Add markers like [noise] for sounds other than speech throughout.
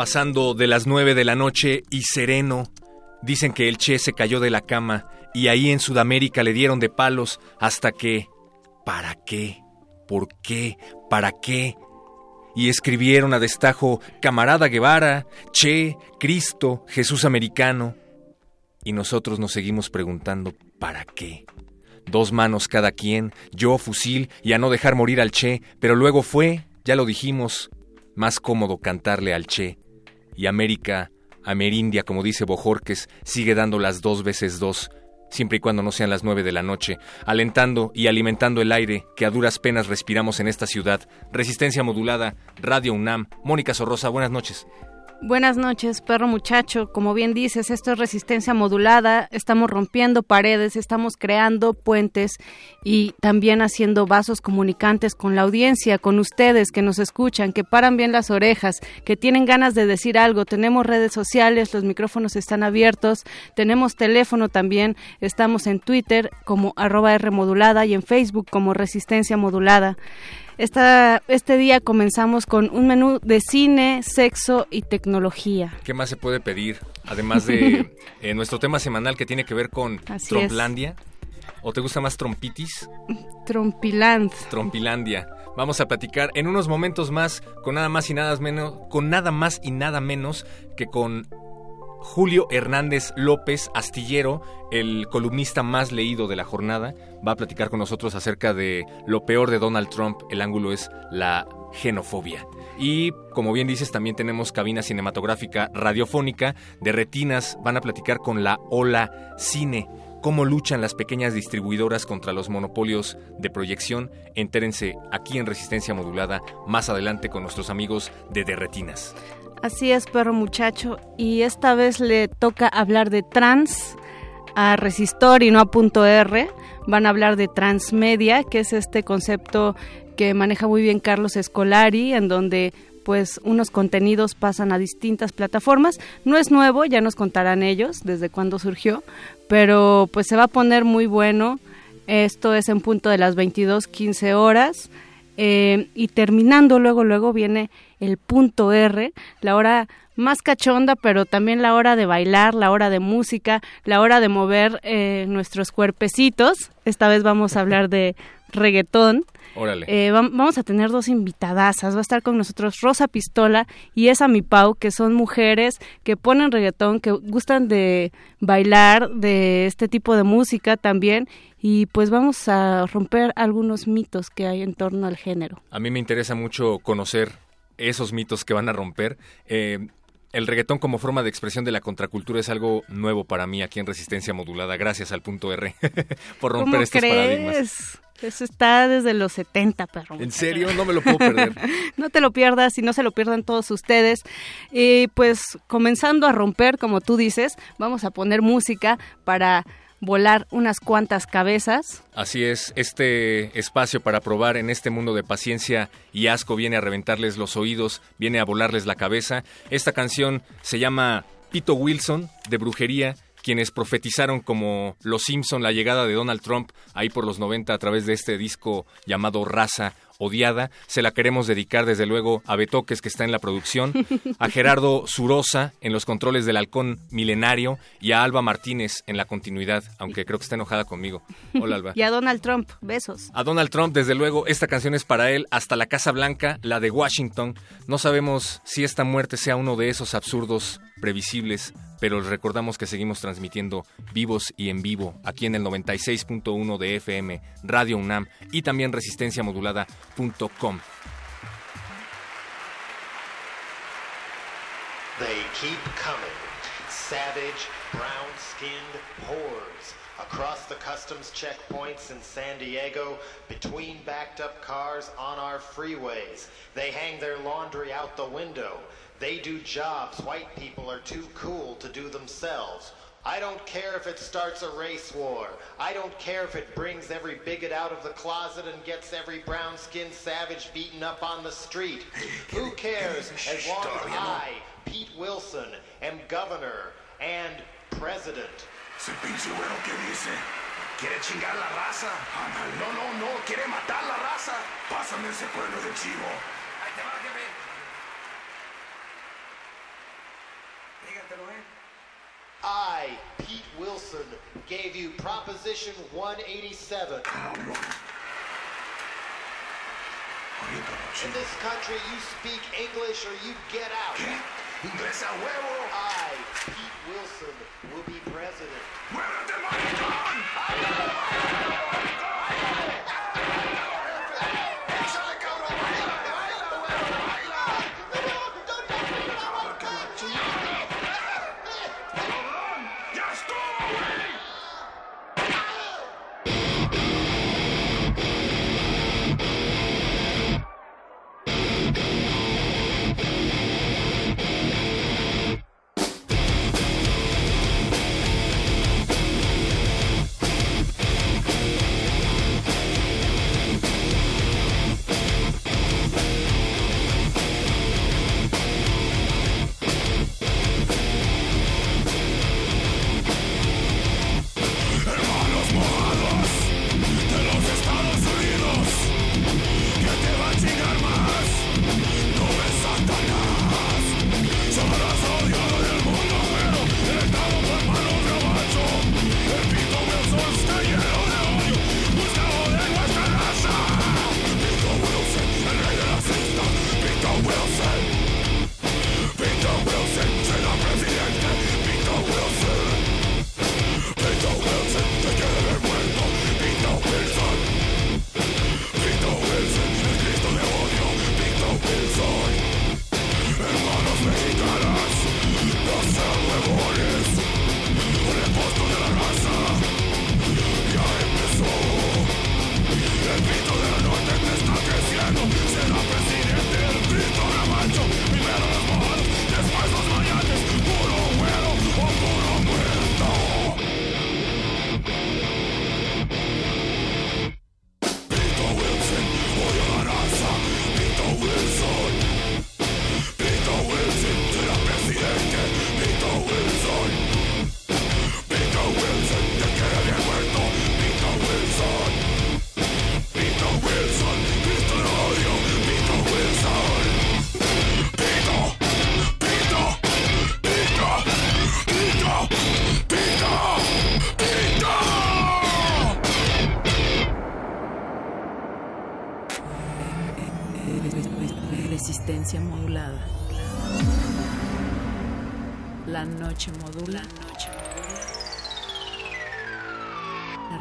Pasando de las nueve de la noche y sereno, dicen que el Che se cayó de la cama y ahí en Sudamérica le dieron de palos hasta que... ¿Para qué? ¿Por qué? ¿Para qué? Y escribieron a destajo Camarada Guevara, Che, Cristo, Jesús americano. Y nosotros nos seguimos preguntando ¿para qué? Dos manos cada quien, yo fusil y a no dejar morir al Che, pero luego fue, ya lo dijimos, más cómodo cantarle al Che. Y América, Amerindia, como dice Bojorques, sigue dando las dos veces dos, siempre y cuando no sean las nueve de la noche, alentando y alimentando el aire que a duras penas respiramos en esta ciudad. Resistencia modulada, Radio UNAM. Mónica Sorrosa, buenas noches. Buenas noches, perro muchacho. Como bien dices, esto es resistencia modulada. Estamos rompiendo paredes, estamos creando puentes y también haciendo vasos comunicantes con la audiencia, con ustedes que nos escuchan, que paran bien las orejas, que tienen ganas de decir algo. Tenemos redes sociales, los micrófonos están abiertos, tenemos teléfono también, estamos en Twitter como arroba R modulada y en Facebook como resistencia modulada. Esta, este día comenzamos con un menú de cine, sexo y tecnología. ¿Qué más se puede pedir? Además de [laughs] eh, nuestro tema semanal que tiene que ver con Así Tromplandia. ¿O te gusta más Trompitis? Trompiland. Trompilandia. Vamos a platicar en unos momentos más con nada más y nada menos, con nada más y nada menos que con Julio Hernández López Astillero, el columnista más leído de la jornada, va a platicar con nosotros acerca de lo peor de Donald Trump. El ángulo es la xenofobia. Y como bien dices, también tenemos cabina cinematográfica radiofónica de retinas. Van a platicar con la Ola Cine. Cómo luchan las pequeñas distribuidoras contra los monopolios de proyección. Entérense aquí en Resistencia Modulada más adelante con nuestros amigos de Derretinas. Así es, perro muchacho. Y esta vez le toca hablar de trans a Resistor y no a punto R. Van a hablar de transmedia, que es este concepto que maneja muy bien Carlos Escolari, en donde pues unos contenidos pasan a distintas plataformas. No es nuevo, ya nos contarán ellos desde cuándo surgió, pero pues se va a poner muy bueno. Esto es en punto de las 22:15 horas. Eh, y terminando luego luego viene el punto R, la hora más cachonda, pero también la hora de bailar, la hora de música, la hora de mover eh, nuestros cuerpecitos. Esta vez vamos a hablar de [laughs] reggaetón. Órale. Eh, vam- vamos a tener dos invitadasas. Va a estar con nosotros Rosa Pistola y Esa Mi Pau, que son mujeres que ponen reggaetón, que gustan de bailar, de este tipo de música también. Y pues vamos a romper algunos mitos que hay en torno al género. A mí me interesa mucho conocer esos mitos que van a romper. Eh, el reggaetón como forma de expresión de la contracultura es algo nuevo para mí aquí en Resistencia Modulada, gracias al punto R [laughs] por romper ¿Cómo estos paradigmas. crees? Eso está desde los 70, perro. ¿En serio? No me lo puedo perder. [laughs] no te lo pierdas y no se lo pierdan todos ustedes. Y pues comenzando a romper, como tú dices, vamos a poner música para volar unas cuantas cabezas. Así es, este espacio para probar en este mundo de paciencia y asco viene a reventarles los oídos, viene a volarles la cabeza. Esta canción se llama Pito Wilson de Brujería, quienes profetizaron como Los Simpson la llegada de Donald Trump ahí por los 90 a través de este disco llamado Raza odiada. Se la queremos dedicar desde luego a Betoques que está en la producción, a Gerardo Zurosa en los controles del halcón milenario y a Alba Martínez en la continuidad, aunque creo que está enojada conmigo. Hola Alba. y a Donald Trump, besos. A Donald Trump, desde luego, esta canción es para él, hasta la Casa Blanca, la de Washington. No sabemos si esta muerte sea uno de esos absurdos previsibles, pero recordamos que seguimos transmitiendo vivos y en vivo aquí en el 96.1 de FM, Radio UNAM y también resistenciamodulada.com. They keep coming. Savage, brown skinned hordes across the customs checkpoints in San Diego, between backed up cars on our freeways. They hang their laundry out the window. They do jobs white people are too cool to do themselves. I don't care if it starts a race war. I don't care if it brings every bigot out of the closet and gets every brown skinned savage beaten up on the street. Who cares as long as I, Pete Wilson, am governor and president? Ese pinche güero que dice, quiere chingar la raza. No, no, no, quiere matar la raza. Pásame ese cuerno de chivo. Ahí te va, jefe. Dígatelo, eh. I, Pete Wilson, gave you Proposition 187. In this country, you speak English or you get out. Inglés a huevo. I, Pete Wilson, president. Where did the money go?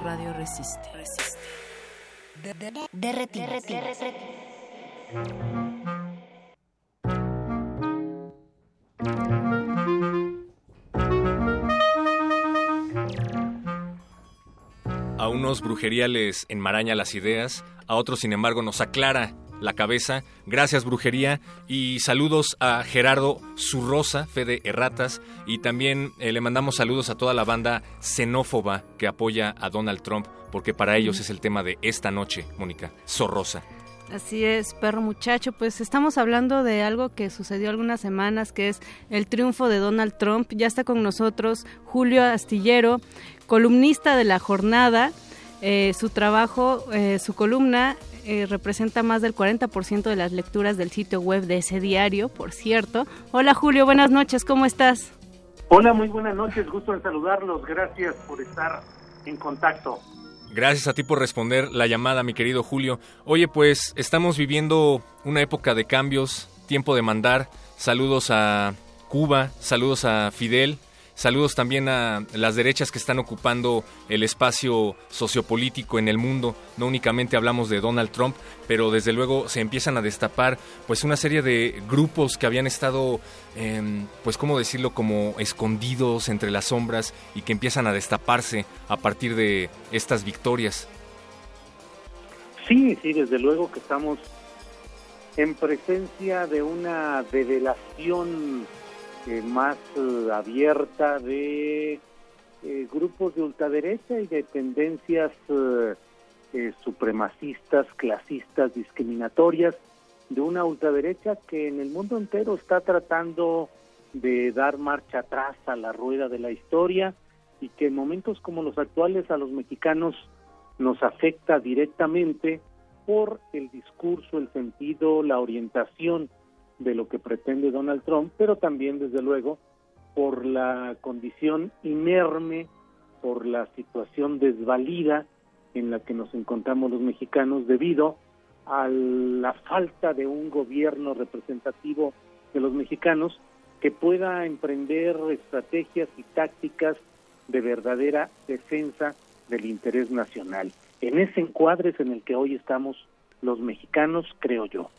Radio resiste. A unos brujería les enmaraña las ideas, a otros, sin embargo, nos aclara la cabeza. Gracias, brujería. Y saludos a Gerardo Zurrosa, Fede Erratas. Y también eh, le mandamos saludos a toda la banda xenófoba que apoya a Donald Trump, porque para ellos es el tema de esta noche, Mónica. Zorrosa. Así es, perro muchacho. Pues estamos hablando de algo que sucedió algunas semanas, que es el triunfo de Donald Trump. Ya está con nosotros Julio Astillero, columnista de la jornada. Eh, su trabajo, eh, su columna eh, representa más del 40% de las lecturas del sitio web de ese diario, por cierto. Hola Julio, buenas noches, ¿cómo estás? Hola, muy buenas noches, gusto en saludarlos, gracias por estar en contacto. Gracias a ti por responder la llamada, mi querido Julio. Oye, pues estamos viviendo una época de cambios, tiempo de mandar. Saludos a Cuba, saludos a Fidel, Saludos también a las derechas que están ocupando el espacio sociopolítico en el mundo. No únicamente hablamos de Donald Trump, pero desde luego se empiezan a destapar pues una serie de grupos que habían estado, eh, pues cómo decirlo, como escondidos entre las sombras y que empiezan a destaparse a partir de estas victorias. Sí, sí, desde luego que estamos en presencia de una revelación eh, más eh, abierta de eh, grupos de ultraderecha y de tendencias supremacistas, clasistas, discriminatorias, de una ultraderecha que en el mundo entero está tratando de dar marcha atrás a la rueda de la historia y que en momentos como los actuales a los mexicanos nos afecta directamente por el discurso, el sentido, la orientación de lo que pretende Donald Trump, pero también, desde luego, por la condición inerme, por la situación desvalida en la que nos encontramos los mexicanos debido a la falta de un gobierno representativo de los mexicanos que pueda emprender estrategias y tácticas de verdadera defensa del interés nacional. En ese encuadre es en el que hoy estamos los mexicanos, creo yo.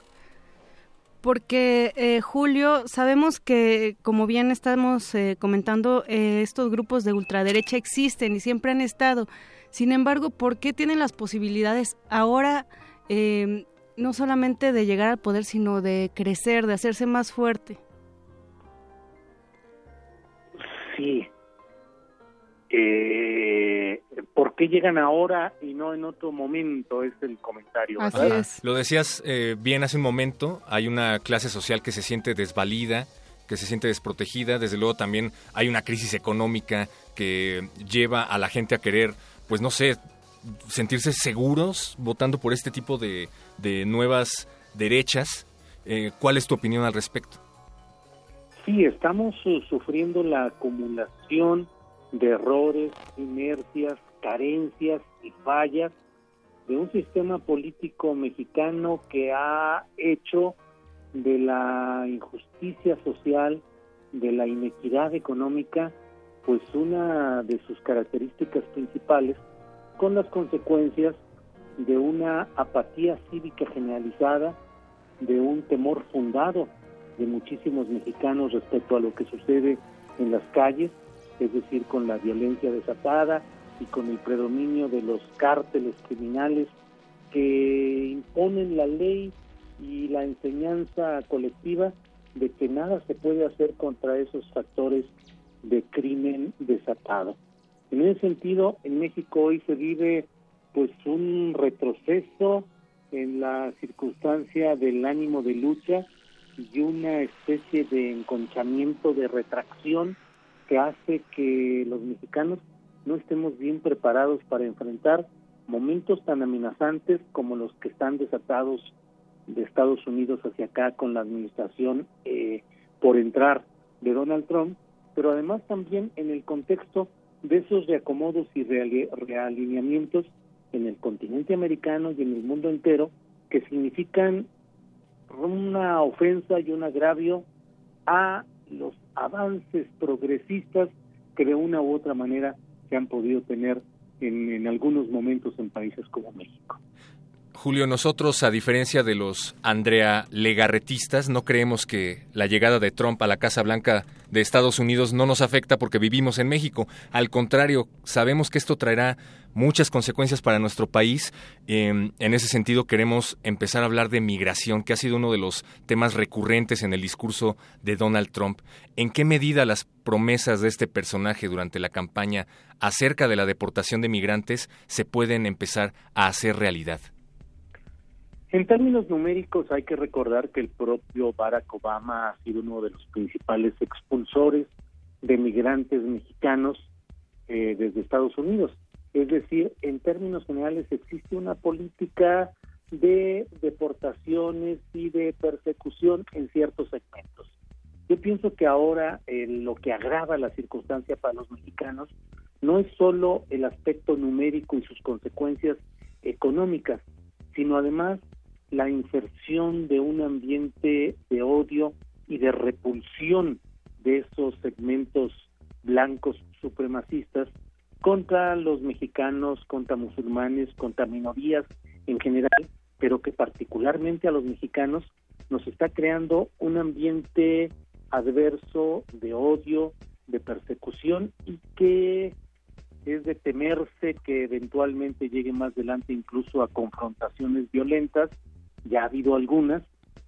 Porque, eh, Julio, sabemos que, como bien estamos eh, comentando, eh, estos grupos de ultraderecha existen y siempre han estado. Sin embargo, ¿por qué tienen las posibilidades ahora no solamente de llegar al poder, sino de crecer, de hacerse más fuerte? Sí. Eh, ¿Por qué llegan ahora y no en otro momento? Es el comentario. Así es. Lo decías eh, bien hace un momento, hay una clase social que se siente desvalida, que se siente desprotegida, desde luego también hay una crisis económica que lleva a la gente a querer, pues no sé, sentirse seguros votando por este tipo de, nuevas derechas. Eh, ¿Cuál es tu opinión al respecto? Sí, estamos uh, sufriendo la acumulación de errores, inercias, carencias y fallas de un sistema político mexicano que ha hecho de la injusticia social, de la inequidad económica, pues una de sus características principales, con las consecuencias de una apatía cívica generalizada, de un temor fundado de muchísimos mexicanos respecto a lo que sucede en las calles, es decir, con la violencia desatada y con el predominio de los cárteles criminales que imponen la ley y la enseñanza colectiva de que nada se puede hacer contra esos factores de crimen desatado. En ese sentido, en México hoy se vive pues un retroceso en la circunstancia del ánimo de lucha y una especie de enconchamiento de retracción que hace que los mexicanos no estemos bien preparados para enfrentar momentos tan amenazantes como los que están desatados de Estados Unidos hacia acá con la administración eh, por entrar de Donald Trump, pero además también en el contexto de esos reacomodos y realineamientos en el continente americano y en el mundo entero que significan una ofensa y un agravio a los avances progresistas que de una u otra manera se han podido tener en, en algunos momentos en países como México. Julio, nosotros, a diferencia de los Andrea Legarretistas, no creemos que la llegada de Trump a la Casa Blanca de Estados Unidos no nos afecta porque vivimos en México. Al contrario, sabemos que esto traerá muchas consecuencias para nuestro país. en ese sentido, queremos empezar a hablar de migración, que ha sido uno de los temas recurrentes en el discurso de Donald Trump. ¿En qué medida las promesas de este personaje durante la campaña acerca de la deportación de migrantes se pueden empezar a hacer realidad? En términos numéricos hay que recordar que el propio Barack Obama ha sido uno de los principales expulsores de migrantes mexicanos eh, desde Estados Unidos. Es decir, en términos generales existe una política de deportaciones y de persecución en ciertos segmentos. Yo pienso que ahora eh, lo que agrava la circunstancia para los mexicanos no es solo el aspecto numérico y sus consecuencias económicas, sino además la inserción de un ambiente de odio y de repulsión de esos segmentos blancos supremacistas contra los mexicanos, contra musulmanes, contra minorías en general, pero que particularmente a los mexicanos nos está creando un ambiente adverso de odio, de persecución y que es de temerse que eventualmente llegue más adelante incluso a confrontaciones violentas, ya ha habido algunas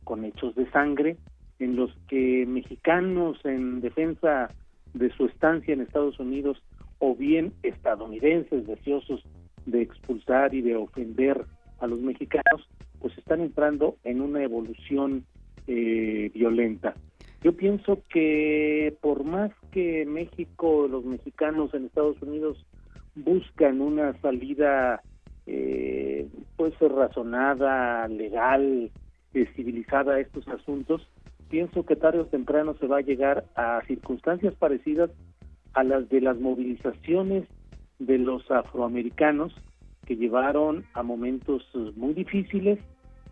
con hechos de sangre en los que mexicanos en defensa de su estancia en Estados Unidos o bien estadounidenses deseosos de expulsar y de ofender a los mexicanos, pues están entrando en una evolución eh, violenta. Yo pienso que por más que México, los mexicanos en Estados Unidos buscan una salida eh, pues razonada, legal, eh, civilizada a estos asuntos, pienso que tarde o temprano se va a llegar a circunstancias parecidas a las de las movilizaciones de los afroamericanos que llevaron a momentos muy difíciles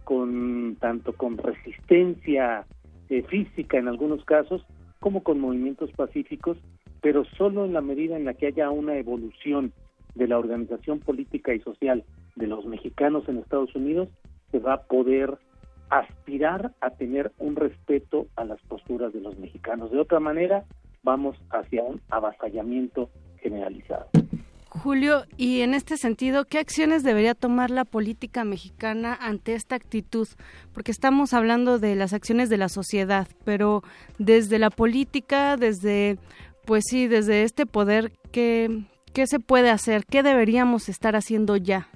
con tanto con resistencia eh, física en algunos casos como con movimientos pacíficos pero solo en la medida en la que haya una evolución de la organización política y social de los mexicanos en Estados Unidos se va a poder aspirar a tener un respeto a las posturas de los mexicanos. De otra manera, vamos hacia un avasallamiento generalizado. Julio, y en este sentido, ¿qué acciones debería tomar la política mexicana ante esta actitud? Porque estamos hablando de las acciones de la sociedad, pero desde la política, desde, pues sí, desde este poder, ¿qué, qué se puede hacer? ¿Qué deberíamos estar haciendo ya?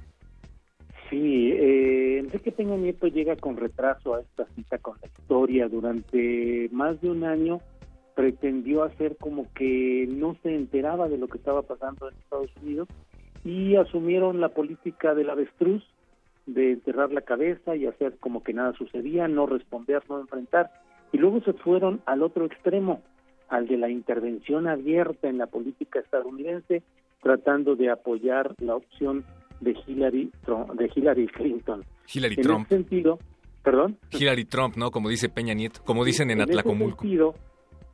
Sí, eh, Enrique Peña Nieto llega con retraso a esta cita con la historia. Durante más de un año pretendió hacer como que no se enteraba de lo que estaba pasando en Estados Unidos y asumieron la política del avestruz de enterrar la cabeza y hacer como que nada sucedía, no responder, no enfrentar. Y luego se fueron al otro extremo, al de la intervención abierta en la política estadounidense, tratando de apoyar la opción de Hillary, de Hillary Clinton. Hillary en Trump. ese sentido, perdón. Hillary Trump, ¿no? Como dice Peña Nieto, como dicen en, ese Atlacomulco. sentido,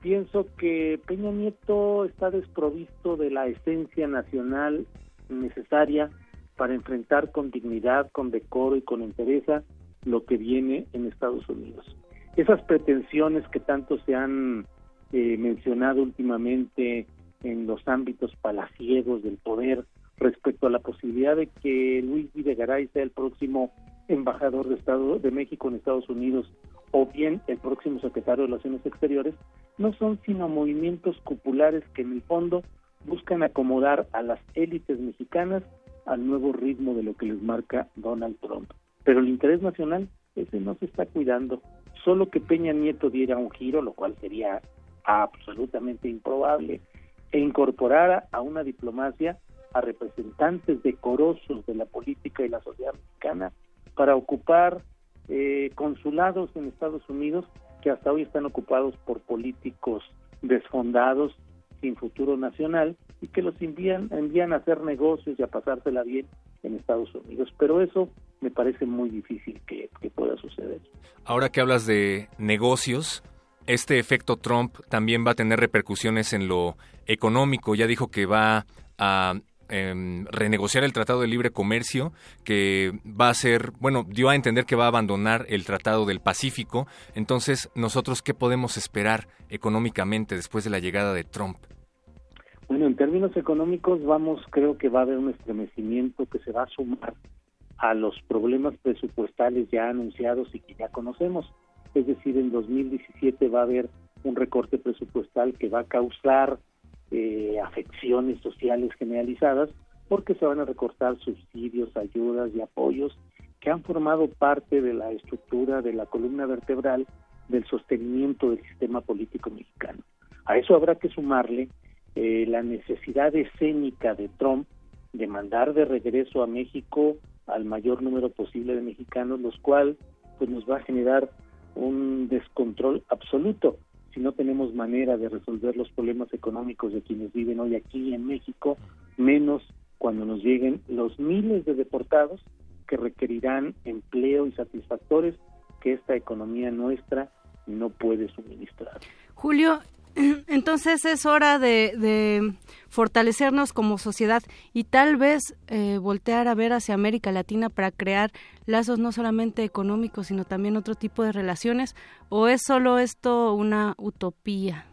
pienso que Peña Nieto está desprovisto de la esencia nacional necesaria para enfrentar con dignidad, con decoro y con entereza lo que viene en Estados Unidos. Esas pretensiones que tanto se han eh, mencionado últimamente en los ámbitos palaciegos del poder respecto a la posibilidad de que Luis Videgaray sea el próximo embajador de Estado de México en Estados Unidos o bien el próximo secretario de Relaciones Exteriores, no son sino movimientos cupulares que en el fondo buscan acomodar a las élites mexicanas al nuevo ritmo de lo que les marca Donald Trump. Pero el interés nacional, ese no se está cuidando. Solo que Peña Nieto diera un giro, lo cual sería absolutamente improbable, e incorporara a una diplomacia a representantes decorosos de la política y la sociedad mexicana para ocupar eh, consulados en Estados Unidos que hasta hoy están ocupados por políticos desfondados sin futuro nacional y que los envían, envían a hacer negocios y a pasársela bien en Estados Unidos. Pero eso me parece muy difícil que, que pueda suceder. Ahora que hablas de negocios, este efecto Trump también va a tener repercusiones en lo económico. Ya dijo que va a em, renegociar el Tratado de Libre Comercio, que va a ser, bueno, dio a entender que va a abandonar el Tratado del Pacífico. Entonces, nosotros, ¿qué podemos esperar económicamente después de la llegada de Trump? Bueno, en términos económicos vamos, creo que va a haber un estremecimiento que se va a sumar a los problemas presupuestales ya anunciados y que ya conocemos. Es decir, en 2017 va a haber un recorte presupuestal que va a causar eh, afecciones sociales generalizadas porque se van a recortar subsidios, ayudas y apoyos que han formado parte de la estructura de la columna vertebral del sostenimiento del sistema político mexicano. A eso habrá que sumarle eh, la necesidad escénica de Trump de mandar de regreso a México al mayor número posible de mexicanos, los cuales pues nos va a generar un descontrol absoluto si no tenemos manera de resolver los problemas económicos de quienes viven hoy aquí en México, menos cuando nos lleguen los miles de deportados que requerirán empleo y satisfactores que esta economía nuestra no puede suministrar. Julio, [clears throat] entonces es hora de, fortalecernos como sociedad y tal vez eh, voltear a ver hacia América Latina para crear lazos no solamente económicos, sino también otro tipo de relaciones, o es solo esto una utopía?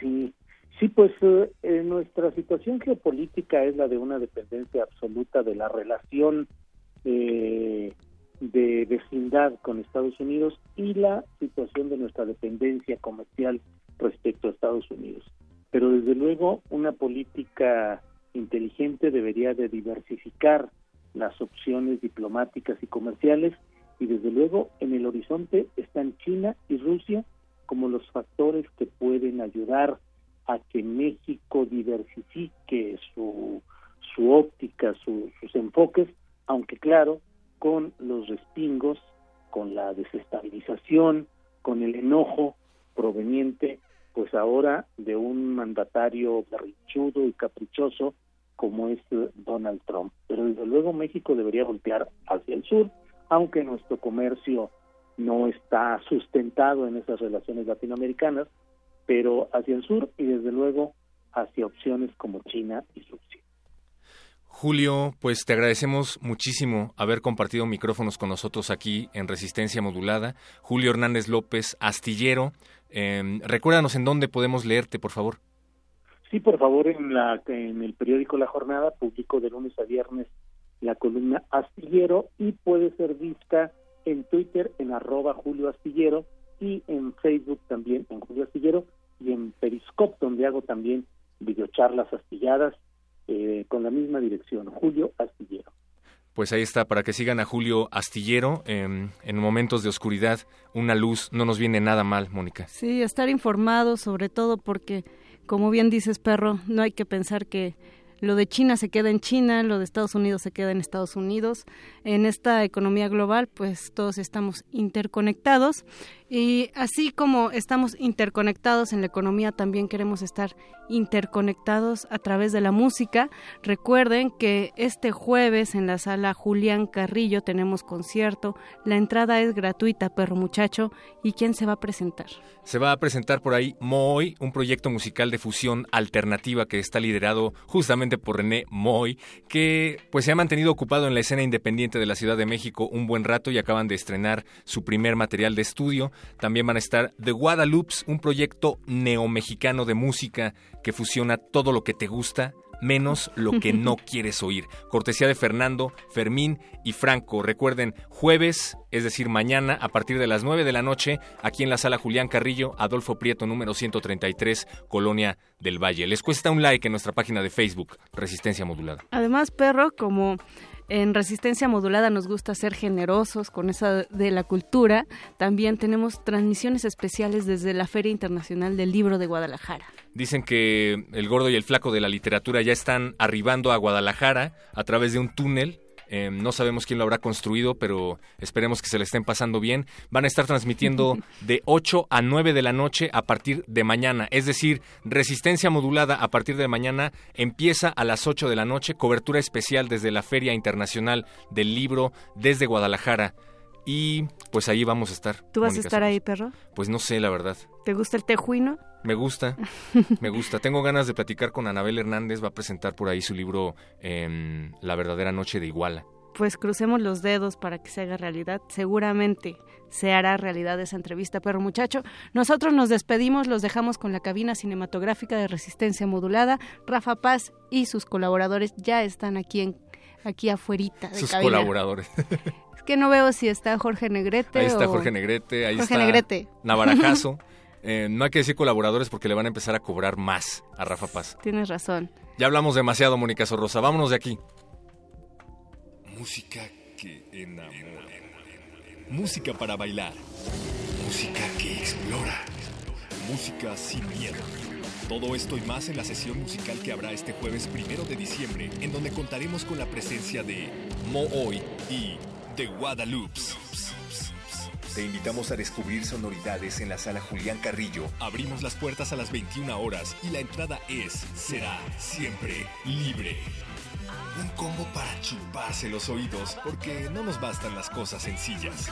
Sí, sí, pues eh, nuestra situación geopolítica es la de una dependencia absoluta de la relación eh, de vecindad con Estados Unidos y la situación de nuestra dependencia comercial respecto a Estados Unidos. Pero desde luego una política inteligente debería de diversificar las opciones diplomáticas y comerciales y desde luego en el horizonte están China y Rusia como los factores que pueden ayudar a que México diversifique su, su óptica, sus enfoques, aunque claro, con los respingos, con la desestabilización, con el enojo proveniente pues ahora de un mandatario berrinchudo y caprichoso como es Donald Trump. Pero desde luego México debería voltear hacia el sur, aunque nuestro comercio no está sustentado en esas relaciones latinoamericanas, pero hacia el sur y desde luego hacia opciones como China y Rusia. Julio, pues te agradecemos muchísimo haber compartido micrófonos con nosotros aquí en Resistencia Modulada. Julio Hernández López, astillero. Eh, recuérdanos en dónde podemos leerte, por favor. Sí, por favor, en, la, el periódico La Jornada publico de lunes a viernes la columna Astillero y puede ser vista en Twitter en arroba Julio Astillero y en Facebook también en Julio Astillero y en Periscope donde hago también videocharlas astilladas eh, con la misma dirección, Julio Astillero. Pues ahí está, para que sigan a Julio Astillero en momentos de oscuridad, una luz no nos viene nada mal, Mónica. Sí, estar informado sobre todo porque, como bien dices, perro, no hay que pensar que lo de China se queda en China, lo de Estados Unidos se queda en Estados Unidos. En esta economía global, pues todos estamos interconectados y así como estamos interconectados en la economía, también queremos estar interconectados a través de la música. Recuerden que este jueves en la sala Julián Carrillo tenemos concierto. La entrada es gratuita, perro muchacho. ¿Y quién se va a presentar? Se va a presentar por ahí Moy, un proyecto musical de fusión alternativa que está liderado justamente por René Moy, que pues se ha mantenido ocupado en la escena independiente de la Ciudad de México un buen rato y acaban de estrenar su primer material de estudio. También van a estar The Guadalupe, un proyecto neomexicano de música que fusiona todo lo que te gusta menos lo que [laughs] no quieres oír. Cortesía de Fernando, Fermín y Franco. Recuerden, jueves, es decir, mañana, a partir de las 9 de la noche, aquí en la sala Julián Carrillo, Adolfo Prieto, número 133, Colonia del Valle. Les cuesta un like en nuestra página de Facebook, Resistencia Modulada. Además, perro, como en Resistencia Modulada nos gusta ser generosos con esa de la cultura. También tenemos transmisiones especiales desde la Feria Internacional del Libro de Guadalajara. Dicen que el gordo y el flaco de la literatura ya están arribando a Guadalajara a través de un túnel eh, no sabemos quién lo habrá construido, pero esperemos que se le estén pasando bien. Van a estar transmitiendo [laughs] de 8 a 9 de la noche a partir de mañana. Es decir, resistencia modulada a partir de mañana empieza a las 8 de la noche. Cobertura especial desde la Feria Internacional del Libro desde Guadalajara. Y pues ahí vamos a estar. ¿Tú vas a estar ahí, perro? Pues no sé, la verdad. ¿Te gusta el tejuino? Me gusta, me gusta. Tengo ganas de platicar con Anabel Hernández. Va a presentar por ahí su libro em, La verdadera noche de Iguala. Pues crucemos los dedos para que se haga realidad. Seguramente se hará realidad esa entrevista, perro muchacho. Nosotros nos despedimos, los dejamos con la cabina cinematográfica de resistencia modulada. Rafa Paz y sus colaboradores ya están aquí en aquí afuerita sus colaboradores. Es que no veo si está Jorge Negrete. Ahí está Jorge Negrete, ahí está Navarajazo. [laughs] Eh, no hay que decir colaboradores porque le van a empezar a cobrar más a Rafa Paz. Tienes razón. Ya hablamos demasiado, Mónica Sorrosa. Vámonos de aquí. Música que enamora. Música para bailar. Música que explora. Música sin miedo. Todo esto y más en la sesión musical que habrá este jueves primero de diciembre, en donde contaremos con la presencia de Mo Hoy y The Guadalupe. Te invitamos a descubrir sonoridades en la sala Julián Carrillo. Abrimos las puertas a las 21 horas y la entrada es, será, siempre libre. Un combo para chuparse los oídos, porque no nos bastan las cosas sencillas.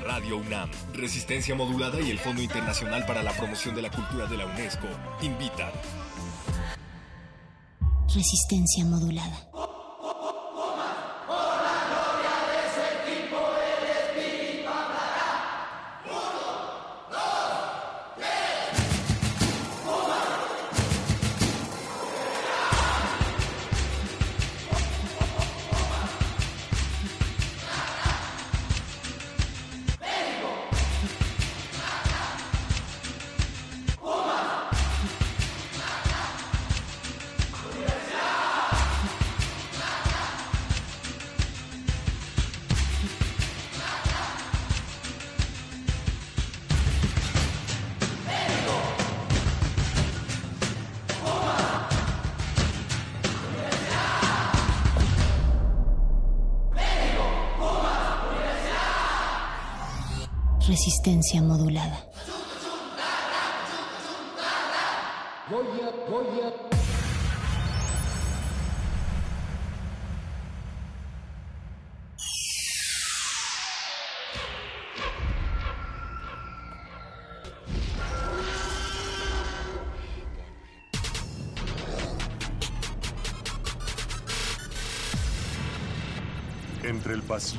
Radio UNAM, Resistencia Modulada y el Fondo Internacional para la Promoción de la Cultura de la UNESCO invitan. Resistencia modulada. Modulada.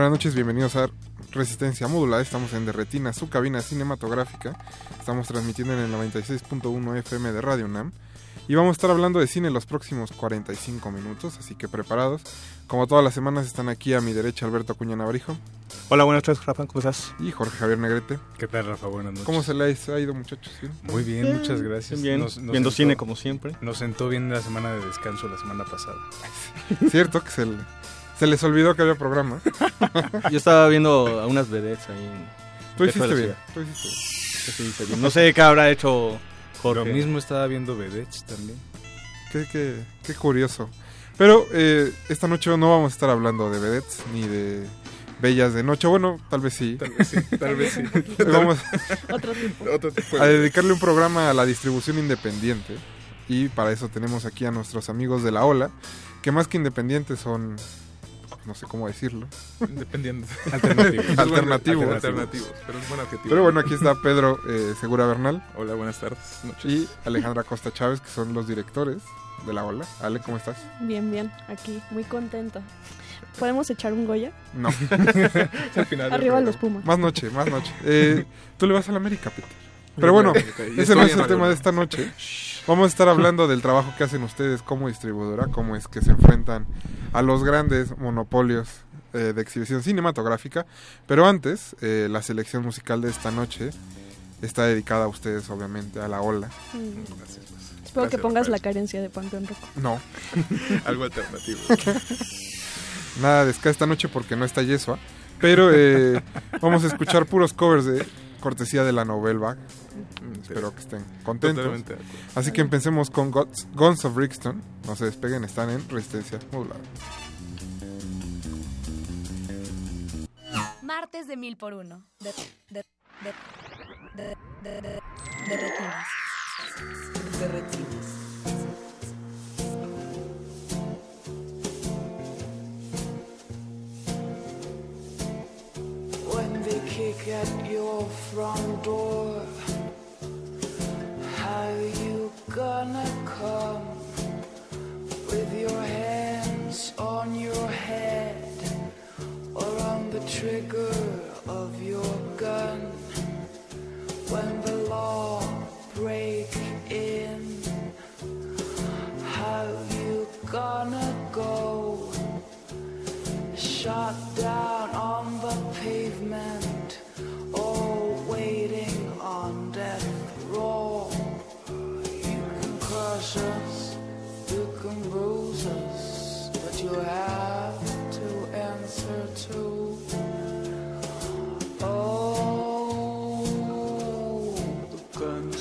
Buenas noches, bienvenidos a Resistencia Módula. Estamos en Derretina, su cabina cinematográfica. Estamos transmitiendo en el 96.1 FM de Radio UNAM. Y vamos a estar hablando de cine los próximos 45 minutos, así que preparados. Como todas las semanas están aquí a mi derecha Alberto Acuña Navarijo. Hola, buenas noches, Rafa, ¿cómo estás? Y Jorge Javier Negrete. ¿Qué tal, Rafa? Buenas noches. ¿Cómo se les ha ido, muchachos? ¿Bien? Muy bien, muchas gracias. Bien, Nos- nos viendo sentó- cine como siempre. Nos sentó bien la semana de descanso la semana pasada. [laughs] Cierto que se, le- se les olvidó que había programa. Yo estaba viendo a unas vedettes ahí. en- Tú hiciste bien. Tú hiciste bien. No sé qué habrá hecho Jorge. Lo mismo estaba viendo Vedettes también. Qué, qué- qué curioso. Pero eh, esta noche no vamos a estar hablando de vedettes ni de bellas de noche. Bueno, tal vez sí. Tal vez sí, tal vez sí. [laughs] Vamos [laughs] Otro a dedicarle un programa a la distribución independiente. Y para eso tenemos aquí a nuestros amigos de la Ola, que más que independientes son, no sé cómo decirlo. Dependiendo. [laughs] Alternativos. Alternativos. Alternativos. Pero es buen adjetivo. Pero bueno, aquí está Pedro eh, Segura Bernal Hola, buenas tardes. Noches. y Alejandra Costa Chávez, que son los directores de la Ola. Ale, ¿cómo estás? Bien, bien, aquí, muy contenta. ¿Podemos echar un Goya? No, [laughs] Al final del Arriba los Pumas. más noche, más noche. Eh, Tú le vas a la América, Peter. Pero bueno, ese no es el tema de esta noche. Vamos a estar hablando del trabajo que hacen ustedes como distribuidora, cómo es que se enfrentan a los grandes monopolios eh, de exhibición cinematográfica. Pero antes, eh, la selección musical de esta noche está dedicada a ustedes, obviamente, a la ola. Mm, Gracias, pues. Espero que pongas la carencia de Panteón Roco. No, [laughs] Algo alternativo. nada de ska esta noche porque no está Yesua. Pero eh, vamos a escuchar puros covers de cortesía de la Novelback. Espero que estén contentos. Totalmente de. Así que empecemos con Guns, Guns of Brixton. No se despeguen, están en resistencia modulada. Martes de mil por uno. De, de, de, de, de, de, de retinas. De retinas. At your front door, how you gonna come with your hands on your head or on the trigger of your gun when the law break in? How you gonna go? Shot down on the pavement crush us, you can bruise us, but you have to answer to. Oh, the of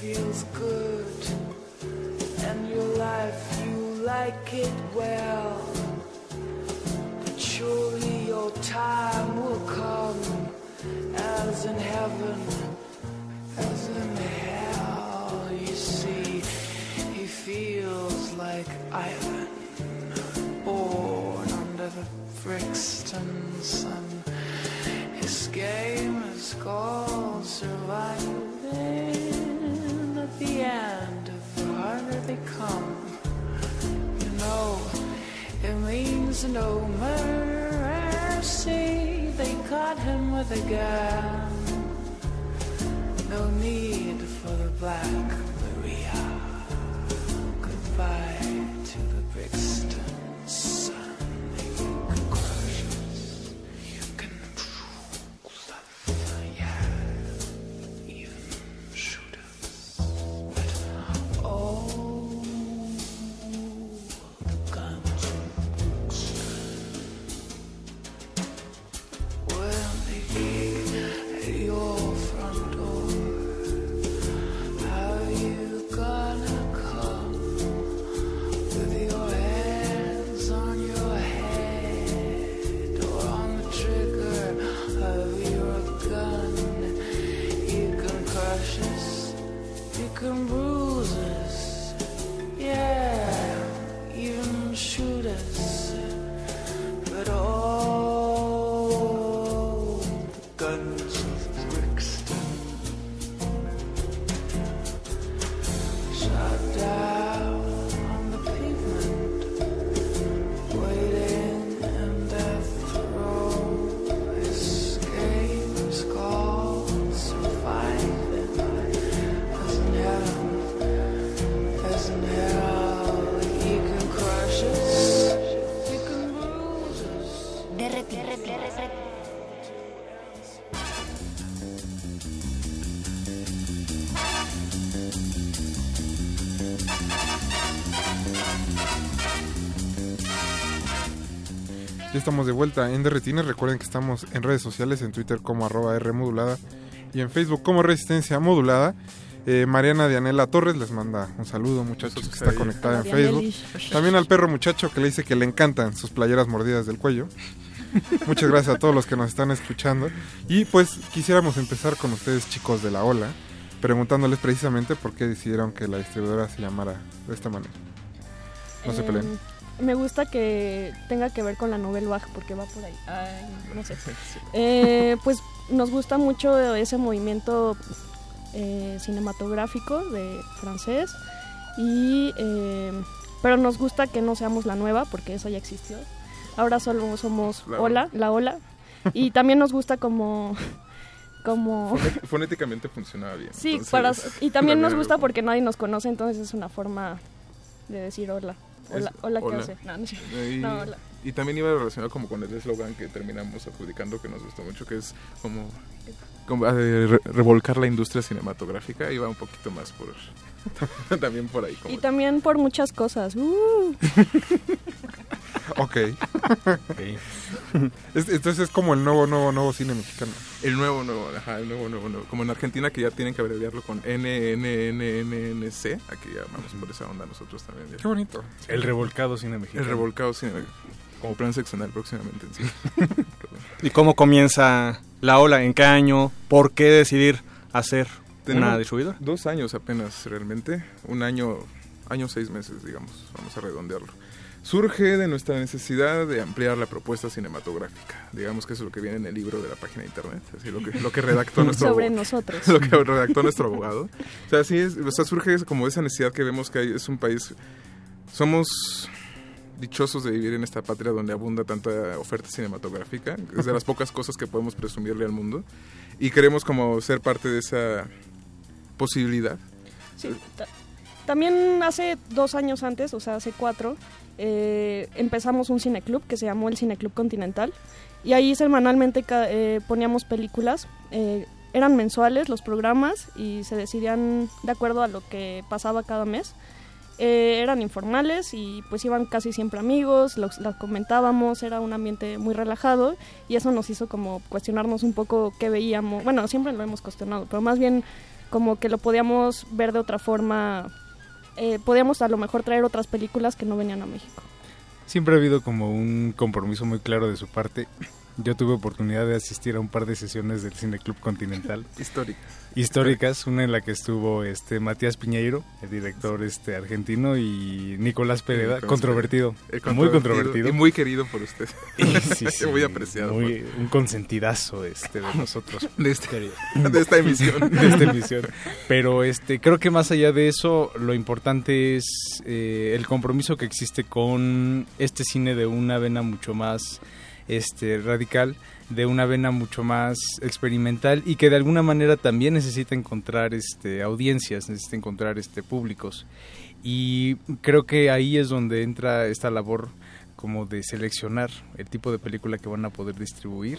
feels good, and your life you like it well. But surely your time will come, as in heaven, as in hell. You see, he feels like Ivan, born under the Brixton sun. His game is called surviving. At the end, of the harder they come, you know, it means no mercy. Caught him with a gun. No need for the Black Maria. Goodbye Ya estamos de vuelta en Derretines. Recuerden que estamos en redes sociales, en Twitter como arroba R modulada y en Facebook como Resistencia Modulada. Eh, Mariana Dianela Torres les manda un saludo, muchachos, que está conectada en Facebook. También al perro muchacho que le dice que le encantan sus playeras mordidas del cuello. [laughs] Muchas gracias a todos los que nos están escuchando. Y pues quisiéramos empezar con ustedes, chicos de la ola, preguntándoles precisamente por qué decidieron que la distribuidora se llamara de esta manera. No se peleen. Me gusta que tenga que ver con la Nouvelle Vague porque va por ahí. Ay, no sé. Eh, pues nos gusta mucho ese movimiento eh, cinematográfico de francés y eh, pero nos gusta que no seamos la nueva porque esa ya existió. Ahora solo somos La Ola, la Ola y también nos gusta como como Fonéticamente funcionaba bien. Sí, entonces, para, y también nos gusta porque nadie nos conoce, entonces es una forma de decir hola. Hola, hola, ¿qué hola. hace? No, no. Y, [laughs] No, hola. y también iba relacionado como con el eslogan que terminamos adjudicando que nos gustó mucho, que es como, como, eh, re- revolcar la industria cinematográfica. Iba un poquito más por... [laughs] también por ahí. Como Y también por muchas cosas. Uh. [laughs] Ok. [laughs] Es- Entonces es como el nuevo, nuevo, nuevo cine mexicano. El nuevo, nuevo, ajá, el nuevo, nuevo, nuevo. Como en Argentina que ya tienen que abreviarlo con NNNNNC. Aquí ya vamos por esa onda nosotros también. ya. Qué bonito. El revolcado cine mexicano. El revolcado cine Como plan seccional próximamente en sí. ¿Y cómo comienza la ola? ¿En qué año? ¿Por qué decidir hacer Tenemos una distribuidora? Dos años apenas realmente. Un año, año seis meses, digamos. Vamos a redondearlo. surge de nuestra necesidad de ampliar la propuesta cinematográfica. Digamos que eso es lo que viene en el libro de la página de internet, así lo que, lo que redactó [laughs] nuestro Sobre abo- nosotros. [laughs] Lo que redactó nuestro abogado. O sea, sí es, o sea, surge como esa necesidad que vemos que hay, es un país somos dichosos de vivir en esta patria donde abunda tanta oferta cinematográfica. Es de las pocas cosas que podemos presumirle al mundo. Y queremos como ser parte de esa posibilidad. Sí, ta- también hace dos años antes, o sea, hace cuatro, eh, empezamos un cineclub que se llamó el Cineclub Continental. Y ahí semanalmente eh, poníamos películas. eh, eran mensuales los programas y se decidían de acuerdo a lo que pasaba cada mes. Eh, eran informales y pues iban casi siempre amigos, los, las comentábamos, era un ambiente muy relajado y eso nos hizo como cuestionarnos un poco qué veíamos. Bueno, siempre lo hemos cuestionado, pero más bien como que lo podíamos ver de otra forma. Eh, podíamos a lo mejor traer otras películas que no venían a México. Siempre ha habido como un compromiso muy claro de su parte. Yo tuve oportunidad de asistir a un par de sesiones del Cine Club Continental. Históricas. Históricas, una en la que estuvo este Matías Piñeiro, el director este argentino, y Nicolás Pereda, Nicolás controvertido. El muy controvertido. Y muy querido por usted. [laughs] Sí, sí, [laughs] muy apreciado. muy- un consentidazo este de nosotros. [laughs] De este- de esta emisión. de esta emisión. Pero este, creo que más allá de eso, lo importante es eh, el compromiso que existe con este cine de una vena mucho más este, radical, de una vena mucho más experimental y que de alguna manera también necesita encontrar este, audiencias, necesita encontrar este, públicos. Y creo que ahí es donde entra esta labor como de seleccionar el tipo de película que van a poder distribuir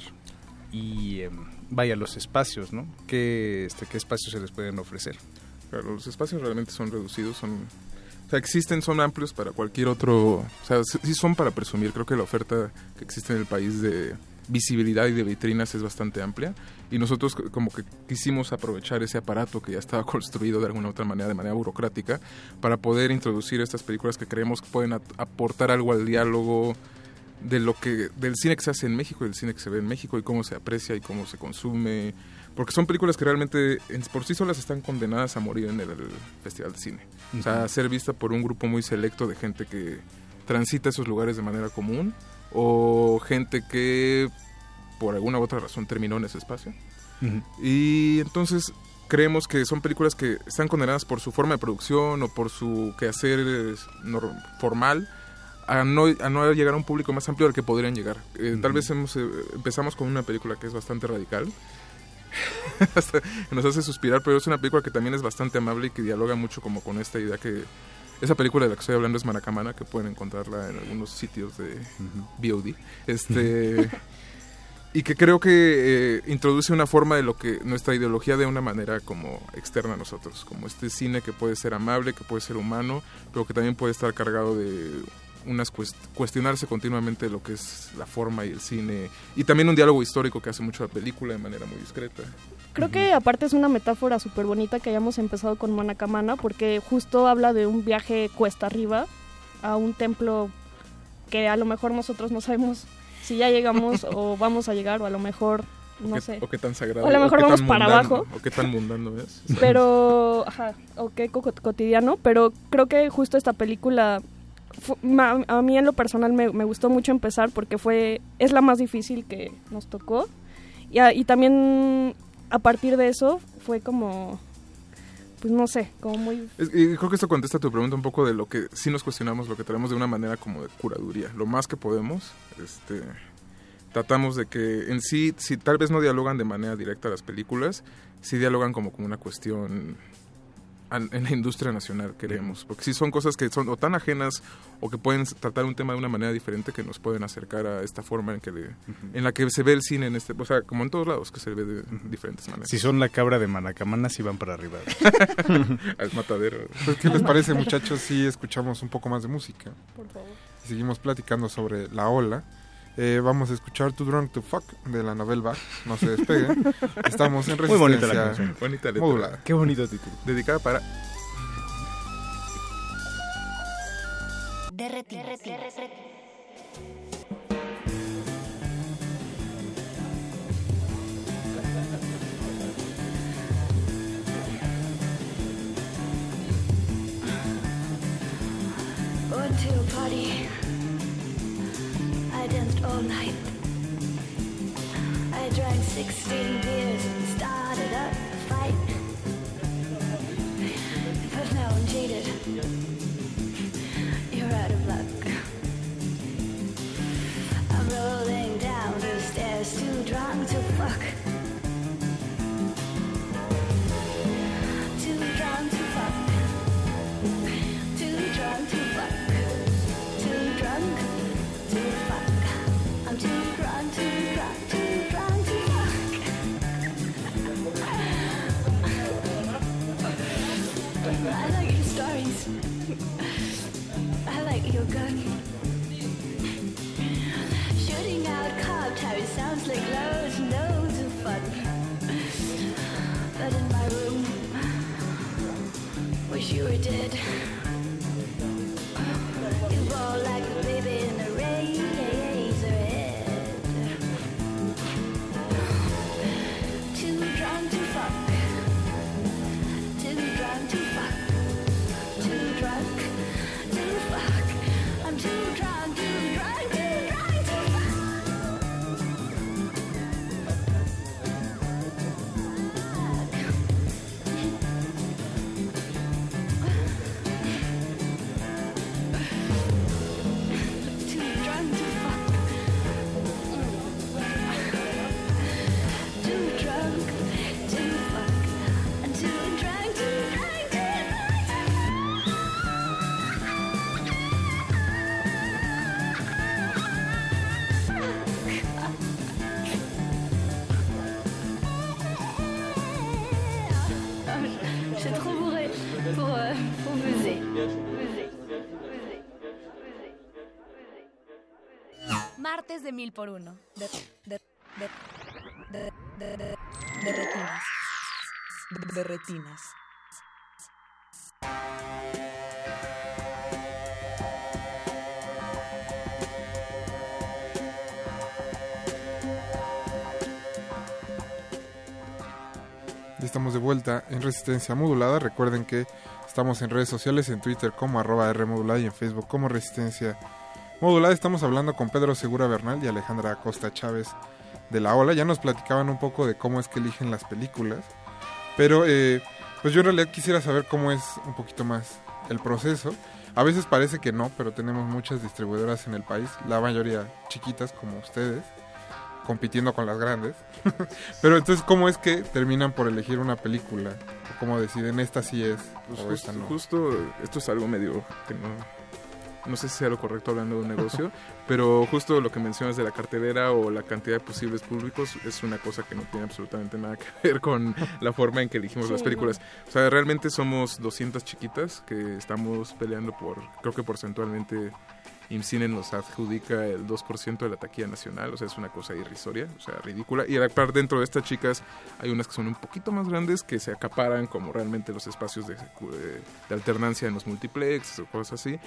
y em, vaya los espacios, ¿no? ¿Qué, este, ¿Qué espacios se les pueden ofrecer? Claro, los espacios realmente son reducidos, son... O sea, existen, son amplios para cualquier otro... O sea, sí sí son para presumir. Creo que la oferta que existe en el país de visibilidad y de vitrinas es bastante amplia. Y nosotros como que quisimos aprovechar ese aparato que ya estaba [laughs] construido de alguna u otra manera, de manera burocrática, para poder introducir estas películas que creemos que pueden aportar algo al diálogo de lo que del cine que se hace en México y del cine que se ve en México y cómo se aprecia y cómo se consume porque son películas que realmente en- por sí solas están condenadas a morir en el, el festival de cine o sea a ser vista por un grupo muy selecto de gente que transita esos lugares de manera común o gente que por alguna u otra razón terminó en ese espacio. Y entonces creemos que son películas que están condenadas por su forma de producción o por su quehacer eh, formal a no, a no llegar a un público más amplio al que podrían llegar. Eh, Tal vez hemos, eh, empezamos con una película que es bastante radical, [laughs] nos hace suspirar, pero es una película que también es bastante amable y que dialoga mucho como con esta idea que... Esa película de la que estoy hablando es Maracamana, que pueden encontrarla en algunos sitios de VOD. Este... [laughs] y que creo que eh, introduce una forma de lo que nuestra ideología de una manera como externa a nosotros, como este cine que puede ser amable, que puede ser humano, pero que también puede estar cargado de unas cuest- cuestionarse continuamente lo que es la forma y el cine y también un diálogo histórico que hace mucho la película de manera muy discreta. Creo que aparte es una metáfora súper bonita que hayamos empezado con Manacamana porque justo habla de un viaje cuesta arriba a un templo que a lo mejor nosotros no sabemos si ya llegamos [laughs] o vamos a llegar o a lo mejor no qué- sé. o qué tan sagrado O a lo o mejor vamos para mundano, abajo. o qué tan mundano es. [laughs] Pero, ajá, o qué co- cotidiano, pero creo que justo esta película, a mí en lo personal me, me gustó mucho empezar porque fue, es la más difícil que nos tocó. Y, a- y también a partir de eso fue como, pues no sé, como muy... Y creo que esto contesta tu pregunta un poco de lo que sí nos cuestionamos, lo que traemos de una manera como de curaduría. Lo más que podemos, este, tratamos de que en sí, si tal vez no dialogan de manera directa las películas, sí dialogan como como una cuestión en la industria nacional, queremos. Porque sí son cosas que son o tan ajenas o que pueden tratar un tema de una manera diferente que nos pueden acercar a esta forma en, que le- en la que se ve el cine en este, o sea, como en todos lados, que se ve de diferentes maneras. Si son la cabra de Manacamana, sí van para arriba. [laughs] Al matadero. Pues, ¿Qué les parece, muchachos, si escuchamos un poco más de música? Por favor. Y seguimos platicando sobre la ola. Eh, vamos a escuchar Too Drunk to Fuck de la Novel Bach. No se despeguen. Estamos en [laughs] Muy bonita la resistencia canción. Bonita letra. modulada. Qué bonito título. Dedicada para Going to a party all night. I drank 16 beers and started up a fight. But now I'm jaded. You're out of luck. I'm rolling down the stairs, too drunk to fuck. Too drunk to fuck. Too drunk to fuck. Your gun. Shooting out sounds like loads and loads of fun. But in my room, wish you were dead. Martes de mil por uno. De, de, de, de, de, de, de retinas. De, retinas. Ya estamos de vuelta en Resistencia Modulada. Recuerden que estamos en redes sociales, en Twitter como arroba Rmodulada y en Facebook como Resistencia Modulada. Estamos hablando con Pedro Segura Bernal y Alejandra Acosta Chávez de La Ola. Ya nos platicaban un poco de cómo es que eligen las películas. Pero eh, pues yo en realidad quisiera saber cómo es un poquito más el proceso. A veces parece que no, pero tenemos muchas distribuidoras en el país, la mayoría chiquitas como ustedes, compitiendo con las grandes. [laughs] pero entonces, ¿cómo es que terminan por elegir una película? ¿O ¿Cómo deciden esta sí es Pues o justo, esta no? justo esto es algo medio que no no sé si sea lo correcto hablando de un negocio, [laughs] pero justo lo que mencionas de la cartelera o la cantidad de posibles públicos es una cosa que no tiene absolutamente nada que ver con la forma en que elegimos Sí, las películas. O sea, realmente somos 200 chiquitas que estamos peleando por, creo que porcentualmente IMCINE nos adjudica el 2% de la taquilla nacional, o sea, es una cosa irrisoria, o sea, ridícula. Y aparte dentro de estas chicas hay unas que son un poquito más grandes que se acaparan como realmente los espacios de, de- de alternancia en los multiplex o cosas así.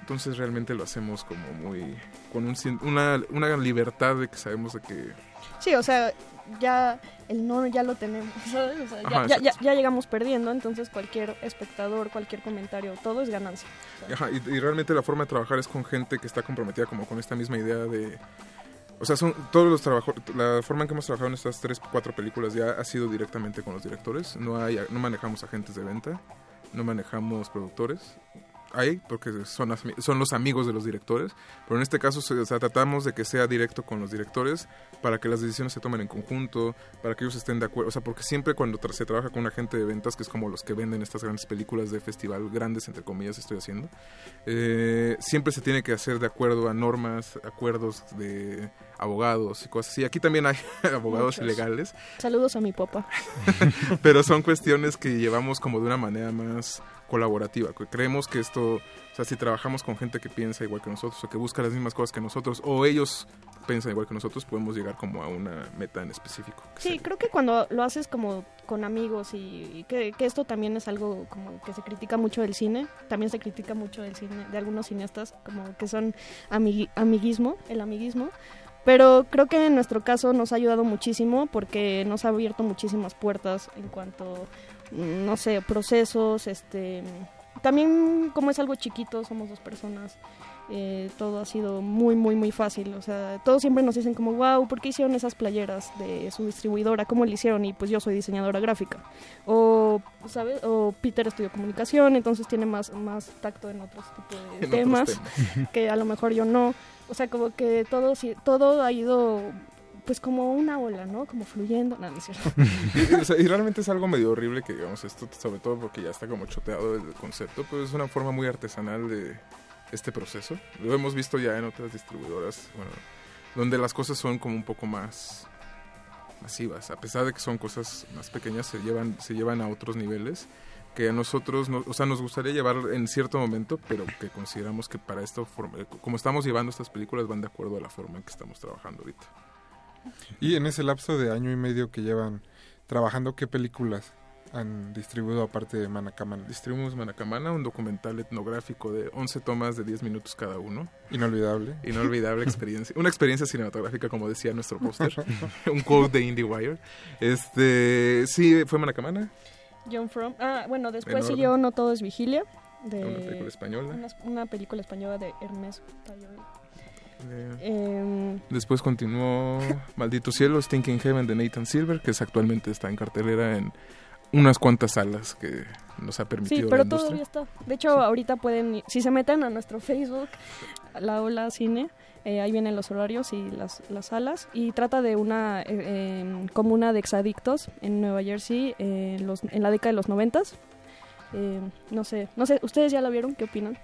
Entonces realmente lo hacemos como muy... con un una, una libertad de que sabemos de que... Sí, o sea, ya el no ya lo tenemos, [laughs] ¿sabes? O sea, ya, Ajá, ya, ya- exacto. ya llegamos perdiendo, entonces cualquier espectador, cualquier comentario, todo es ganancia. Ajá, y, y realmente la forma de trabajar es con gente que está comprometida como con esta misma idea de... O sea, son todos los trabajos, la forma en que hemos trabajado en estas tres, cuatro películas ya ha sido directamente con los directores. No hay, no manejamos agentes de venta, no manejamos productores. Hay, porque son, as- son los amigos de los directores, pero en este caso o sea, tratamos de que sea directo con los directores para que las decisiones se tomen en conjunto, para que ellos estén de acuerdo. O sea, porque siempre cuando tra- se trabaja con un agente de ventas, que es como los que venden estas grandes películas de festival, grandes entre comillas estoy haciendo, eh, siempre se tiene que hacer de acuerdo a normas, acuerdos de abogados y cosas así. Aquí también hay [laughs] abogados Muchos. legales, Saludos a mi papá. [laughs] pero son cuestiones que llevamos como de una manera más colaborativa. Creemos que esto, o sea, si trabajamos con gente que piensa igual que nosotros o que busca las mismas cosas que nosotros o ellos piensan igual que nosotros, podemos llegar como a una meta en específico. Sí, creo que cuando lo haces como con amigos y, y que, que esto también es algo como que se critica mucho del cine, también se critica mucho del cine, de algunos cineastas como que son amigui- amiguismo, el amiguismo, pero creo que en nuestro caso nos ha ayudado muchísimo porque nos ha abierto muchísimas puertas en cuanto, no sé, procesos, este, también como es algo chiquito, somos dos personas, eh, todo ha sido muy, muy, muy fácil. O sea, todos siempre nos dicen como, wow, ¿por qué hicieron esas playeras de su distribuidora? ¿Cómo lo hicieron? Y pues yo soy diseñadora gráfica. O, ¿sabes? O Peter estudió comunicación, entonces tiene más, más tacto en otros tipos de En temas, temas. que a lo mejor yo no. O sea, como que todo, todo ha ido pues como una ola, ¿no? Como fluyendo. No, no es cierto. [laughs] y, realmente es algo medio horrible que digamos esto, sobre todo porque ya está como choteado el concepto, pero es una forma muy artesanal de este proceso. Lo hemos visto ya en otras distribuidoras, bueno, donde las cosas son como un poco más masivas, a pesar de que son cosas más pequeñas, se llevan, se llevan a otros niveles que a nosotros, no- o sea, nos gustaría llevar en cierto momento, pero que consideramos que para esto, como estamos llevando estas películas, van de acuerdo a la forma en que estamos trabajando ahorita. Y en ese lapso de año y medio que llevan trabajando, ¿qué películas han distribuido aparte de Manacamana? Distribuimos Manacamana, un documental etnográfico de 11 tomas de 10 minutos cada uno. Inolvidable. Inolvidable experiencia. Una experiencia cinematográfica, como decía nuestro póster. [laughs] [laughs] un quote de IndieWire. Este, sí, fue Manacamana. John From. Ah, bueno, después siguió No Todo es Vigilia. De Una película española. Una, una película española de Hermes Tayoy. Eh, Em, Después continuó Maldito Cielo, Stinking Heaven de Nathan Silver, que es actualmente está en cartelera en unas cuantas salas que nos ha permitido sí, la pero industria. todavía está. De hecho, ahorita pueden, ir- si se meten a nuestro Facebook, la Ola Cine, eh, ahí vienen los horarios y las, las salas. Y trata de una eh, em, comuna de exadictos en Nueva Jersey eh, en, los, en la década de los noventas. Eh, no sé, no sé, ¿ustedes ya la vieron? ¿Qué opinan?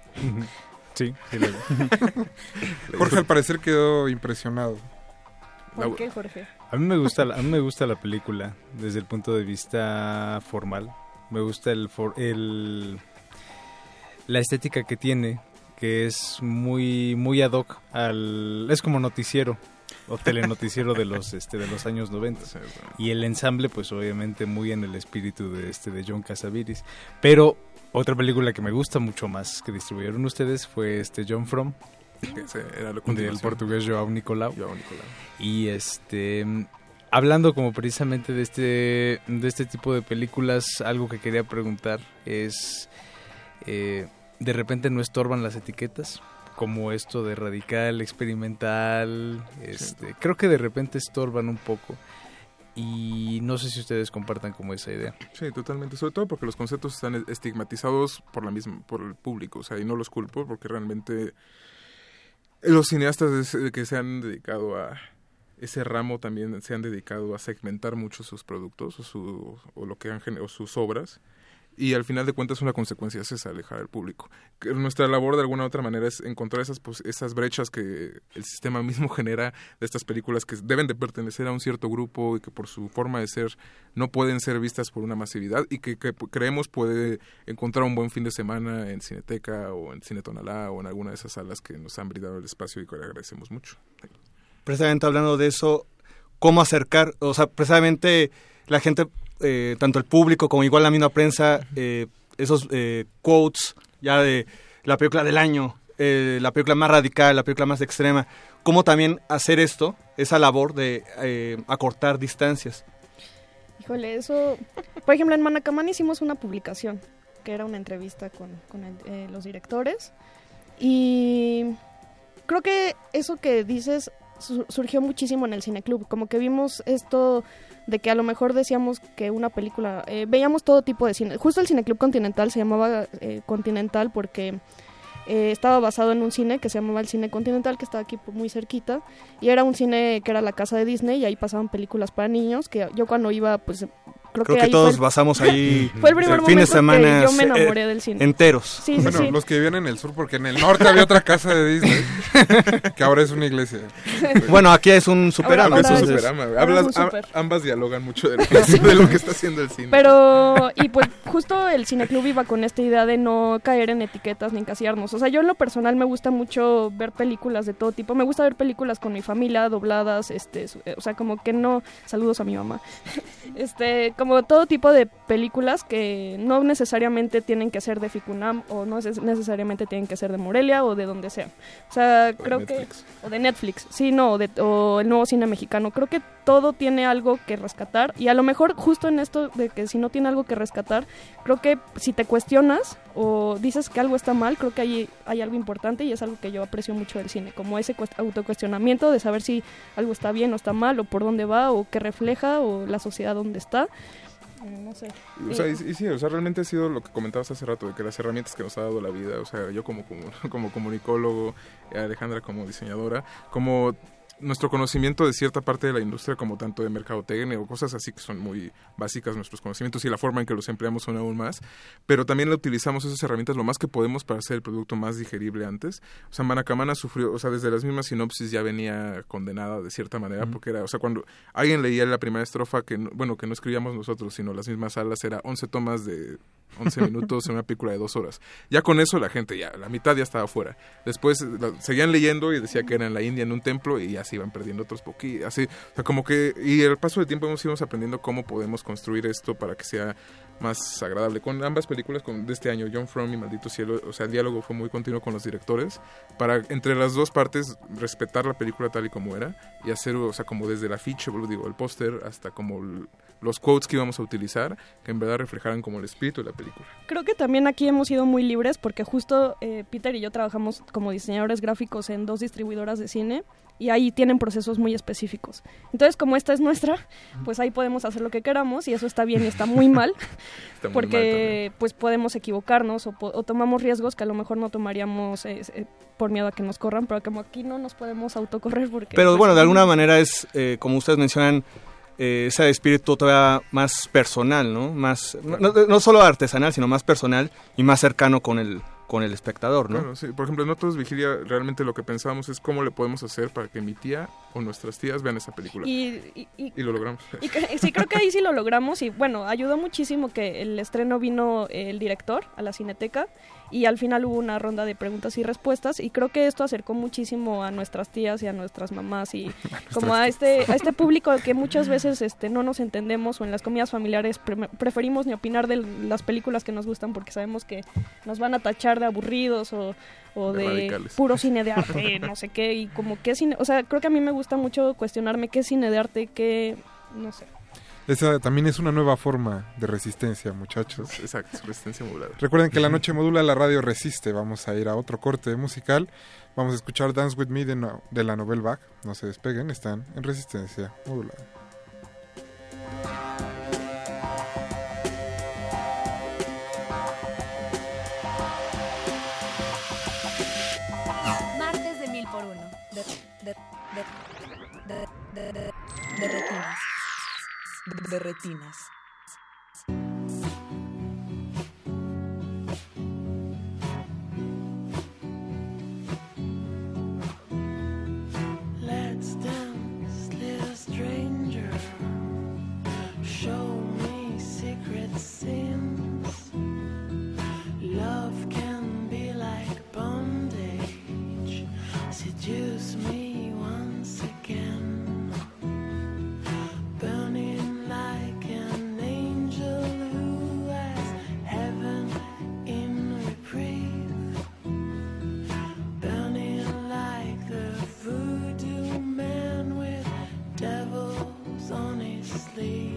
Sí, sí lo vi. [laughs] Jorge al parecer quedó impresionado. ¿Por qué, Jorge? A mí me gusta, la- a mí me gusta la película desde el punto de vista formal. Me gusta el, for- el la estética que tiene, que es muy muy ad hoc al es como noticiero o telenoticiero de los este de los años 90 y el ensamble pues obviamente muy en el espíritu de este de John Casaviris pero otra película que me gusta mucho más que distribuyeron ustedes fue este John From Que era del continuación. portugués Joao Nicolau Joao Nicolau. y este hablando como precisamente de este de este tipo de películas algo que quería preguntar es eh, de repente no estorban las etiquetas como esto de radical experimental este creo que de repente estorban un poco y no sé si ustedes compartan como esa idea Sí, totalmente. Sobre todo porque los conceptos están estigmatizados por la misma, por el público. O sea, y no los culpo porque realmente los cineastas es- que se han dedicado a ese ramo también se han dedicado a segmentar mucho sus productos o, su, o lo que han o sus obras y al final de cuentas una consecuencia es esa, alejar al público. Nuestra labor de alguna u otra manera es encontrar esas, pues, esas brechas que el sistema mismo [laughs] genera de estas películas que deben de pertenecer a un cierto grupo y que por su forma de ser no pueden ser vistas por una masividad y que, que creemos puede encontrar un buen fin de semana en Cineteca o en Cine Tonalá o en alguna de esas salas que nos han brindado el espacio y que le agradecemos mucho. precisamente hablando de eso, cómo acercar, o sea, precisamente la gente, eh, tanto el público como igual la misma prensa, eh, esos eh, quotes ya de la película del año, eh, la película más radical, la película más extrema, cómo también hacer esto, esa labor de eh, acortar distancias. Híjole, eso... Por ejemplo, en Manacamán hicimos una publicación, que era una entrevista con, con el- eh, los directores. Y creo que eso que dices su- surgió muchísimo en el cineclub. Como que vimos esto de que a lo mejor decíamos que una película... eh, veíamos todo tipo de cine. Justo el cineclub Continental se llamaba eh, Continental porque... eh, estaba basado en un cine que se llamaba el Cine Continental, que estaba aquí muy cerquita, y era un cine que era la casa de Disney, y ahí pasaban películas para niños, que yo cuando iba, pues creo, Creo que, ahí todos fue el- basamos [laughs] ahí fue el primer fin de semana que yo me enamoré del cine. enteros. Sí, sí, bueno, sí. los que vivían en el sur, porque en el norte había otra casa de Disney, [laughs] que ahora es una iglesia. Bueno, aquí es un superama. Ahora es un superama. ahora Hablas- es un super. a- ambas dialogan mucho de lo, que, de lo que está haciendo el cine. Pero, y pues justo el cineclub iba con esta idea de no caer en etiquetas ni encasillarnos. O sea, yo en lo personal me gusta mucho ver películas de todo tipo. Me gusta ver películas con mi familia, dobladas, este, eh, o sea, como que no, saludos a mi mamá. Este, como todo tipo de películas que no necesariamente tienen que ser de Ficunam o no neces- necesariamente tienen que ser de Morelia o de donde sea. O sea, de creo que Netflix. o de Netflix, sí, no, o, de- o el nuevo cine mexicano. Creo que todo tiene algo que rescatar y a lo mejor justo en esto de que si no tiene algo que rescatar, creo que si te cuestionas o dices que algo está mal, creo que ahí hay algo importante y es algo que yo aprecio mucho del cine, como ese cuest- autocuestionamiento de saber si algo está bien o está mal o por dónde va o qué refleja o la sociedad donde está. Eh, No sé. O sea, y, y sí, o sea, realmente ha sido lo que comentabas hace rato, de que las herramientas que nos ha dado la vida, o sea, yo como, como, [laughs] como comunicólogo, Alejandra como diseñadora, como nuestro conocimiento de cierta parte de la industria, como tanto de mercadotecnia o cosas así que son muy básicas nuestros conocimientos y la forma en que los empleamos son aún más, pero también le utilizamos esas herramientas lo más que podemos para hacer el producto más digerible antes. O sea, Manacamana sufrió, o sea, desde las mismas sinopsis ya venía condenada de cierta manera, porque era, o sea, cuando alguien leía la primera estrofa, que no- bueno, que no escribíamos nosotros, sino las mismas salas, era 11 tomas de 11 minutos en una película de dos horas. Ya con eso la gente, ya, la mitad ya estaba fuera. Después eh, la- seguían leyendo y decía que era en la India en un templo y ya se iban perdiendo otros poquitos. Así, o sea, como que, y al paso del tiempo hemos ido aprendiendo cómo podemos construir esto para que sea más agradable. Con ambas películas con, de este año, John From y Maldito Cielo, o sea, el diálogo fue muy continuo con los directores para entre las dos partes respetar la película tal y como era y hacer, o sea, como desde el afiche, digo, el póster hasta como el- los quotes que íbamos a utilizar, que en verdad reflejaran como el espíritu de la película. Creo que también aquí hemos sido muy libres porque justo eh, Peter y yo trabajamos como diseñadores gráficos en dos distribuidoras de cine y ahí tienen procesos muy específicos. Entonces, como esta es nuestra, pues ahí podemos hacer lo que queramos y eso está bien y está muy mal [laughs] Está muy mal porque pues podemos equivocarnos o, o tomamos riesgos que a lo mejor no tomaríamos eh, eh, por miedo a que nos corran, pero como aquí no nos podemos autocorrer porque... Pero pues, bueno, de alguna manera es, eh, como ustedes mencionan, eh, ese espíritu todavía más personal, ¿no? Más, no- no solo artesanal, sino más personal y más cercano con el, con el espectador, ¿no? Claro, sí. Por ejemplo, en Otros Vigilia realmente lo que pensábamos es cómo le podemos hacer para que mi tía o nuestras tías vean esa película. Y, y- y- Y lo logramos. [laughs] Sí, creo que ahí sí lo logramos y bueno, ayudó muchísimo que el estreno vino el director a la cineteca y al final hubo una ronda de preguntas y respuestas y creo que esto acercó muchísimo a nuestras tías y a nuestras mamás y [laughs] como a este a este público que muchas [laughs] veces este no nos entendemos o en las comidas familiares pre- preferimos ni opinar de las películas que nos gustan porque sabemos que nos van a tachar de aburridos o, o De de, radicales. puro cine de [laughs] arte, no sé qué y como qué cine, o sea, creo que a mí me gusta mucho cuestionarme qué es cine de arte, qué no sé. Esa también es una nueva forma de resistencia, muchachos. Exacto, resistencia modulada. Recuerden que la noche modula, la radio resiste. Vamos a ir a otro corte musical. Vamos a escuchar Dance With Me de, no- de la Novel Bach. No se despeguen, están en resistencia modulada. Martes de mil por uno. De, de, de, de, de, de, de retinas. De retinas. sleep.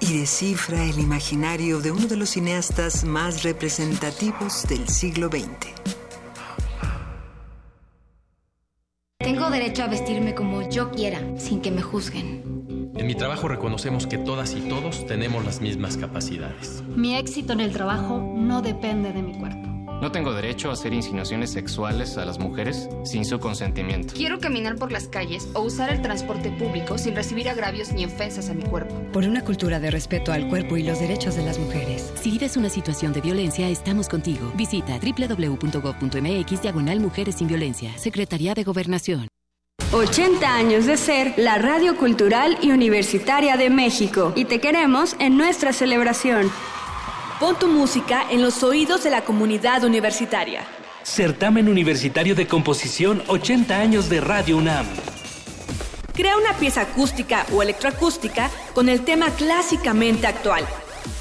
y descifra el imaginario de uno de los cineastas más representativos del siglo XX. Tengo derecho a vestirme como yo quiera, sin que me juzguen. En mi trabajo reconocemos que todas y todos tenemos las mismas capacidades. Mi éxito en el trabajo no depende de mi cuerpo. No tengo derecho a hacer insinuaciones sexuales a las mujeres sin su consentimiento. Quiero caminar por las calles o usar el transporte público sin recibir agravios ni ofensas a mi cuerpo. Por una cultura de respeto al cuerpo y los derechos de las mujeres. Si vives una situación de violencia, estamos contigo. Visita www.gov.mx diagonal Mujeres sin Violencia. Secretaría de Gobernación. 80 años de ser la radio cultural y universitaria de México y te queremos en nuestra celebración. Pon tu música en los oídos de la comunidad universitaria. Certamen Universitario de Composición 80 años de Radio UNAM. Crea una pieza acústica o electroacústica con el tema clásicamente actual.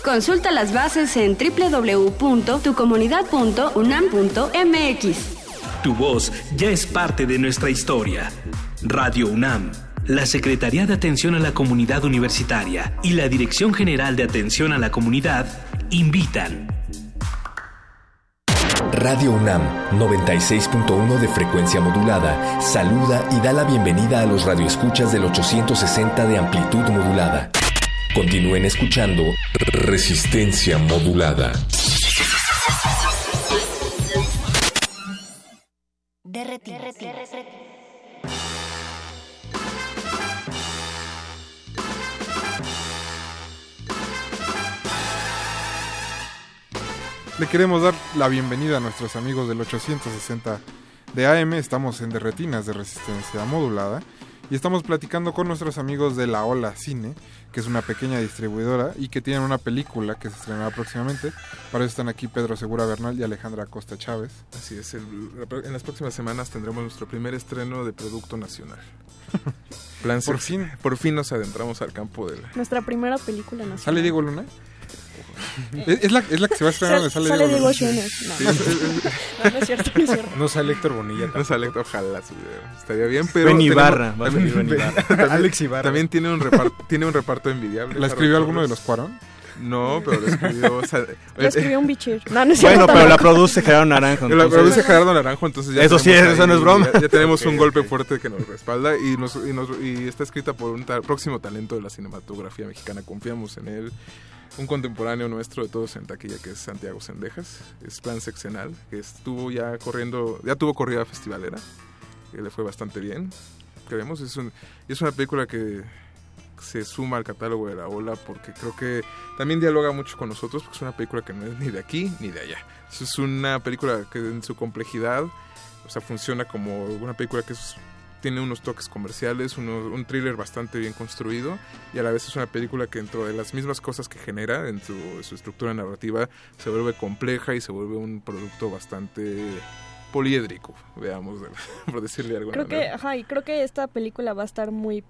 Consulta las bases en www.tucomunidad.unam.mx. Tu voz ya es parte de nuestra historia. Radio UNAM, la Secretaría de Atención a la Comunidad Universitaria y la Dirección General de Atención a la Comunidad invitan. Radio UNAM 96.1 de frecuencia modulada saluda y da la bienvenida a los radioescuchas del 860 de amplitud modulada. Continúen escuchando Resistencia modulada. Le queremos dar la bienvenida a nuestros amigos del 860 de AM. Estamos en Derretinas de Resistencia Modulada y estamos platicando con nuestros amigos de La Ola Cine, que es una pequeña distribuidora y que tienen una película que se estrenará próximamente. Para eso están aquí Pedro Segura Bernal y Alejandra Costa Chávez. Así es, el- en las próximas semanas tendremos nuestro primer estreno de producto nacional. [laughs] Plan Por sex- Por fin nos adentramos al campo del... Nuestra primera película nacional. ¿Sale Diego Luna? ¿Es, es la, es la que se va a estrenar donde sale, Sale Diego. No. No, no es cierto, no es cierto. No sale Héctor Bonilla. No sale Héctor, ojalá. Estaría bien, pero... Ben tenemos- Ibarra, va a salir Ben [laughs] Ibarra. también- Alex Ibarra. También tiene un reparto, tiene un reparto envidiable. ¿La escribió alguno de los Cuarón? No, pero lo escribió... o sea, Lo escribió un bichir. No, no. Bueno, pero la tampoco. produce Gerardo Naranjo. La entonces- produce Gerardo Naranjo, entonces ya Eso sí, eso no es broma. Ya, ya tenemos un Ok, golpe ok. fuerte que nos respalda y, nos, y, nos- y está escrita por un ta- próximo talento de la cinematografía mexicana. Confiamos en él. Un contemporáneo nuestro de todos en taquilla que es Santiago Sendejas. Es plan sexenal, que estuvo ya corriendo, ya tuvo corrida festivalera, que le fue bastante bien. Creemos, es, es una película que se suma al catálogo de la ola porque creo que también dialoga mucho con nosotros porque es una película que no es ni de aquí ni de allá. Es una película que en su complejidad, o sea, funciona como una película que es- tiene unos toques comerciales, uno- un thriller bastante bien construido y a la vez es una película que dentro de las mismas cosas que genera en su, su estructura narrativa se vuelve compleja y se vuelve un producto bastante poliédrico, veamos, [laughs] por decirle de alguna Creo que, manera. ajá, y creo que esta película va a estar muy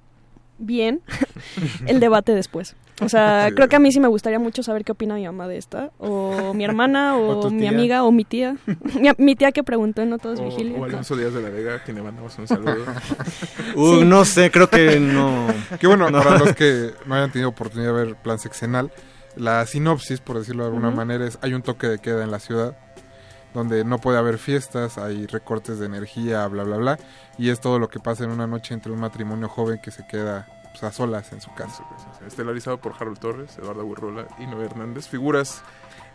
bien [laughs] el debate después. O sea, [laughs] Sí. creo que a mí sí me gustaría mucho saber qué opina mi mamá de esta, o mi hermana, [laughs] o, mi amiga, o mi tía. [laughs] mi, mi tía que preguntó en Otros O, Vigilia. o Alonso Díaz de la Vega, a quien le mandamos un saludo. Uh, No sé, creo que no. Que bueno, No. para los que no hayan tenido oportunidad de ver Plan Sexenal, la sinopsis, por decirlo de alguna manera, es hay un toque de queda en la ciudad donde no puede haber fiestas, hay recortes de energía, bla, bla, bla, y es todo lo que pasa en una noche entre un matrimonio joven que se queda pues, a solas en su casa. Estelarizado por Harold Torres, Eduardo Burrola y Noé Hernández, figuras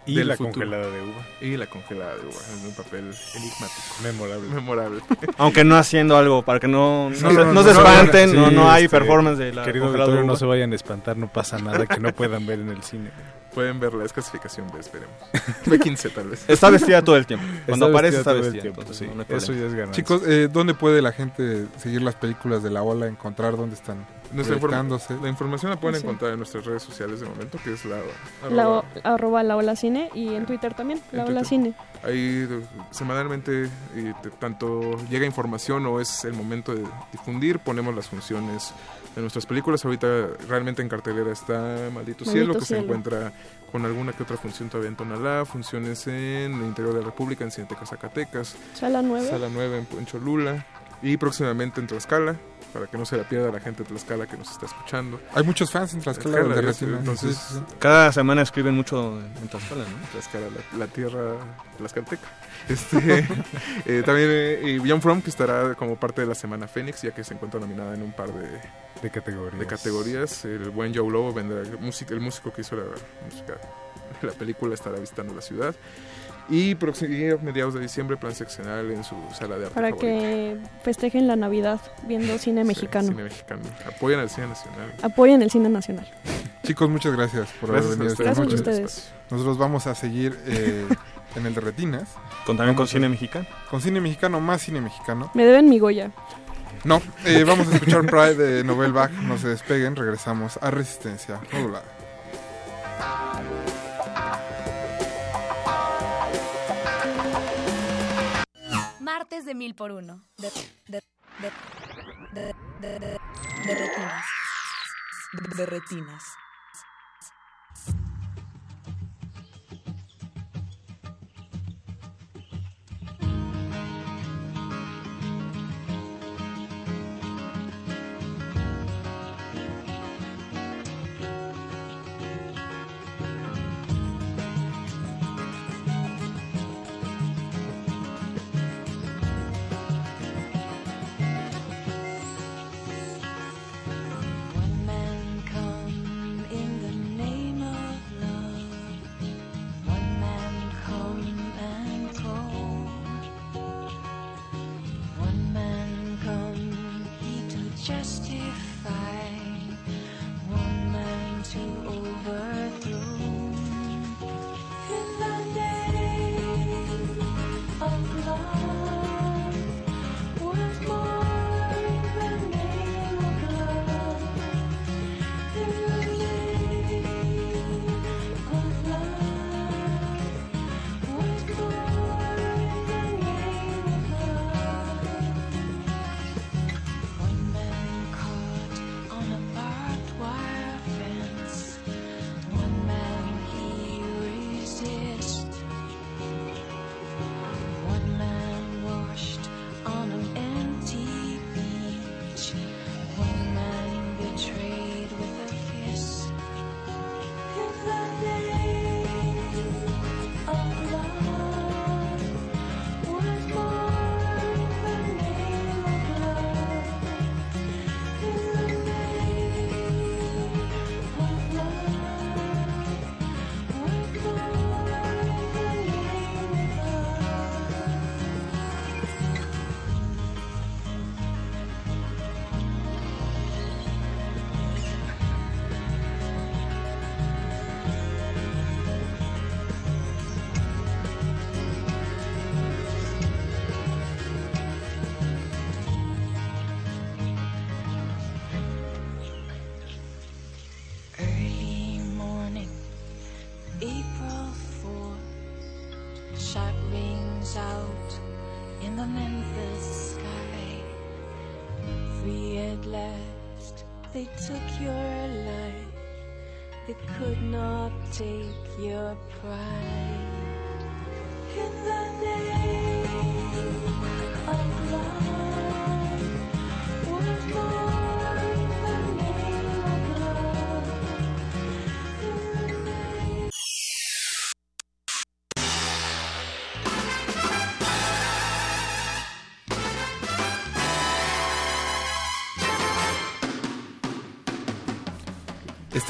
Y del la futuro. congelada de uva. Y la congelada de uva, es un papel enigmático. Memorable. Memorable. [laughs] Aunque no haciendo algo, para que no, no, se- no se no, espanten, no, sí, no hay este, performance de la Querido congelada de auditorio, no uva. se vayan a espantar, no pasa nada que no puedan ver en el cine. [laughs] Pueden ver la desclasificación de Esperemos. [laughs] B15 tal vez. Está vestida todo el tiempo. Cuando Está aparece vestida está todo el vestida. tiempo, entonces sí. no hay Eso ya es ganancia. Chicos, eh, ¿dónde puede la gente seguir las películas de la ola, encontrar dónde están Nuestra la información la pueden Sí. encontrar en nuestras redes sociales de momento, que es la... La, arroba- o- arroba la ola cine y en Twitter también, la en ola Twitter. cine. Ahí de- semanalmente eh, te- tanto llega información o es el momento de difundir, ponemos las funciones de nuestras películas. Ahorita realmente en cartelera está Maldito, Maldito Cielo, que se encuentra con alguna que otra función todavía en Tonalá, funciones en el interior de la República, en Cineteca Zacatecas, Sala 9. Sala 9 en, en Cholula y próximamente en Tlaxcala, para que no se la pierda la gente de Tlaxcala que nos está escuchando. Hay muchos fans en Tlaxcala de Retinas, Entonces, sí, sí, sí. Cada semana escriben mucho en Tlaxcala, ¿no? Tlaxcala, la, la tierra tlaxcalteca. Este, [laughs] eh, también eh, y Beyond From, que estará como parte de la Semana Fénix, ya que se encuentra nominada en un par de, de categorías. de categorías. El buen Joe Lobo vendrá, el músico, el músico que hizo la música de la película estará visitando la ciudad. Y, a mediados de diciembre, plan seccional en su sala de arte Para favorita. que festejen la Navidad viendo cine mexicano. Cine mexicano. Apoyan al cine nacional. Apoyen el cine nacional. Chicos, muchas gracias por Gracias haber venido a esta ustedes. Gracias a ustedes. Nosotros vamos a seguir eh, en el de Retinas. Con, también con Vamos cine mexicano. Con cine mexicano, más cine mexicano. Me deben mi Goya. No, eh, vamos a escuchar Pride de Novel Back. No se despeguen, regresamos a Resistencia Modulada. Martes de mil por uno. De, de, de, de retinas. De retinas.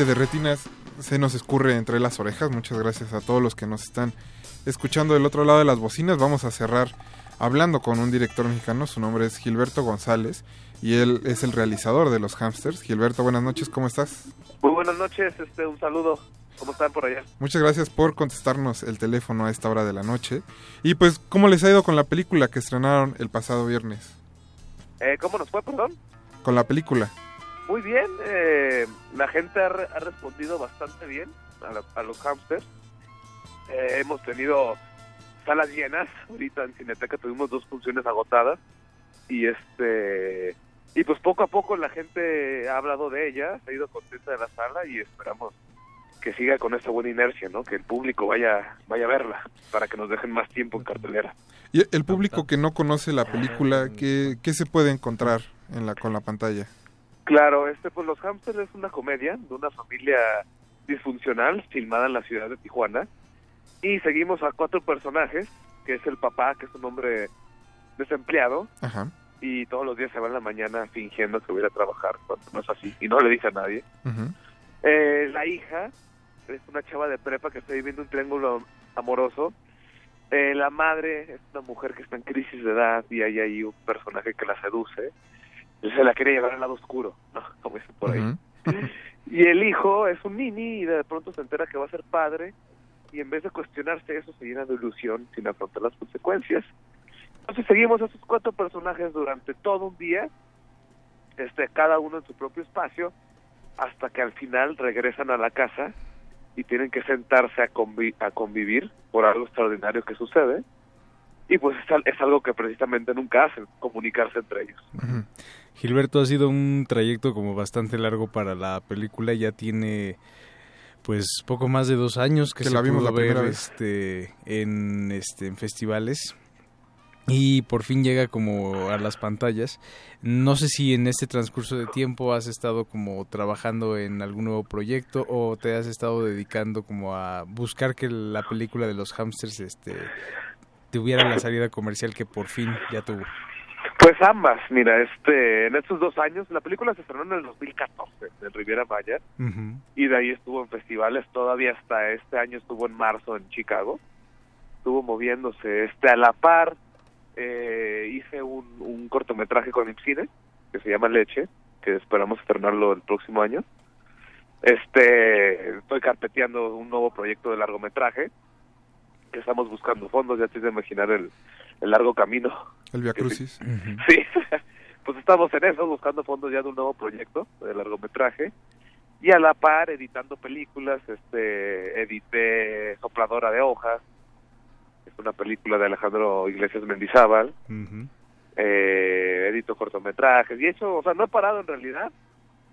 Este de Retinas se nos escurre entre las orejas. Muchas gracias a todos los que nos están escuchando del otro lado de las bocinas. Vamos a cerrar hablando con un director mexicano. Su nombre es Gilberto González y él es el realizador de Los Hamsters. Gilberto, buenas noches, ¿cómo estás? Muy buenas noches, este, un saludo. ¿Cómo están por allá? Muchas gracias por contestarnos el teléfono a esta hora de la noche. Y pues, ¿cómo les ha ido con la película que estrenaron el pasado viernes? Eh, ¿Cómo nos fue, perdón? Con la película. Muy bien, eh, la gente ha, ha respondido bastante bien a, la- a los hamsters. Eh, hemos tenido salas llenas, ahorita en Cineteca tuvimos dos funciones agotadas y este y pues poco a poco la gente ha hablado de ella, se ha ido contenta de la sala y esperamos que siga con esta buena inercia, ¿no? Que el público vaya vaya a verla para que nos dejen más tiempo en cartelera. Y el público que no conoce la película, ¿qué, qué se puede encontrar en la con la pantalla? Claro, este pues Los Hamsters es una comedia de una familia disfuncional filmada en la ciudad de Tijuana y seguimos a cuatro personajes, que es el papá, que es un hombre desempleado Ajá. y todos los días se va en la mañana fingiendo que va a trabajar, cuando no es así y no le dice a nadie. Eh, la hija es una chava de prepa que está viviendo un triángulo amoroso. Eh, la madre es una mujer que está en crisis de edad y hay ahí un personaje que la seduce. Se la quiere llevar al lado oscuro, ¿no? [laughs] Como dicen por ahí. [laughs] Y el hijo es un nini y de pronto se entera que va a ser padre y en vez de cuestionarse eso se llena de ilusión sin afrontar las consecuencias. Entonces seguimos a esos cuatro personajes durante todo un día, este, cada uno en su propio espacio, hasta que al final regresan a la casa y tienen que sentarse a, convi- a convivir por algo extraordinario que sucede. Y pues es, al- es algo que precisamente nunca hacen, comunicarse entre ellos. Gilberto, ha sido un trayecto como bastante largo para la película, ya tiene pues poco más de dos años que, Que se la vimos pudo la ver vez. este, en, este, en festivales y por fin llega como a las pantallas. No sé si en este transcurso de tiempo has estado como trabajando en algún nuevo proyecto o te has estado dedicando como a buscar que la película de los hamsters este, tuviera la salida comercial que por fin ya tuvo. Pues ambas, mira, este, en estos dos años, la película se estrenó en el 2014 en Riviera Maya y de ahí estuvo en festivales, todavía hasta este año estuvo en marzo en Chicago, estuvo moviéndose, este, a la par, eh, hice un, un cortometraje con Ipsine que se llama Leche, que esperamos estrenarlo el próximo año. Este, estoy carpeteando un nuevo proyecto de largometraje, que estamos buscando fondos, ya te de imaginar el, el largo camino. El Via Crucis. [laughs] Sí, pues estamos en eso, buscando fondos ya de un nuevo proyecto de largometraje. Y a la par editando películas, este, edité Sopladora de Hojas, es una película de Alejandro Iglesias Mendizábal, eh, edito cortometrajes. Y eso, o sea, no he parado en realidad.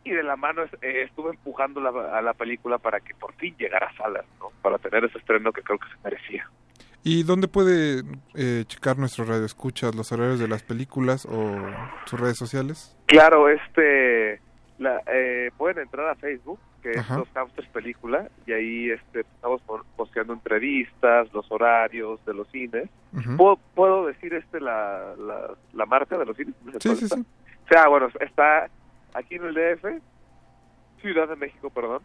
Y de la mano eh, estuve empujando la- a la película para que por fin llegara a salas, ¿no? Para tener ese estreno que creo que se merecía. ¿Y dónde puede eh, checar nuestro radio escuchas los horarios de las películas o sus redes sociales? Claro, este, la, eh, pueden entrar a Facebook, que es. Los Hamsters Película, y ahí este, estamos posteando entrevistas, los horarios de los cines. ¿Puedo, puedo decir este la, la, la marca de los cines? Sí, sí, sí. O sea, bueno, está aquí en el DF, Ciudad de México, perdón.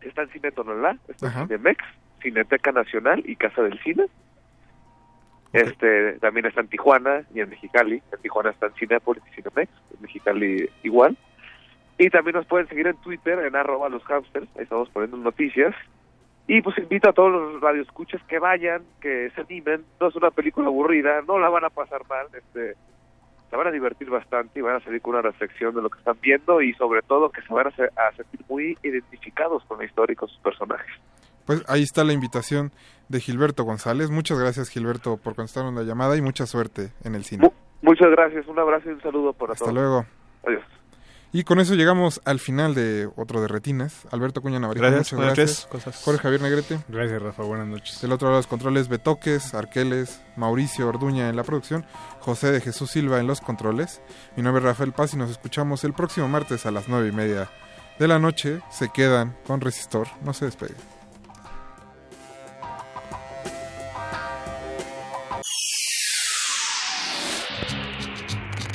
Está en Cine Tonalá, está Ajá. en Cinemex, Cineteca Nacional y Casa del Cine. Este también está en Tijuana y en Mexicali. En Tijuana está en Cinepolis y Cinemex, en Mexicali igual. Y también nos pueden seguir en Twitter, en arroba los hamsters, ahí estamos poniendo noticias. Y pues invito a todos los radioescuchas que vayan, que se animen. No es una película aburrida, no la van a pasar mal. Este, se van a divertir bastante y van a salir con una reflexión de lo que están viendo y sobre todo que se van a, se- a sentir muy identificados con la historia y con sus personajes. Pues ahí está la invitación de Gilberto González. Muchas gracias Gilberto por contestar una llamada y mucha suerte en el cine. Muchas gracias, un abrazo y un saludo para Hasta todos. luego. Adiós. Y con eso llegamos al final de otro de Retinas. Alberto Cuña Navarrete, Gracias, muchas buenas gracias. noches. Cosas. Jorge Javier Negrete. Gracias, Rafa. Buenas noches. Del otro lado de los controles, Betoques, Arqueles, Mauricio Orduña en la producción, José de Jesús Silva en los controles. Mi nombre es Rafael Paz y nos escuchamos el próximo martes a las nueve y media de la noche. Se quedan con Resistor. No se despeguen.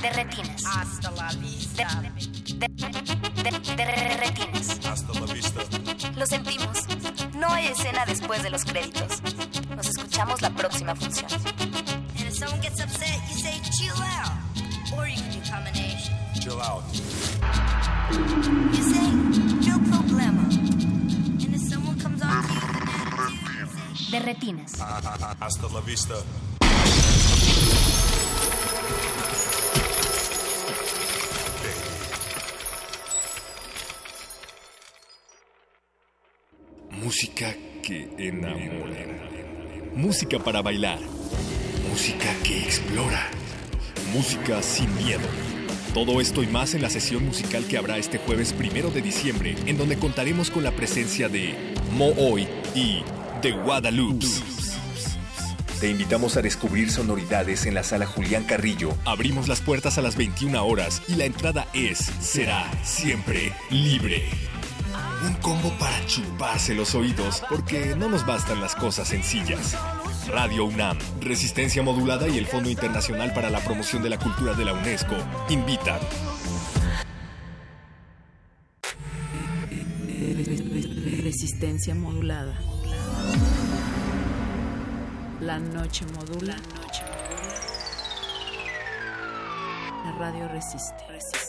De retinas. Hasta la vista. De, de- de- de retinas. Hasta la vista. Lo sentimos. No hay escena después de los créditos. Nos escuchamos la próxima función. And if someone gets upset, you say chill out. Or you can do combination. Chill out. You say no problema. And if someone comes on to you, De retinas. Hasta la vista. Música que enamora. Música para bailar. Música que explora. Música sin miedo. Todo esto y más en la sesión musical que habrá este jueves primero de diciembre, en donde contaremos con la presencia de Mo Hoy y The Guadalupe. Te invitamos a descubrir sonoridades en la sala Julián Carrillo. Abrimos las puertas a las 21 horas y la entrada es, será, siempre libre. Un combo para chuparse los oídos, porque no nos bastan las cosas sencillas. Radio UNAM, Resistencia Modulada y el Fondo Internacional para la Promoción de la Cultura de la UNESCO invitan. Resistencia modulada. La noche modula. La radio resiste.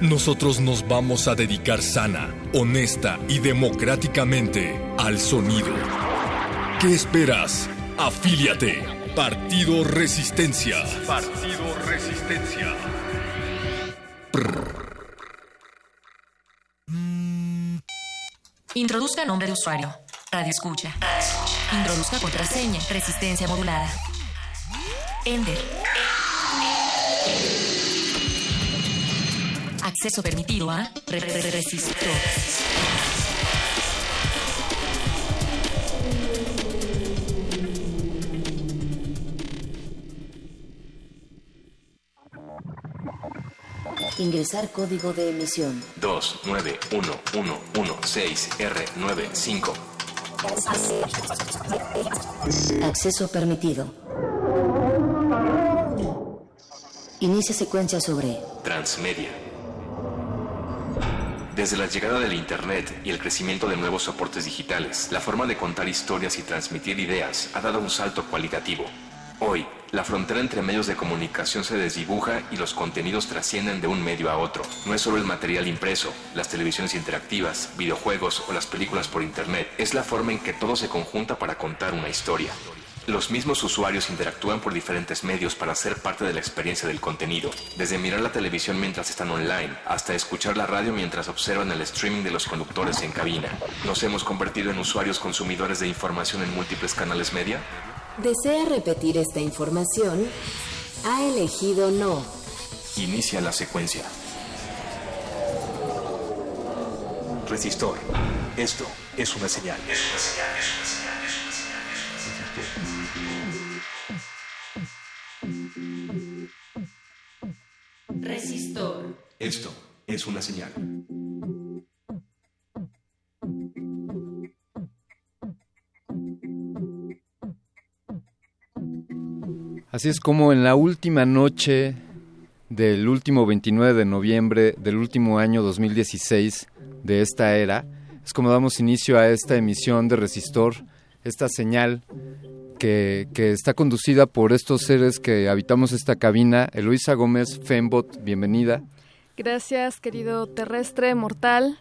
Nosotros nos vamos a dedicar sana, honesta y democráticamente al sonido. ¿Qué esperas? Afíliate. Partido Resistencia. Partido Resistencia. Introduzca nombre de usuario. Radio escucha. Introduzca contraseña. Resistencia modulada. Ender. Acceso permitido a re- re- re- resistor. Ingresar código de emisión. 291116R95. Acceso permitido. Inicia secuencia sobre Transmedia. Desde la llegada del Internet y el crecimiento de nuevos soportes digitales, la forma de contar historias y transmitir ideas ha dado un salto cualitativo. Hoy, la frontera entre medios de comunicación se desdibuja y los contenidos trascienden de un medio a otro. No es solo el material impreso, las televisiones interactivas, videojuegos o las películas por Internet, es la forma en que todo se conjunta para contar una historia. Los mismos usuarios interactúan por diferentes medios para ser parte de la experiencia del contenido, desde mirar la televisión mientras están online hasta escuchar la radio mientras observan el streaming de los conductores en cabina. ¿Nos hemos convertido en usuarios consumidores de información en múltiples canales media? ¿Desea repetir esta información? Ha elegido no. Inicia la secuencia. Resistor. Esto es una señal. Resistor. Esto es una señal. Así es como en la última noche del último 29 de noviembre del último año 2016 de esta era, es como damos inicio a esta emisión de Resistor, esta señal que, que está conducida por estos seres que habitamos esta cabina. Eloisa Gómez Fembot, bienvenida. Gracias, querido terrestre mortal,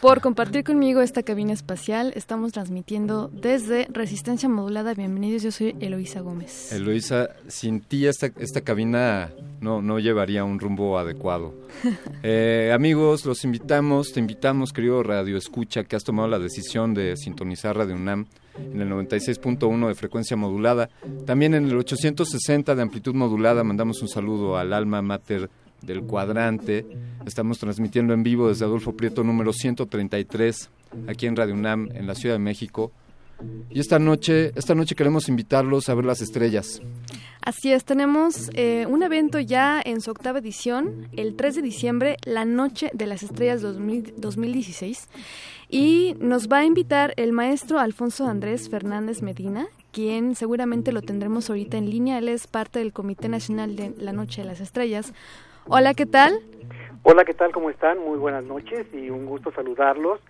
por compartir conmigo esta cabina espacial. Estamos transmitiendo desde Resistencia Modulada. Bienvenidos, yo soy Eloisa Gómez. Eloisa, sin ti esta, esta cabina no, no llevaría un rumbo adecuado. [laughs] Eh, amigos, los invitamos, te invitamos, querido Radio Escucha, que has tomado la decisión de sintonizar Radio UNAM en el 96.1 de frecuencia modulada. También en el 860 de amplitud modulada mandamos un saludo al alma mater del cuadrante. Estamos transmitiendo en vivo desde Adolfo Prieto número 133, aquí en Radio UNAM, en la Ciudad de México. y esta noche, esta noche queremos invitarlos a ver las estrellas. Así es, tenemos eh, un evento ya en su octava edición, el 3 de diciembre, la Noche de las Estrellas 2000 2016. Y nos va a invitar el maestro Alfonso Andrés Fernández Medina, quien seguramente lo tendremos ahorita en línea. Él es parte del Comité Nacional de la Noche de las Estrellas. Hola, ¿qué tal? Hola, ¿qué tal? ¿Cómo están? Muy buenas noches y un gusto saludarlos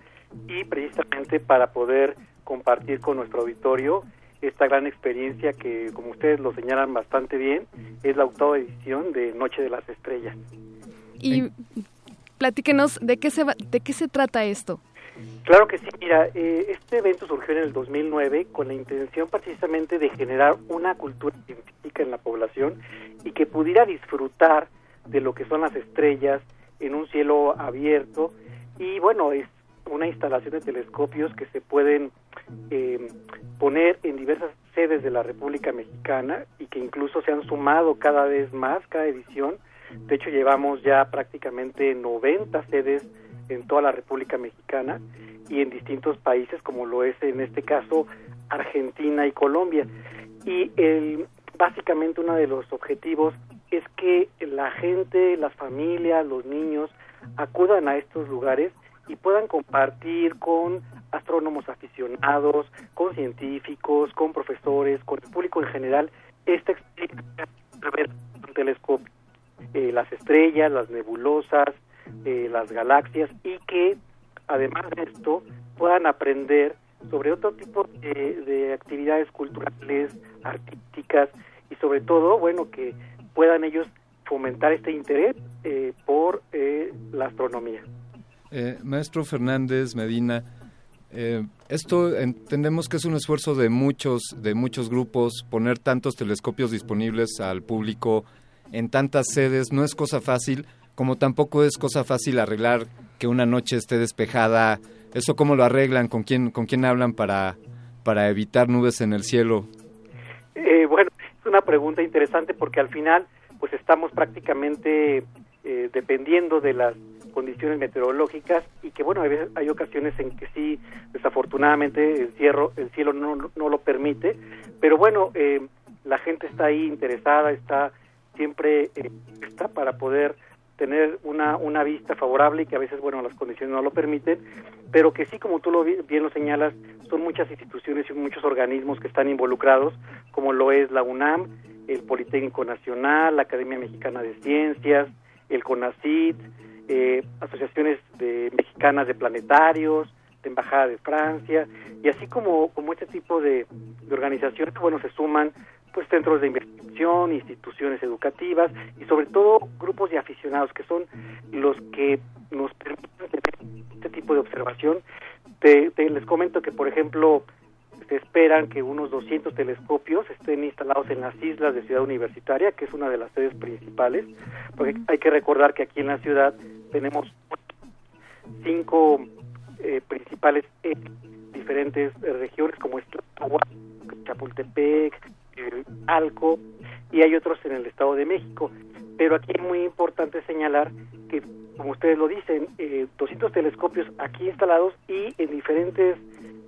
y precisamente para poder compartir con nuestro auditorio esta gran experiencia que, como ustedes lo señalan bastante bien, es la octava edición de Noche de las Estrellas. Y platíquenos de qué se va- de qué se trata esto. Claro que sí, mira, eh, este evento surgió en el 2009 con la intención precisamente de generar una cultura científica en la población y que pudiera disfrutar de lo que son las estrellas en un cielo abierto y bueno, es una instalación de telescopios que se pueden eh, poner en diversas sedes de la República Mexicana y que incluso se han sumado cada vez más, cada edición. De hecho, llevamos ya prácticamente 90 sedes en toda la República Mexicana y en distintos países, como lo es en este caso Argentina y Colombia. Y el, básicamente uno de los objetivos es que la gente, las familias, los niños acudan a estos lugares y puedan compartir con astrónomos aficionados, con científicos, con profesores, con el público en general, esta experiencia de ver un telescopio, eh, las estrellas, las nebulosas, eh, las galaxias y que además de esto puedan aprender sobre otro tipo de, de actividades culturales, artísticas y sobre todo, bueno, que puedan ellos fomentar este interés eh, por eh, la astronomía. Eh, maestro Fernández Medina, eh, esto entendemos que es un esfuerzo de muchos, de muchos grupos, poner tantos telescopios disponibles al público en tantas sedes no es cosa fácil, como tampoco es cosa fácil arreglar que una noche esté despejada. ¿Eso cómo lo arreglan? ¿Con quién, con quién hablan para, para evitar nubes en el cielo? Eh, bueno, es una pregunta interesante porque al final, pues estamos prácticamente eh, dependiendo de las condiciones meteorológicas y que bueno, hay, veces- hay ocasiones en que sí, desafortunadamente el cielo, el cielo no, no lo permite, pero bueno, eh, la gente está ahí interesada, está siempre eh, está para poder tener una, una vista favorable y que a veces, bueno, las condiciones no lo permiten, pero que sí, como tú lo, bi- bien lo señalas, son muchas instituciones y muchos organismos que están involucrados, como lo es la UNAM, el Politécnico Nacional, la Academia Mexicana de Ciencias, el CONACIT, eh, asociaciones de mexicanas de planetarios, de Embajada de Francia, y así como, como este tipo de, de organizaciones, bueno, se suman pues centros de investigación, instituciones educativas y sobre todo grupos de aficionados que son los que nos permiten tener este tipo de observación. Te, te- les comento que, por ejemplo, se esperan que unos 200 telescopios estén instalados en las islas de Ciudad Universitaria, que es una de las sedes principales, porque hay que recordar que aquí en la ciudad tenemos cinco eh, principales en diferentes eh, regiones, como es Tlahuac, Chapultepec, Alco, y hay otros en el Estado de México. Pero aquí es muy importante señalar que, como ustedes lo dicen, eh, 200 telescopios aquí instalados y en diferentes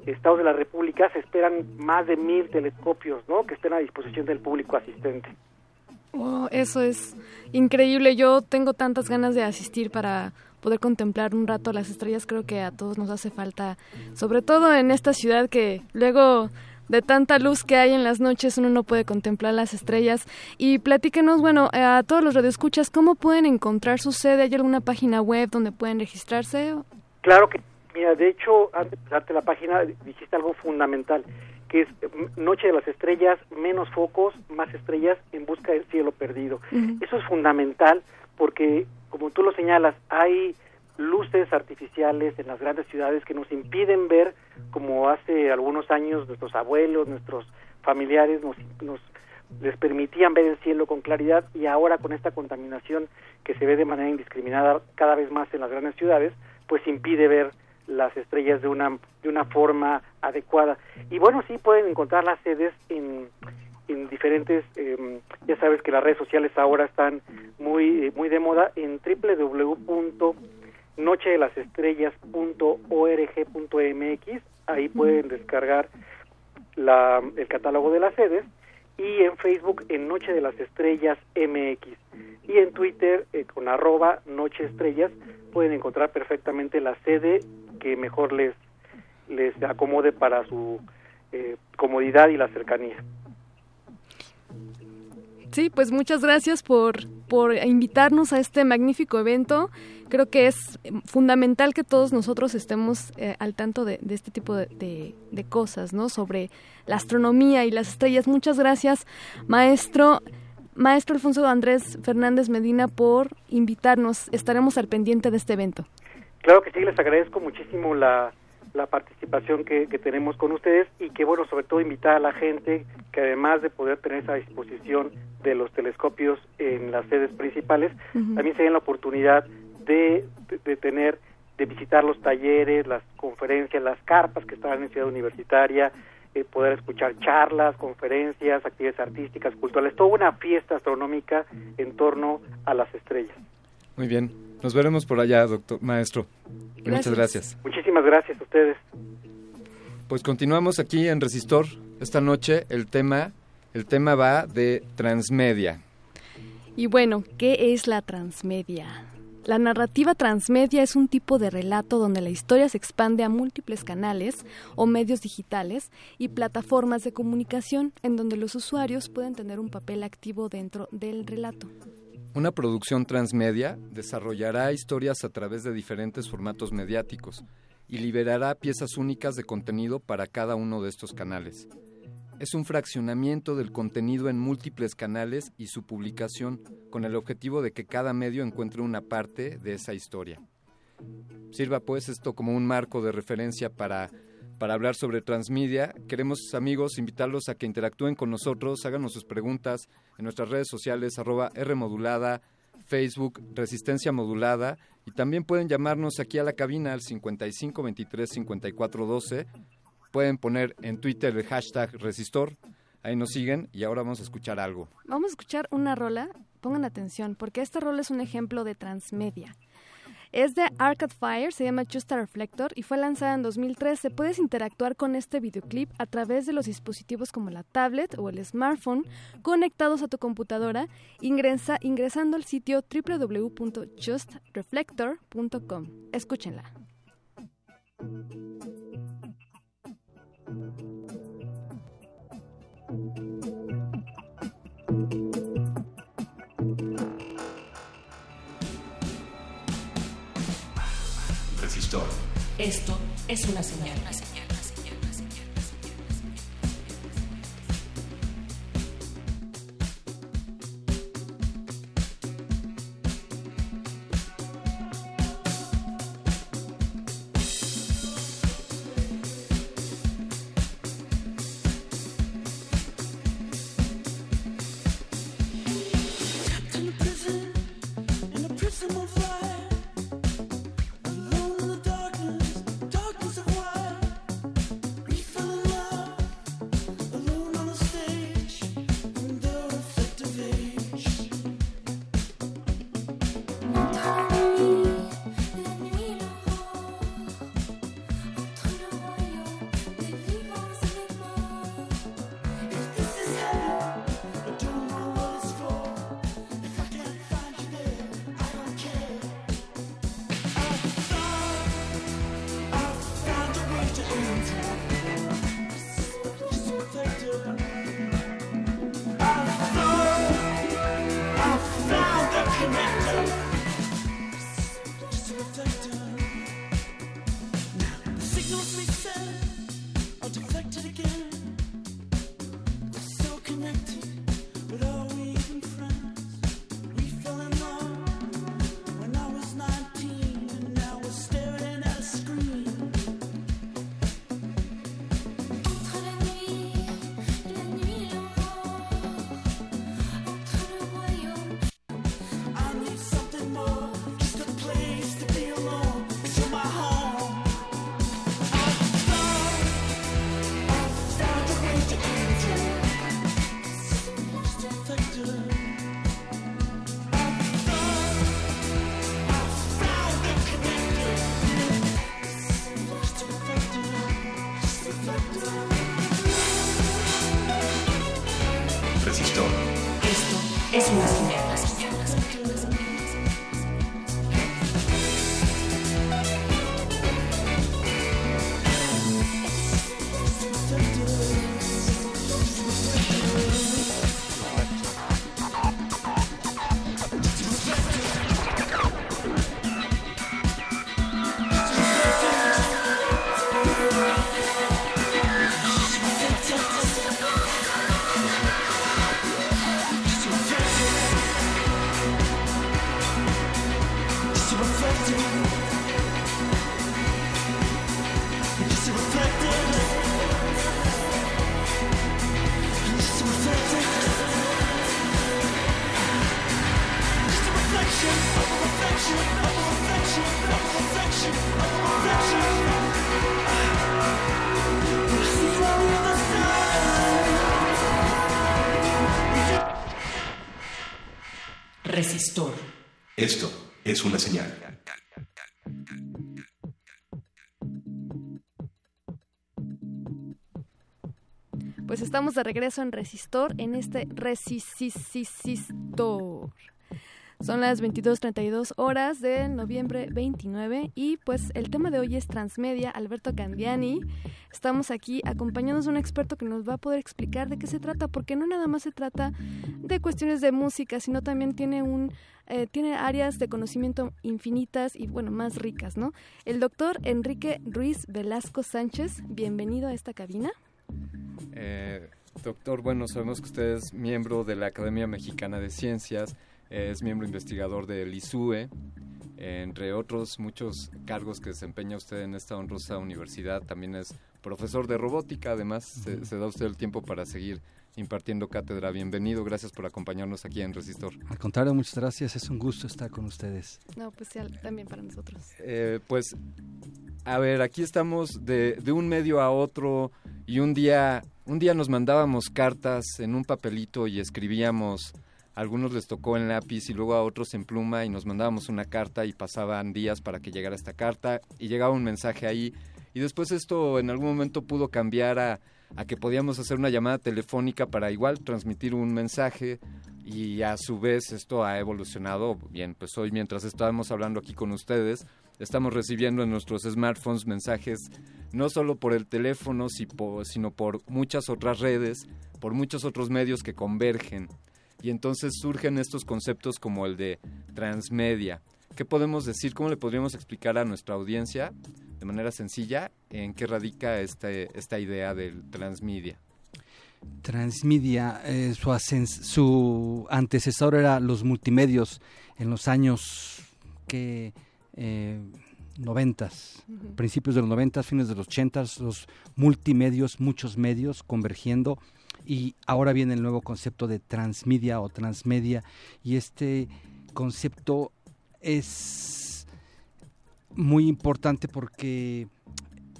estados de la República se esperan más de mil telescopios, ¿no? Que estén a disposición del público asistente. Oh, eso es increíble. Yo tengo tantas ganas de asistir para poder contemplar un rato las estrellas. Creo que a todos nos hace falta, sobre todo en esta ciudad que luego de tanta luz que hay en las noches uno no puede contemplar las estrellas. Y platíquenos, bueno, eh, a todos los radioescuchas, ¿cómo pueden encontrar su sede? ¿Hay alguna página web donde pueden registrarse? Claro que, mira, de hecho, antes de darte la página, dijiste algo fundamental, que es mm, Noche de las Estrellas, menos focos, más estrellas en busca del cielo perdido. Eso es fundamental porque, como tú lo señalas, hay luces artificiales en las grandes ciudades que nos impiden ver como hace algunos años nuestros abuelos, nuestros familiares nos, nos les permitían ver el cielo con claridad y ahora con esta contaminación que se ve de manera indiscriminada cada vez más en las grandes ciudades, pues impide ver las estrellas de una de una forma adecuada. Y bueno, sí pueden encontrar las sedes en, en diferentes, eh, ya sabes que las redes sociales ahora están muy muy de moda en www.nochedelasestrellas.org.mx, ahí pueden descargar la, el catálogo de las sedes. Y en Facebook en Noche de las Estrellas MX y en Twitter eh, con arroba Noche Estrellas pueden encontrar perfectamente la sede que mejor les les acomode para su eh, comodidad y la cercanía. Sí, pues muchas gracias por, por invitarnos a este magnífico evento. Creo que es fundamental que todos nosotros estemos eh, al tanto de, este tipo de, de- de cosas, ¿no? Sobre la astronomía y las estrellas. Muchas gracias, maestro. Maestro Alfonso Andrés Fernández Medina, por invitarnos. Estaremos al pendiente de este evento. Claro que sí, les agradezco muchísimo la, la participación que, que tenemos con ustedes y que, bueno, sobre todo invitar a la gente que además de poder tener esa disposición de los telescopios en las sedes principales, también se den la oportunidad de, de, de tener, de visitar los talleres, las conferencias, las carpas que están en Ciudad Universitaria, eh, poder escuchar charlas, conferencias, actividades artísticas, culturales, toda una fiesta astronómica en torno a las estrellas. Muy bien. Nos veremos por allá, doctor maestro. Muchas gracias. Muchísimas gracias a ustedes. Pues continuamos aquí en Resistor. Esta noche el tema, el tema va de transmedia. Y bueno, ¿qué es la transmedia? La narrativa transmedia es un tipo de relato donde la historia se expande a múltiples canales o medios digitales y plataformas de comunicación en donde los usuarios pueden tener un papel activo dentro del relato. Una producción transmedia desarrollará historias a través de diferentes formatos mediáticos y liberará piezas únicas de contenido para cada uno de estos canales. Es un fraccionamiento del contenido en múltiples canales y su publicación con el objetivo de que cada medio encuentre una parte de esa historia. Sirva pues esto como un marco de referencia para, para hablar sobre transmedia. Queremos amigos invitarlos a que interactúen con nosotros, háganos sus preguntas en nuestras redes sociales arroba Rmodulada, Facebook Resistencia Modulada y también pueden llamarnos aquí a la cabina al 55 23 54 12. Pueden poner en Twitter el hashtag Resistor. Ahí nos siguen y ahora vamos a escuchar algo. Vamos a escuchar una rola, pongan atención, porque esta rola es un ejemplo de transmedia. Es de Arcade Fire, se llama Just a Reflector y fue lanzada en 2013. Puedes interactuar con este videoclip a través de los dispositivos como la tablet o el smartphone conectados a tu computadora ingresa- ingresando al sitio www.justreflector.com. Escúchenla. Esto es una señal. Una señal. Pues estamos de regreso en Resistor, en este Resistor. Son las 22.32 horas de noviembre 29 y pues el tema de hoy es Transmedia, Alberto Candiani. Estamos aquí acompañándonos de un experto que nos va a poder explicar de qué se trata, porque no nada más se trata de cuestiones de música, sino también tiene un eh, tiene áreas de conocimiento infinitas y bueno, más ricas, ¿no? El doctor Enrique Ruiz Velasco Sánchez, bienvenido a esta cabina. Eh, doctor, bueno, sabemos que usted es miembro de la Academia Mexicana de Ciencias, es miembro investigador del ISUE, entre otros muchos cargos que desempeña usted en esta honrosa universidad. También es profesor de robótica, además se, se da usted el tiempo para seguir impartiendo cátedra. Bienvenido, gracias por acompañarnos aquí en Resistor. Al contrario, muchas gracias, es un gusto estar con ustedes. No, pues ya, también para nosotros. Eh, pues, a ver, aquí estamos de, de un medio a otro y un día, un día nos mandábamos cartas en un papelito y escribíamos, algunos les tocó en lápiz y luego a otros en pluma y nos mandábamos una carta y pasaban días para que llegara esta carta y llegaba un mensaje ahí y después esto en algún momento pudo cambiar a, a que podíamos hacer una llamada telefónica para igual transmitir un mensaje y a su vez esto ha evolucionado. Bien, pues hoy mientras estábamos hablando aquí con ustedes, estamos recibiendo en nuestros smartphones mensajes no solo por el teléfono, sino por muchas otras redes, por muchos otros medios que convergen. Y entonces surgen estos conceptos como el de transmedia. ¿Qué podemos decir? ¿Cómo le podríamos explicar a nuestra audiencia de manera sencilla en qué radica este, esta idea del transmedia? Transmedia, eh, su, antecesor era los multimedios en los años que eh, noventas, Ujú. principios de los noventas, fines de los ochentas, los multimedios, muchos medios convergiendo y ahora viene el nuevo concepto de transmedia o transmedia y este concepto es muy importante porque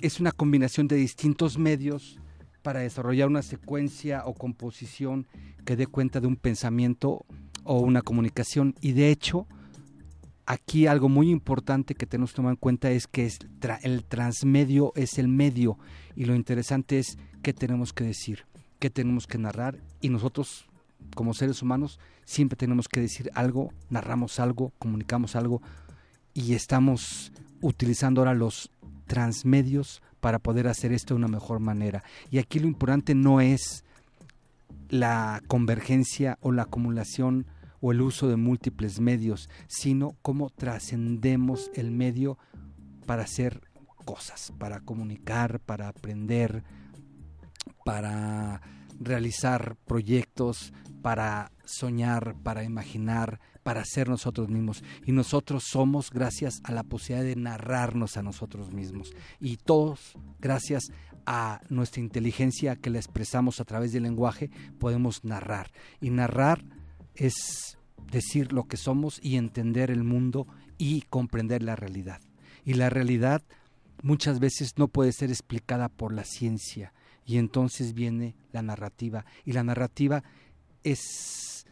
es una combinación de distintos medios para desarrollar una secuencia o composición que dé cuenta de un pensamiento o una comunicación. Y de hecho, aquí algo muy importante que tenemos que tomar en cuenta es que es tra- el transmedio es el medio y lo interesante es qué tenemos que decir, qué tenemos que narrar y nosotros como seres humanos siempre tenemos que decir algo, narramos algo, comunicamos algo y estamos utilizando ahora los transmedios para poder hacer esto de una mejor manera. Y aquí lo importante no es la convergencia o la acumulación o el uso de múltiples medios, sino cómo trascendemos el medio para hacer cosas, para comunicar, para aprender, para realizar proyectos, para soñar, para imaginar, para ser nosotros mismos. Y nosotros somos gracias a la posibilidad de narrarnos a nosotros mismos. Y todos, gracias a nuestra inteligencia que la expresamos a través del lenguaje, podemos narrar. Y narrar es decir lo que somos y entender el mundo y comprender la realidad. Y la realidad muchas veces no puede ser explicada por la ciencia. Y entonces viene la narrativa. Y la narrativa es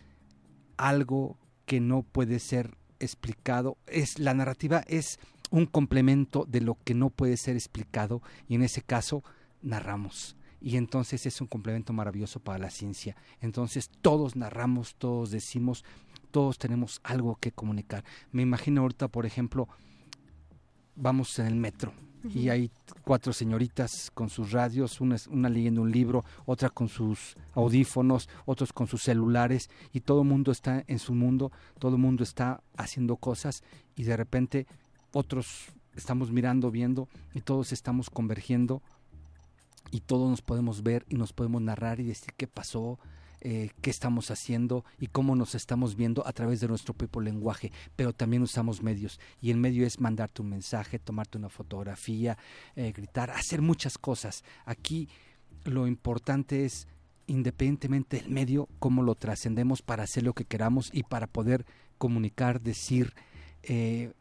algo que no puede ser explicado. Es, la narrativa es un complemento de lo que no puede ser explicado y en ese caso narramos. Y entonces es un complemento maravilloso para la ciencia. Entonces todos narramos, todos decimos, todos tenemos algo que comunicar. Me imagino ahorita, por ejemplo, vamos en el metro y hay cuatro señoritas con sus radios, una, una leyendo un libro, otra con sus audífonos, otros con sus celulares y todo el mundo está en su mundo, todo el mundo está haciendo cosas y de repente otros estamos mirando, viendo y todos estamos convergiendo y todos nos podemos ver y nos podemos narrar y decir qué pasó, eh, qué estamos haciendo y cómo nos estamos viendo a través de nuestro propio lenguaje, pero también usamos medios y el medio es mandarte un mensaje, tomarte una fotografía, eh, gritar, hacer muchas cosas. Aquí lo importante es independientemente del medio, cómo lo trascendemos para hacer lo que queramos y para poder comunicar, decir, eh,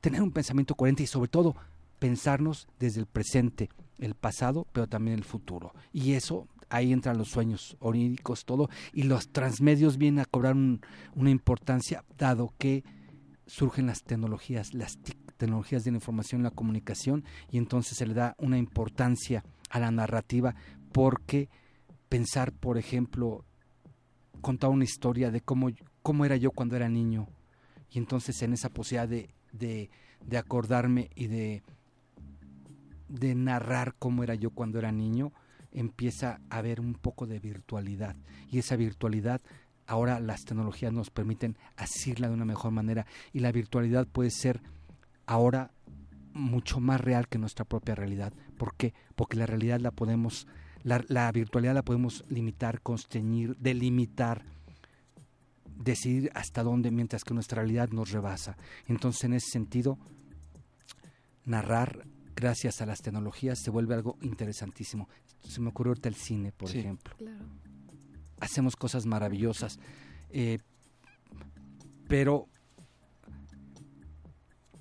tener un pensamiento coherente y sobre todo pensarnos desde el presente, el pasado, pero también el futuro. Y eso, ahí entran los sueños oníricos, todo, y los transmedios vienen a cobrar un- una importancia, dado que surgen las tecnologías, las tecnologías de la información la comunicación, y entonces se le da una importancia a la narrativa, porque pensar, por ejemplo, contar una historia de cómo, cómo era yo cuando era niño, y entonces en esa posibilidad de, de, de acordarme y de, de narrar cómo era yo cuando era niño, empieza a haber un poco de virtualidad. Y esa virtualidad, ahora las tecnologías nos permiten asirla de una mejor manera. Y la virtualidad puede ser ahora mucho más real que nuestra propia realidad. ¿Por qué? Porque la realidad la podemos, la, virtualidad la podemos limitar, constreñir, delimitar, decidir hasta dónde, mientras que nuestra realidad nos rebasa. Entonces, en ese sentido, narrar gracias a las tecnologías se vuelve algo interesantísimo. Se me ocurrió ahorita el cine, por Sí. ejemplo. Claro. Hacemos cosas maravillosas, eh, pero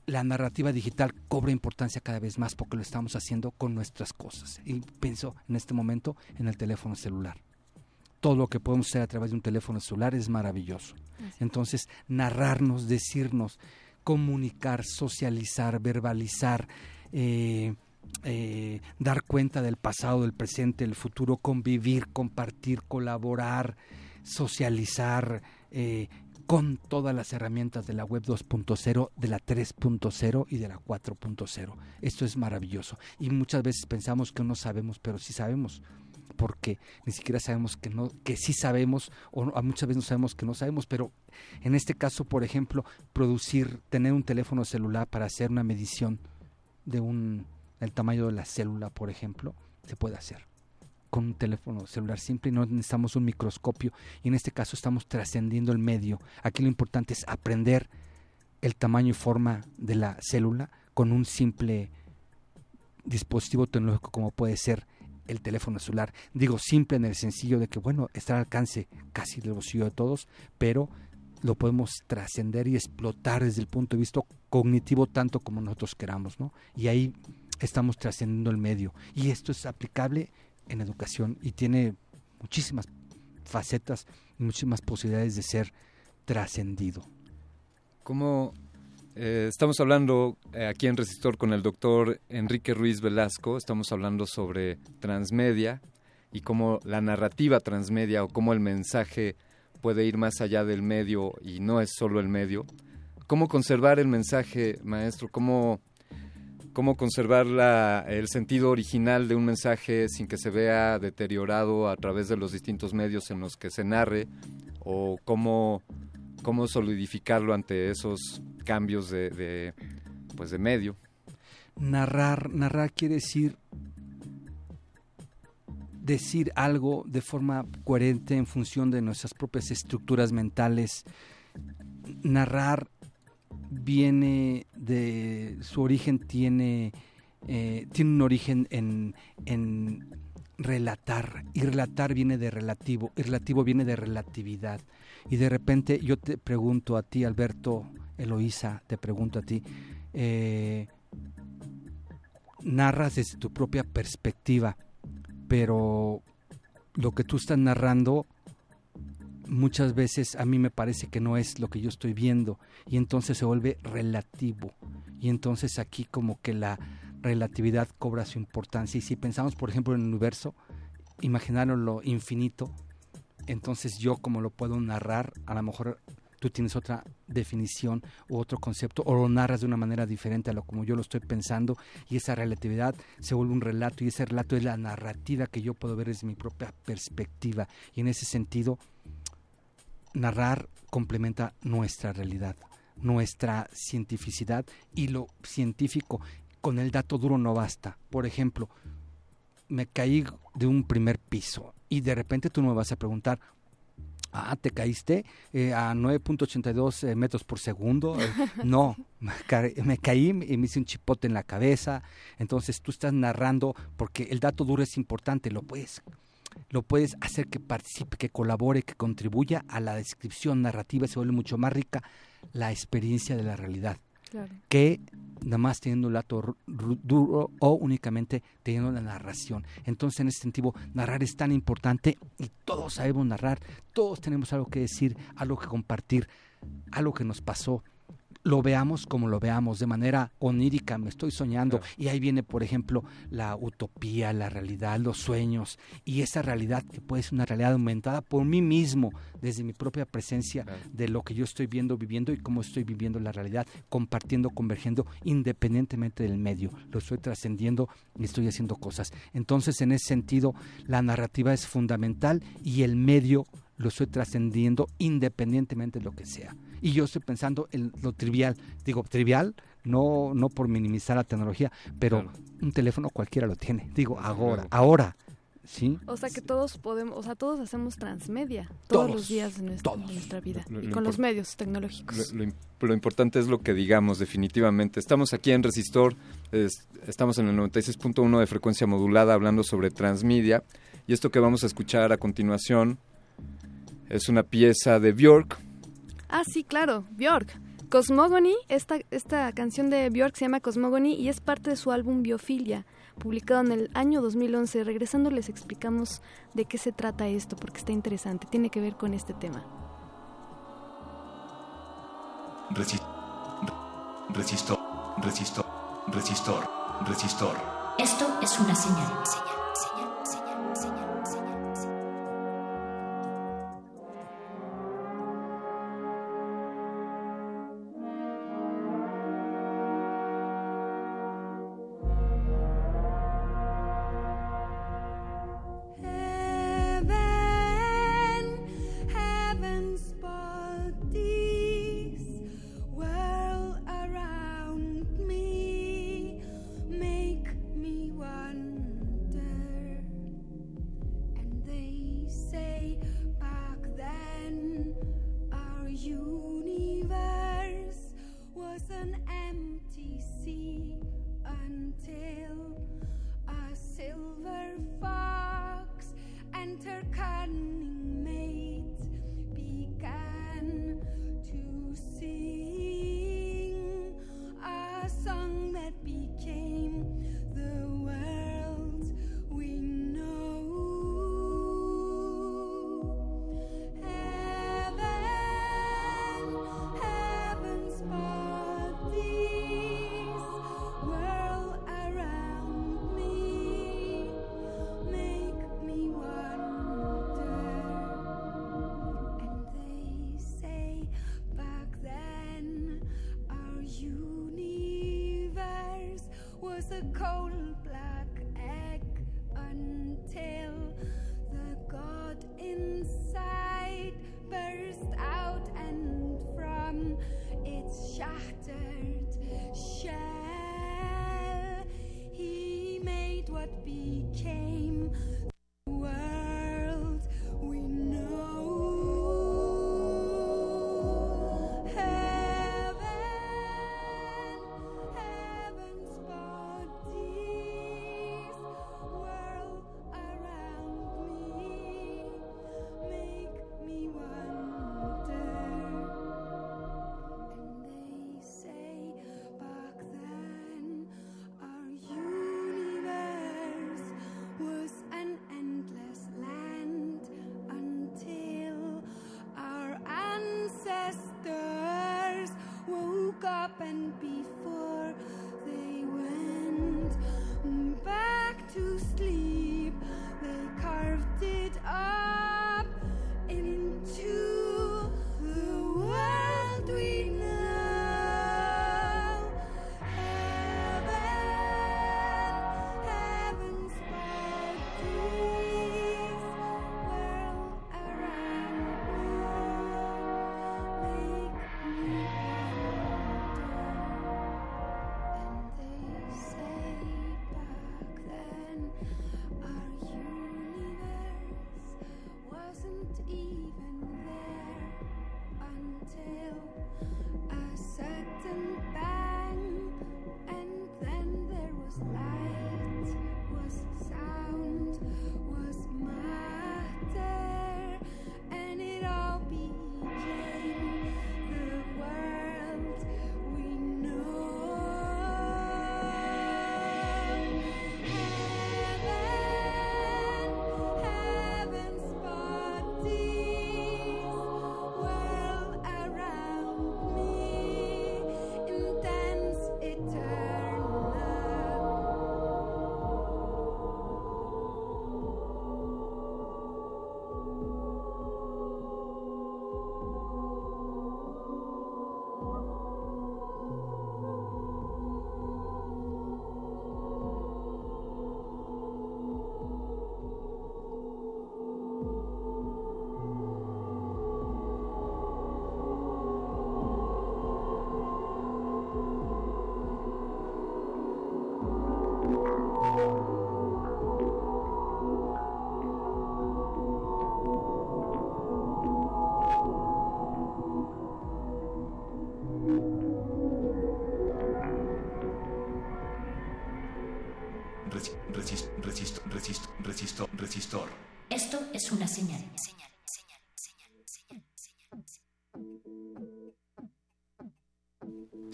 la narrativa digital cobra importancia cada vez más porque lo estamos haciendo con nuestras cosas. Y pienso en este momento en el teléfono celular. Todo lo que podemos hacer a través de un teléfono celular es maravilloso. Entonces, narrarnos, decirnos, comunicar, socializar, verbalizar, eh, eh, dar cuenta del pasado, del presente, del futuro, convivir, compartir, colaborar, socializar, eh, con todas las herramientas de la web 2.0, de la 3.0 y de la 4.0. Esto es maravilloso. Y muchas veces pensamos que no sabemos, pero sí sabemos. Porque ni siquiera sabemos que no, que sí sabemos, o muchas veces no sabemos que no sabemos, pero en este caso, por ejemplo, producir, tener un teléfono celular para hacer una medición de un el tamaño de la célula, por ejemplo, se puede hacer con un teléfono celular simple y no necesitamos un microscopio y en este caso estamos trascendiendo el medio. Aquí lo importante es aprender el tamaño y forma de la célula con un simple dispositivo tecnológico como puede ser el teléfono celular. Digo simple en el sencillo de que, bueno, está al alcance casi del bolsillo de todos, pero lo podemos trascender y explotar desde el punto de vista cognitivo tanto como nosotros queramos, ¿no? Y ahí estamos trascendiendo el medio. Y esto es aplicable en educación y tiene muchísimas facetas y muchísimas posibilidades de ser trascendido. ¿Cómo eh, estamos hablando eh, aquí en Resistor con el doctor Enrique Ruiz Velasco? Estamos hablando sobre transmedia y cómo la narrativa transmedia o cómo el mensaje puede ir más allá del medio y no es solo el medio. ¿Cómo conservar el mensaje, maestro? ¿Cómo, cómo conservar la- el sentido original de un mensaje sin que se vea deteriorado a través de los distintos medios en los que se narre? ¿O cómo, cómo solidificarlo ante esos cambios de, pues de medio? Narrar, narrar quiere decir decir algo de forma coherente en función de nuestras propias estructuras mentales. Narrar viene de su origen tiene eh, tiene un origen en, en relatar y relatar viene de relativo y relativo viene de relatividad y de repente yo te pregunto a ti Alberto Eloísa te pregunto a ti eh, narras desde tu propia perspectiva pero lo que tú estás narrando muchas veces a mí me parece que no es lo que yo estoy viendo y entonces se vuelve relativo y entonces aquí como que la relatividad cobra su importancia y si pensamos por ejemplo en el universo imaginaron lo infinito entonces yo como lo puedo narrar a lo mejor tú tienes otra definición u otro concepto o lo narras de una manera diferente a lo como yo lo estoy pensando y esa relatividad se vuelve un relato y ese relato es la narrativa que yo puedo ver desde mi propia perspectiva y en ese sentido narrar complementa nuestra realidad, nuestra cientificidad y lo científico con el dato duro no basta. Por ejemplo, me caí de un primer piso y de repente tú me vas a preguntar, ah, te caíste eh, a 9.82 eh, metros por segundo. Eh, no, me, ca- me caí y me hice un chipote en la cabeza. Entonces tú estás narrando porque el dato duro es importante, lo puedes lo puedes hacer que participe, que colabore, que contribuya a la descripción narrativa, se vuelve mucho más rica la experiencia de la realidad Que nada más teniendo ru- ru- duro o únicamente teniendo la narración. Entonces, en ese sentido, narrar es tan importante y todos sabemos narrar, todos tenemos algo que decir, algo que compartir, algo que nos pasó. Lo veamos como lo veamos, de manera onírica, me estoy soñando. Y ahí viene, por ejemplo, la utopía, la realidad, los sueños. Y esa realidad que puede ser una realidad aumentada por mí mismo, desde mi propia presencia de lo que yo estoy viendo, viviendo y cómo estoy viviendo la realidad, compartiendo, convergiendo, independientemente del medio. Lo estoy trascendiendo y estoy haciendo cosas. Entonces, en ese sentido, la narrativa es fundamental y el medio lo estoy trascendiendo independientemente de lo que sea. Y yo estoy pensando en lo trivial. Digo, trivial, no, no por minimizar la tecnología, pero un teléfono cualquiera lo tiene. Digo, ahora, ahora. ¿Sí? O sea que todos podemos, o sea, todos hacemos transmedia todos, Todos, los días de nuestra, de nuestra vida Lo- y lo con los medios tecnológicos. Lo, lo im- lo importante es lo que digamos, definitivamente. Estamos aquí en Resistor, es- estamos en el 96.1 de frecuencia modulada hablando sobre transmedia. Y esto que vamos a escuchar a continuación es una pieza de Björk. Ah, sí, claro, Björk. Cosmogony, esta, esta canción de Björk se llama Cosmogony y es parte de su álbum Biofilia, publicado en el año 2011. Regresando les explicamos de qué se trata esto, porque está interesante, tiene que ver con este tema. Resi- Resistor, resistor, resistor, resistor. Esto es una señal. Heaven, cold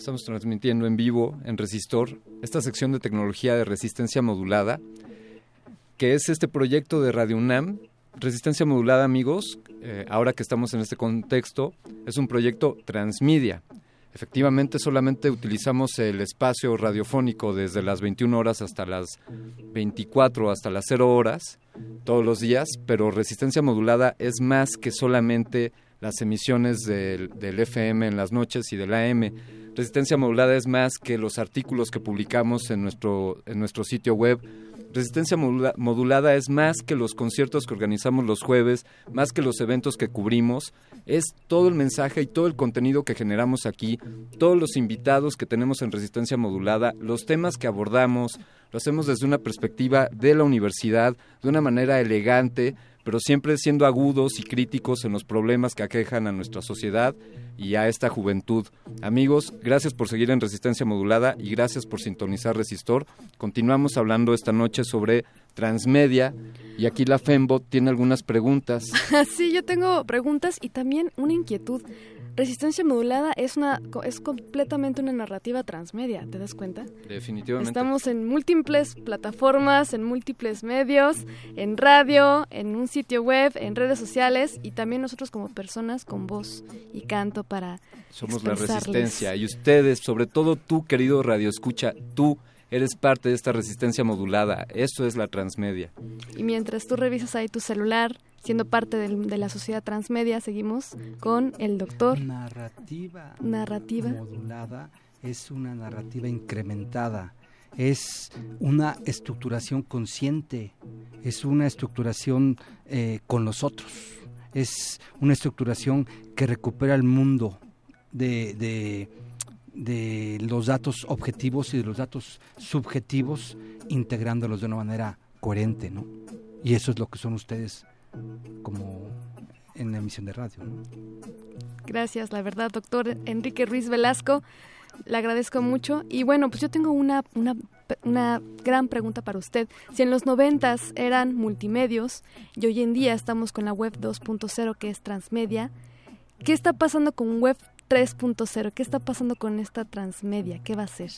Estamos transmitiendo en vivo en Resistor esta sección de tecnología de resistencia modulada, que es este proyecto de Radio UNAM. Resistencia modulada, amigos, eh, ahora que estamos en este contexto, es un proyecto transmedia. Efectivamente, solamente utilizamos el espacio radiofónico desde las 21 horas hasta las 24, hasta las 0 horas, todos los días, pero resistencia modulada es más que solamente las emisiones del, del FM en las noches y del AM. Resistencia modulada es más que los artículos que publicamos en nuestro, en nuestro sitio web. Resistencia modula- modulada es más que los conciertos que organizamos los jueves, más que los eventos que cubrimos, es todo el mensaje y todo el contenido que generamos aquí, todos los invitados que tenemos en Resistencia modulada, los temas que abordamos, lo hacemos desde una perspectiva de la universidad, de una manera elegante, pero siempre siendo agudos y críticos en los problemas que aquejan a nuestra sociedad y a esta juventud. Amigos, gracias por seguir en Resistencia Modulada y gracias por sintonizar Resistor. Continuamos hablando esta noche sobre transmedia y aquí la Fembot tiene algunas preguntas. [laughs] sí, yo tengo preguntas y también una inquietud. Resistencia modulada es una es completamente una narrativa transmedia, ¿te das cuenta? Definitivamente. Estamos en múltiples plataformas, en múltiples medios, en radio, en un sitio web, en redes sociales y también nosotros como personas con voz y canto para Somos la resistencia y ustedes, sobre todo tú, querido Radio Escucha, tú eres parte de esta resistencia modulada. Esto es la transmedia. Y mientras tú revisas ahí tu celular, siendo parte del- de la sociedad transmedia, seguimos con el doctor. Narrativa. Narrativa. modulada es una narrativa incrementada, es una estructuración consciente, es una estructuración eh, con los otros, es una estructuración que recupera el mundo de, de, de los datos objetivos y de los datos subjetivos, integrándolos de una manera coherente, ¿no? Y eso es lo que son ustedes como en la emisión de radio, ¿no? Gracias, la verdad, doctor Enrique Ruiz Velasco. Le agradezco mucho. Y bueno, pues yo tengo una, una, una gran pregunta para usted. Si en los noventas eran multimedios y hoy en día estamos con la web 2.0 que es transmedia, ¿qué está pasando con web 3.0? ¿Qué está pasando con esta transmedia? ¿Qué va a ser?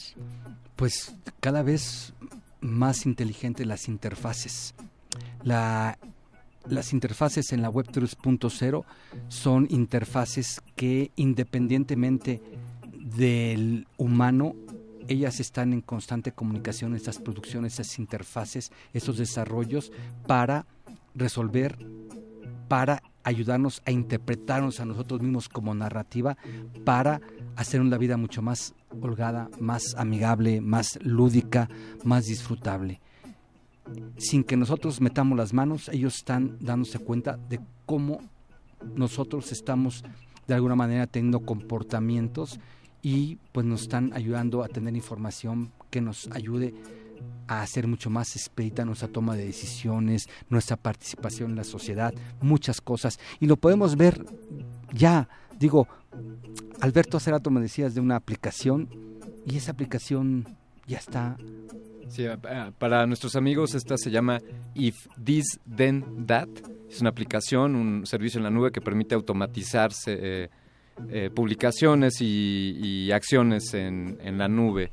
pues cada vez más inteligentes las interfaces. La- las interfaces en la web 3.0 son interfaces que independientemente del humano, ellas están en constante comunicación, estas producciones, estas interfaces, estos desarrollos para resolver, para ayudarnos a interpretarnos a nosotros mismos como narrativa, para hacer una vida mucho más holgada, más amigable, más lúdica, más disfrutable. Sin que nosotros metamos las manos, ellos están dándose cuenta de cómo nosotros estamos de alguna manera teniendo comportamientos y pues nos están ayudando a tener información que nos ayude a hacer mucho más expedita nuestra toma de decisiones, nuestra participación en la sociedad, muchas cosas. Y lo podemos ver ya, digo, Alberto hace rato me decías de una aplicación y esa aplicación ya está Sí, eh, para nuestros amigos esta se llama If This Then That. Es una aplicación, un servicio en la nube que permite automatizarse eh, eh, publicaciones y, y acciones en, en la nube.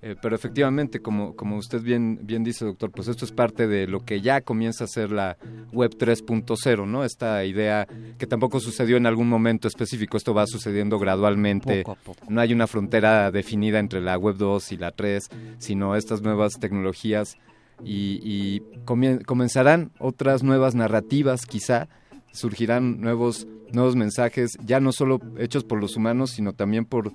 Eh, pero efectivamente, como, como usted bien, bien dice, doctor, pues esto es parte de lo que ya comienza a ser la web 3.0, ¿no? Esta idea que tampoco sucedió en algún momento específico, esto va sucediendo gradualmente. Poco a poco. No hay una frontera definida entre la web 2 y la 3, sino estas nuevas tecnologías y, y comien- comenzarán otras nuevas narrativas quizá, surgirán nuevos, nuevos mensajes, ya no solo hechos por los humanos, sino también por,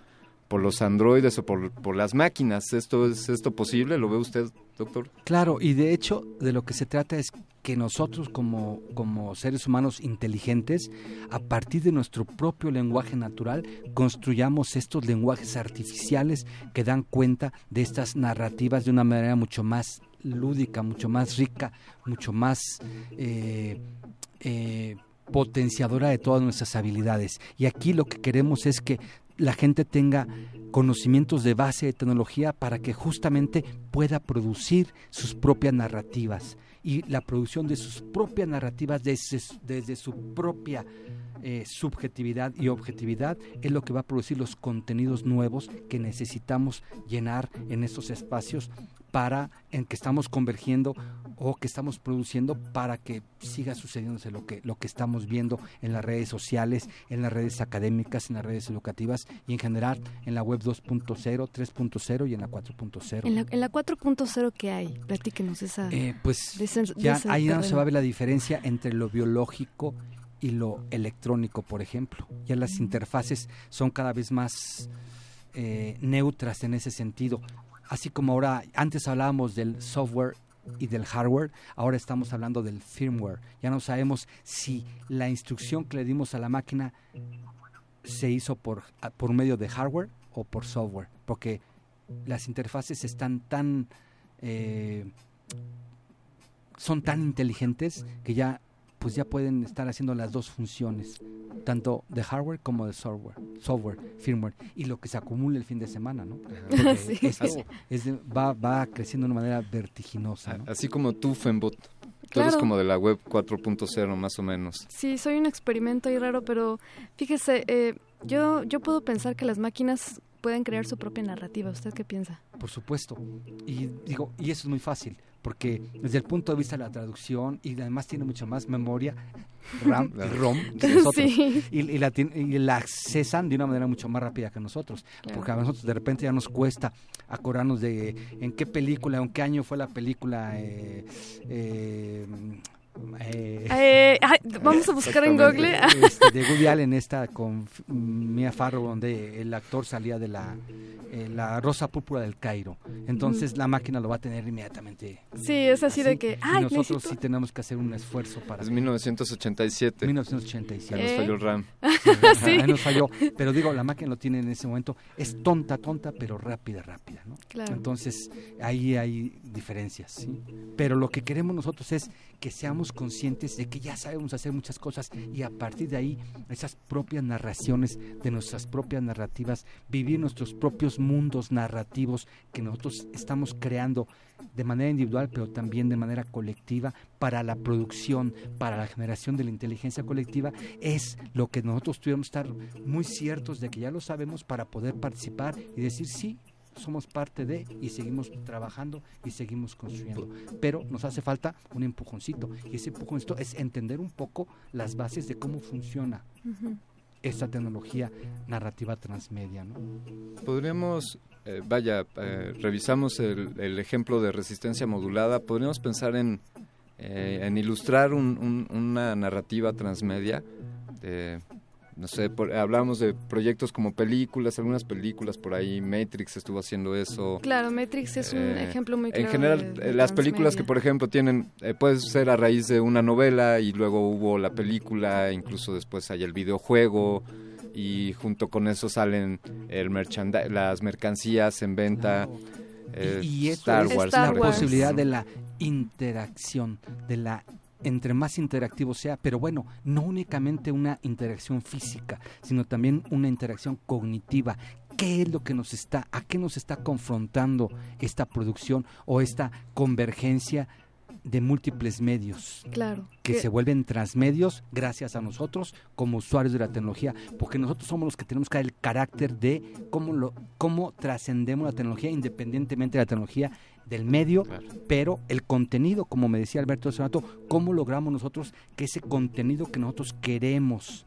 por los androides o por, por las máquinas. ¿Esto es esto posible? ¿Lo ve usted, doctor? Claro, y de hecho de lo que se trata es que nosotros como, como seres humanos inteligentes, a partir de nuestro propio lenguaje natural, construyamos estos lenguajes artificiales que dan cuenta de estas narrativas de una manera mucho más lúdica, mucho más rica, mucho más eh, eh, potenciadora de todas nuestras habilidades. Y aquí lo que queremos es que la gente tenga conocimientos de base de tecnología para que justamente pueda producir sus propias narrativas. Y la producción de sus propias narrativas desde, su propia eh, subjetividad y objetividad es lo que va a producir los contenidos nuevos que necesitamos llenar en estos espacios para en que estamos convergiendo o que estamos produciendo para que siga sucediéndose lo que lo que estamos viendo en las redes sociales, en las redes académicas, en las redes educativas y en general en la web 2.0, 3.0 y en la 4.0. En la, en la 4.0 que hay, platíquenos esa. Eh, pues de ese- de ya ese ahí no se va a ver la diferencia entre lo biológico y lo electrónico, por ejemplo. Ya las interfaces son cada vez más eh, neutras en ese sentido. Así como ahora, antes hablábamos del software y del hardware, ahora estamos hablando del firmware. Ya no sabemos si la instrucción que le dimos a la máquina se hizo por, por medio de hardware o por software, porque las interfaces están tan eh, son tan inteligentes que ya pues ya pueden estar haciendo las dos funciones, tanto de hardware como de software, software, firmware, y lo que se acumula el fin de semana, ¿no? [laughs] Sí. es de- va, va creciendo de una manera vertiginosa, ¿no? Así como tú, Fembot. Tú Claro. eres como de la web 4.0 más o menos. Sí, soy un experimento ahí raro, pero fíjese, eh, yo, yo puedo pensar que las máquinas pueden crear su propia narrativa. ¿Usted qué piensa? Por supuesto. Y digo, y eso es muy fácil, porque desde el punto de vista de la traducción y además tiene mucho más memoria RAM [laughs] y ROM [laughs] que nosotros. Sí. Y, y la, y la accesan de una manera mucho más rápida que nosotros, Claro. porque a nosotros de repente ya nos cuesta acordarnos de en qué película, en qué año fue la película. eh, eh, eh, Eh, ay, vamos a [laughs] buscar en Google. este, [laughs] de Woody Allen esta con Mia Farrow donde el actor salía de la eh, la rosa púrpura del Cairo entonces Mm. la máquina lo va a tener inmediatamente Sí, es así de que, y ay, nosotros necesito- sí tenemos que hacer un esfuerzo para Es 1987. 1987 Ya nos falló el RAM. [laughs] Sí. Ahí nos falló pero digo la máquina lo tiene en ese momento es tonta tonta pero rápida rápida ¿no? Claro. entonces ahí hay diferencias ¿sí? pero lo que queremos nosotros es que seamos conscientes de que ya sabemos hacer muchas cosas y a partir de ahí esas propias narraciones de nuestras propias narrativas vivir nuestros propios mundos narrativos que nosotros estamos creando de manera individual pero también de manera colectiva para la producción, para la generación de la inteligencia colectiva es lo que nosotros tuviéramos que estar muy ciertos de que ya lo sabemos para poder participar y decir sí, somos parte de y seguimos trabajando y seguimos construyendo. Pero nos hace falta un empujoncito y ese empujoncito es entender un poco las bases de cómo funciona esta tecnología narrativa transmedia. ¿no? Podríamos, eh, vaya, eh, revisamos el, el ejemplo de resistencia modulada, podríamos pensar en, eh, en ilustrar un- un- una narrativa transmedia. de, no sé, por- hablamos de proyectos como películas, algunas películas por ahí, Matrix estuvo haciendo eso. Claro, Matrix es un Eh, ejemplo muy claro. En general, de- de eh, las películas que, por ejemplo, tienen, eh, puede ser a raíz de una novela y luego hubo la película, incluso después hay el videojuego y junto con eso salen el las mercancías en venta. eh, y, y esto Star es Wars, la por ejemplo. posibilidad de la interacción, de la entre más interactivo sea, pero bueno, no únicamente una interacción física, sino también una interacción cognitiva. ¿Qué es lo que nos está, a qué nos está confrontando esta producción o esta convergencia de múltiples medios? Claro. que que- se vuelven transmedios gracias a nosotros como usuarios de la tecnología, porque nosotros somos los que tenemos que dar el carácter de cómo lo cómo trascendemos la tecnología independientemente de la tecnología del medio, pero el contenido, como me decía Alberto hace rato, cómo logramos nosotros que ese contenido que nosotros queremos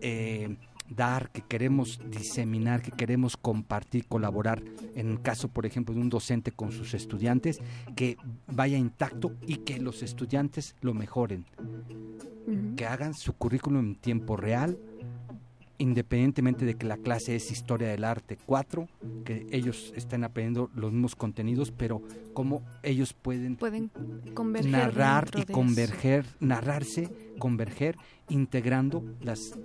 eh, dar, que queremos diseminar, que queremos compartir, colaborar, en el caso, por ejemplo, de un docente con sus estudiantes, que vaya intacto y que los estudiantes lo mejoren, que hagan su currículum en tiempo real, independientemente de que la clase es Historia del Arte 4, que ellos estén aprendiendo los mismos contenidos, pero cómo ellos pueden Pueden narrar y converger, narrarse, converger, integrando las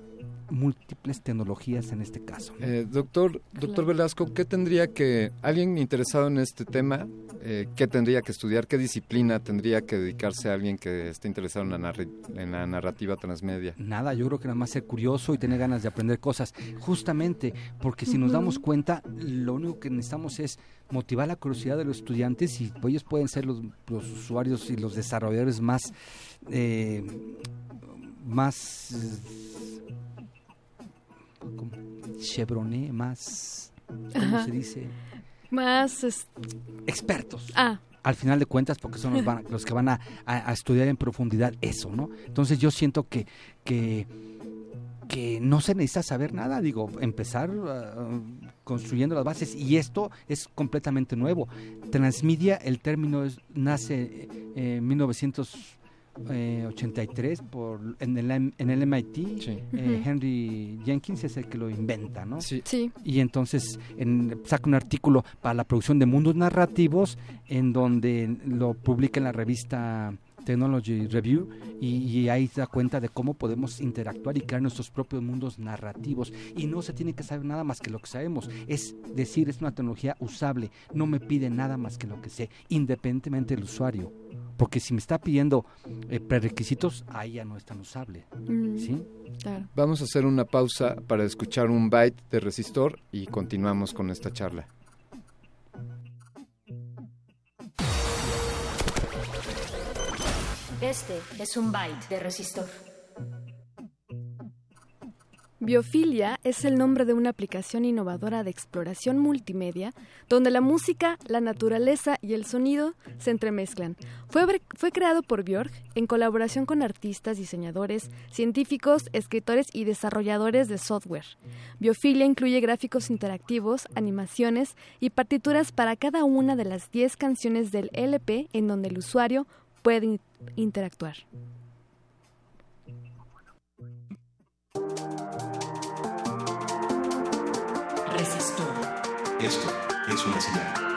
múltiples tecnologías en este caso. Eh, doctor, doctor Velasco, ¿qué tendría que, alguien interesado en este tema, eh, qué tendría que estudiar, qué disciplina tendría que dedicarse a alguien que esté interesado en la, narri- en la narrativa transmedia? Nada, yo creo que nada más ser curioso y tener ganas de aprender cosas. Justamente porque si nos damos cuenta, lo único que necesitamos es motivar la curiosidad de los estudiantes y ellos pueden ser los, los usuarios y los desarrolladores más, eh, más eh, ¿cómo? chevroné, más, ¿cómo Ajá. se dice? Más. es- Expertos. Ah, al final de cuentas, porque son los, van- los que van a, a- a estudiar en profundidad eso, ¿no? Entonces yo siento que, que, que no se necesita saber nada, digo, empezar ah, construyendo las bases y esto es completamente nuevo. Transmedia, el término es- nace eh, en 1983 por, en, el, M- en el MIT, eh. Henry Jenkins es el que lo inventa, ¿no? Sí. Y entonces en- saca un artículo para la producción de mundos narrativos en donde lo publica en la revista Technology Review y, y ahí se da cuenta de cómo podemos interactuar y crear nuestros propios mundos narrativos y no se tiene que saber nada más que lo que sabemos es decir es una tecnología usable no me pide nada más que lo que sé independientemente del usuario porque si me está pidiendo eh, prerequisitos ahí ya no es tan usable Mm. ¿sí? claro. Vamos a hacer una pausa para escuchar un byte de resistor y continuamos con esta charla. Este es un byte de resistor. Biofilia es el nombre de una aplicación innovadora de exploración multimedia donde la música, la naturaleza y el sonido se entremezclan. Fue, fue creado por Björk en colaboración con artistas, diseñadores, científicos, escritores y desarrolladores de software. Biofilia incluye gráficos interactivos, animaciones y partituras para cada una de las 10 canciones del LP en donde el usuario puede in- interactuar. Esto es una señal.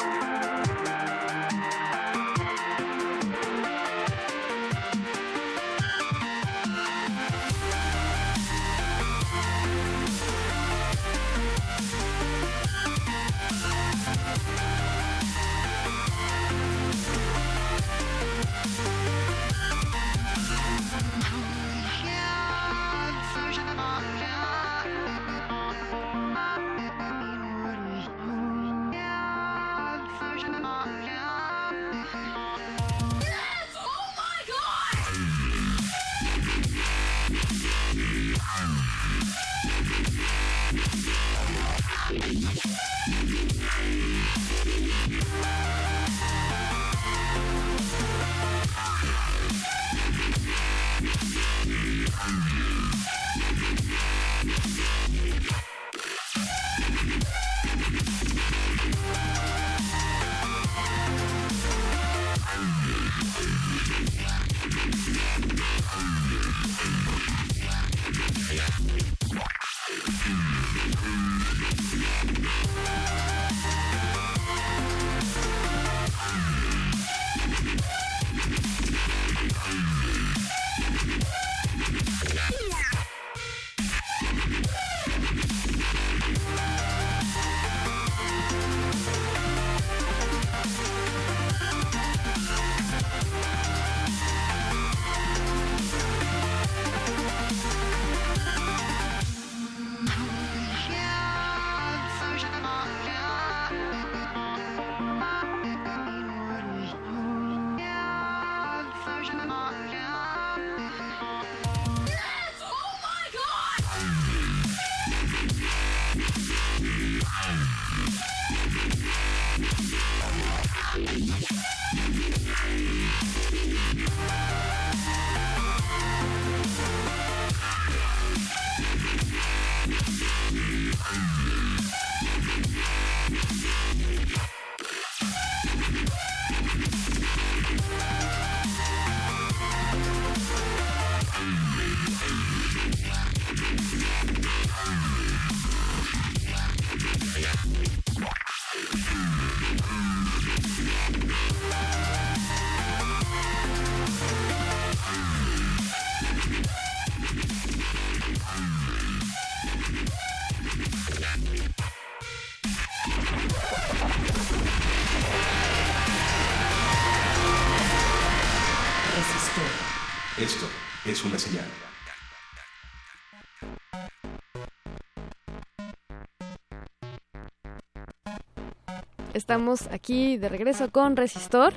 Estamos aquí de regreso con Resistor.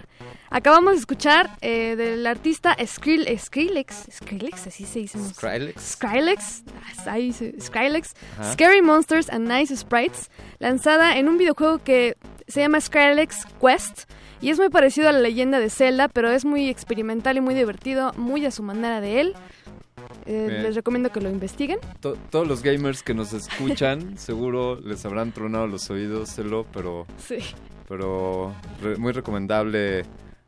Acabamos de escuchar eh, del artista Skrill, Skrillex, Skrillex, así se dice. Skrillex. Skrillex, ah, ahí se- Skrillex, Ajá. Scary Monsters and Nice Sprites, lanzada en un videojuego que se llama Skrillex Quest y es muy parecido a la leyenda de Zelda, pero es muy experimental y muy divertido, muy a su manera de él. Eh, les recomiendo que lo investiguen. To- todos los gamers que nos escuchan, [laughs] seguro les habrán tronado los oídos, Celo, pero, Sí. pero re- muy recomendable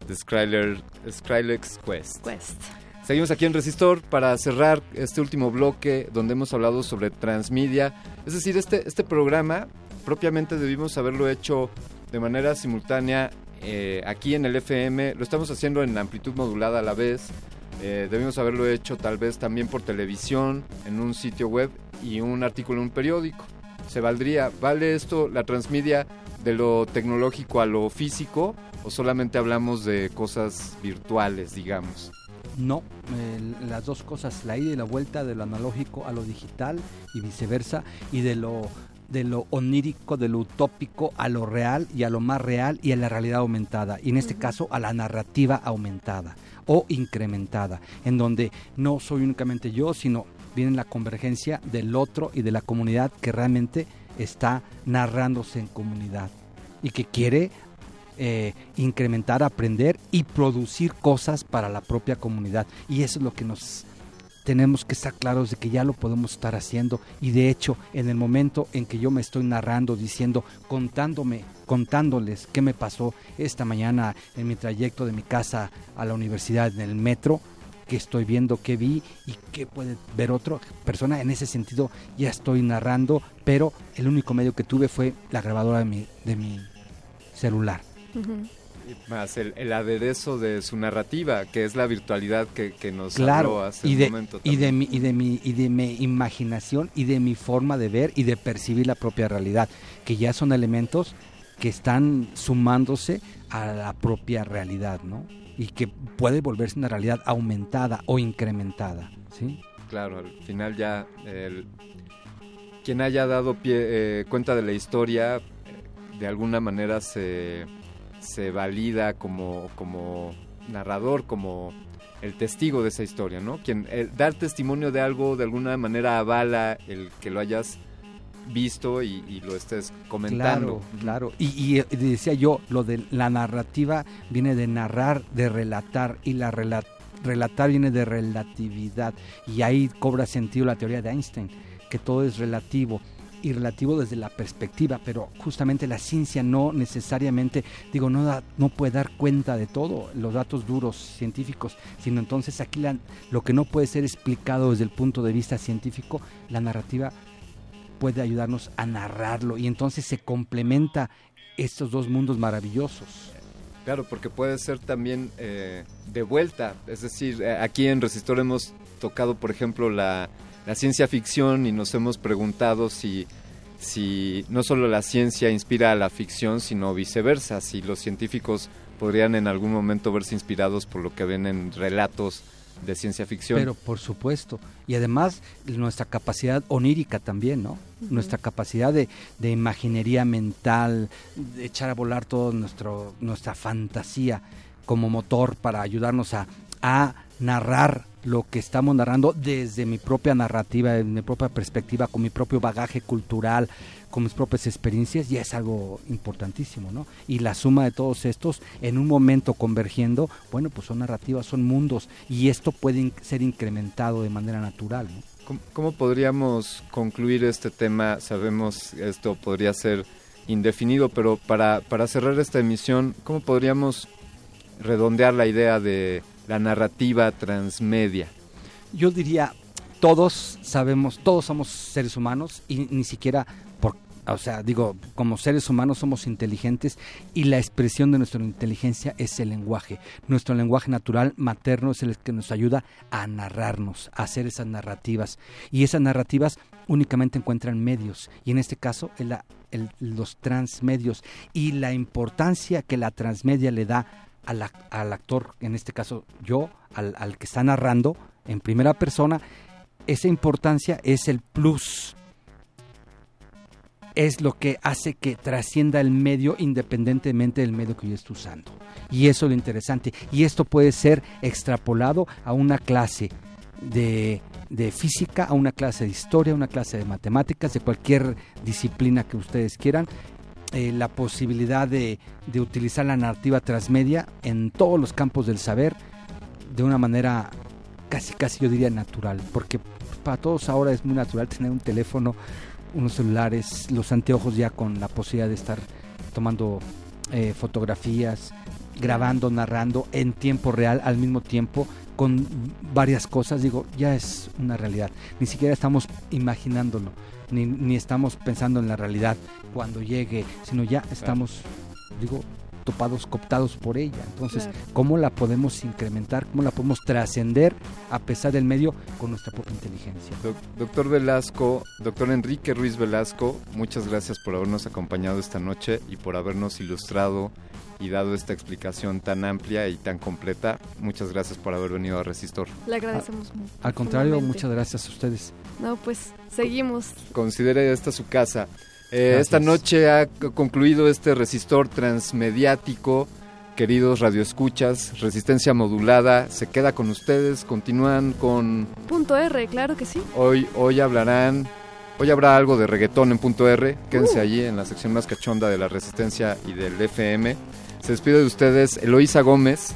The Skrillex, Skrillex Quest. Quest. Seguimos aquí en Resistor para cerrar este último bloque donde hemos hablado sobre transmedia. Es decir, este, este programa propiamente debimos haberlo hecho de manera simultánea eh, aquí en el FM. Lo estamos haciendo en amplitud modulada a la vez. Eh, debimos haberlo hecho tal vez también por televisión, en un sitio web y un artículo en un periódico. Se valdría, ¿vale esto la transmedia de lo tecnológico a lo físico o solamente hablamos de cosas virtuales, digamos? No, eh, las dos cosas, la ida y la vuelta de lo analógico a lo digital y viceversa, y de lo de lo onírico, de lo utópico a lo real y a lo más real y a la realidad aumentada, y en este caso a la narrativa aumentada o incrementada, en donde no soy únicamente yo, sino viene la convergencia del otro y de la comunidad que realmente está narrándose en comunidad y que quiere eh, incrementar, aprender y producir cosas para la propia comunidad. Y eso es lo que nos tenemos que estar claros de que ya lo podemos estar haciendo. Y de hecho, en el momento en que yo me estoy narrando, diciendo, contándome, contándoles qué me pasó esta mañana en mi trayecto de mi casa a la universidad en el metro, que estoy viendo, qué vi y qué puede ver otra persona. En ese sentido ya estoy narrando, pero el único medio que tuve fue la grabadora de mi, de mi celular. Más el, el aderezo de su narrativa, que es la virtualidad que, que nos Claro, habló hace y un de, momento. y de mi y de mi y de mi imaginación y de mi forma de ver y de percibir la propia realidad, que ya son elementos que están sumándose a la propia realidad, ¿no? Y que puede volverse una realidad aumentada o incrementada, ¿sí? Claro, al final ya el- quien haya dado pie, eh, cuenta de la historia, eh, de alguna manera se, se valida como, como narrador, como el testigo de esa historia, ¿no? Quien el dar testimonio de algo de alguna manera avala el que lo hayas visto y, lo estés comentando. Claro, claro. Y, eh, decía yo, lo de la narrativa viene de narrar, de relatar, y la rela- relatar viene de relatividad. Y ahí cobra sentido la teoría de Einstein, que todo es relativo. Y relativo desde la perspectiva, pero justamente la ciencia no necesariamente, digo, no, da- no puede dar cuenta de todo, los datos duros científicos, sino entonces aquí la- lo que no puede ser explicado desde el punto de vista científico, la narrativa puede ayudarnos a narrarlo y entonces se complementa estos dos mundos maravillosos. Claro, porque puede ser también eh, de vuelta. Es decir, eh, aquí en Resistor hemos tocado, por ejemplo, la, la ciencia ficción y nos hemos preguntado si, si no solo la ciencia inspira a la ficción, sino viceversa, si los científicos podrían en algún momento verse inspirados por lo que ven en relatos de ciencia ficción. Pero por supuesto, y además nuestra capacidad onírica también, ¿no? Nuestra capacidad de, de imaginería mental, de echar a volar toda nuestra fantasía como motor para ayudarnos a, a narrar lo que estamos narrando desde mi propia narrativa, desde mi propia perspectiva, con mi propio bagaje cultural, con mis propias experiencias, ya es algo importantísimo, ¿no? Y la suma de todos estos, en un momento convergiendo, bueno, pues son narrativas, son mundos, y esto puede ser incrementado de manera natural, ¿no? ¿Cómo, cómo podríamos concluir este tema? Sabemos esto podría ser indefinido, pero para, para cerrar esta emisión, ¿cómo podríamos redondear la idea de la narrativa transmedia? Yo diría, todos sabemos, todos somos seres humanos y ni siquiera por, o sea, digo, como seres humanos somos inteligentes y la expresión de nuestra inteligencia es el lenguaje. Nuestro lenguaje natural materno es el que nos ayuda a narrarnos, a hacer esas narrativas. Y esas narrativas únicamente encuentran medios y en este caso el- el- los transmedios y la importancia que la transmedia le da al, al actor, en este caso yo, al, al que está narrando en primera persona, esa importancia es el plus. Es lo que hace que trascienda el medio independientemente del medio que yo esté usando. Y eso es lo interesante. Y esto puede ser extrapolado a una clase de, de física, a una clase de historia, a una clase de matemáticas, de cualquier disciplina que ustedes quieran. Eh, la posibilidad de, de utilizar la narrativa transmedia en todos los campos del saber de una manera casi, casi yo diría natural, porque para todos ahora es muy natural tener un teléfono, unos celulares, los anteojos ya con la posibilidad de estar tomando eh, fotografías, grabando, narrando en tiempo real al mismo tiempo con varias cosas, digo, ya es una realidad. Ni siquiera estamos imaginándolo, ni, ni estamos pensando en la realidad cuando llegue, sino ya estamos, digo, topados, cooptados por ella. Entonces, Claro. ¿cómo la podemos incrementar? ¿Cómo la podemos trascender a pesar del medio con nuestra propia inteligencia? Doc- Doctor Velasco, doctor Enrique Ruiz Velasco, muchas gracias por habernos acompañado esta noche y por habernos ilustrado y dado esta explicación tan amplia y tan completa. Muchas gracias por haber venido a Resistor. Le agradecemos mucho. Al contrario, muchas gracias a ustedes. No, pues seguimos. Considere esta su casa. Eh, esta noche ha concluido este resistor transmediático. Queridos radioescuchas, resistencia modulada, se queda con ustedes, continúan con Punto R, claro que sí. Hoy, hoy hablarán, hoy habrá algo de reggaetón en punto R. Quédense Uh. allí en la sección más cachonda de la Resistencia y del FM. Se despide de ustedes Eloísa Gómez.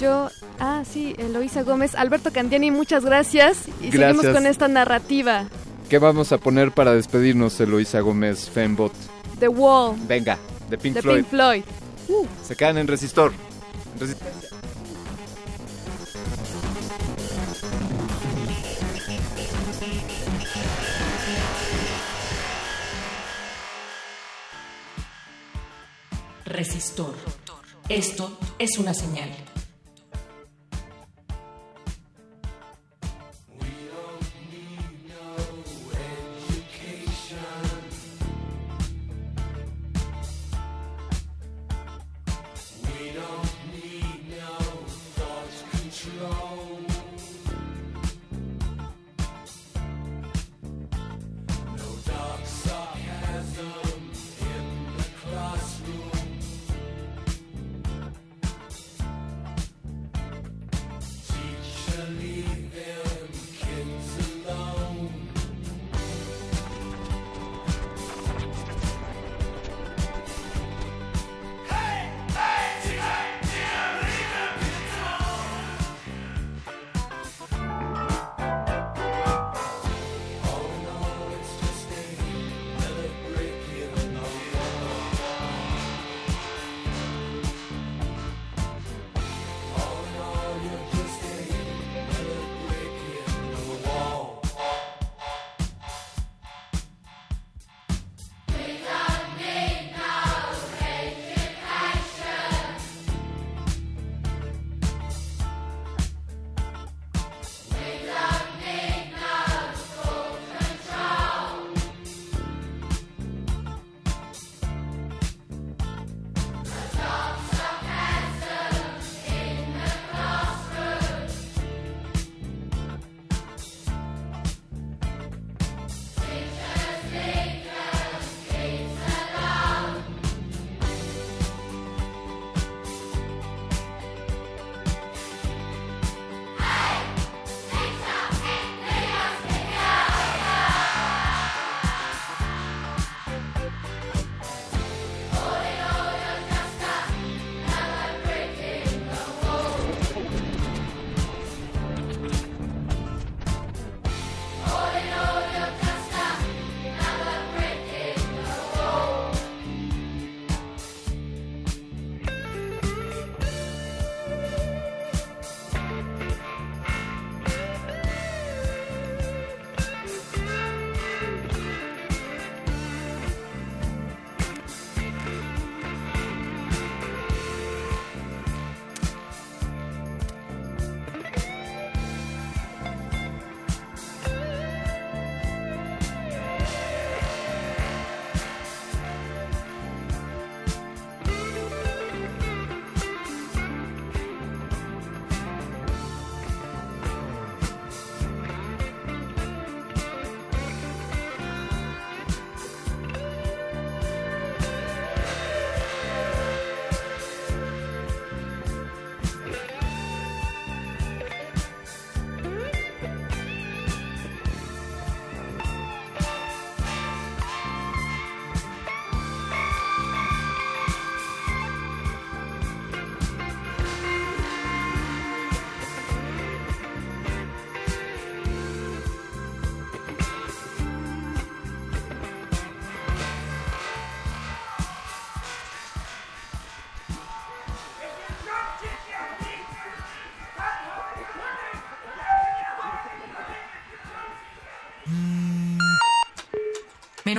Yo, ah, sí, Eloisa Gómez, Alberto Candiani, muchas gracias. Y Gracias. seguimos con esta narrativa. ¿Qué vamos a poner para despedirnos, Eloísa Gómez Fembot? The Wall, Venga, de Pink de Floyd. Pink Floyd. Uh. Se quedan en Resistor. En Resistencia. Resistor. Esto es una señal.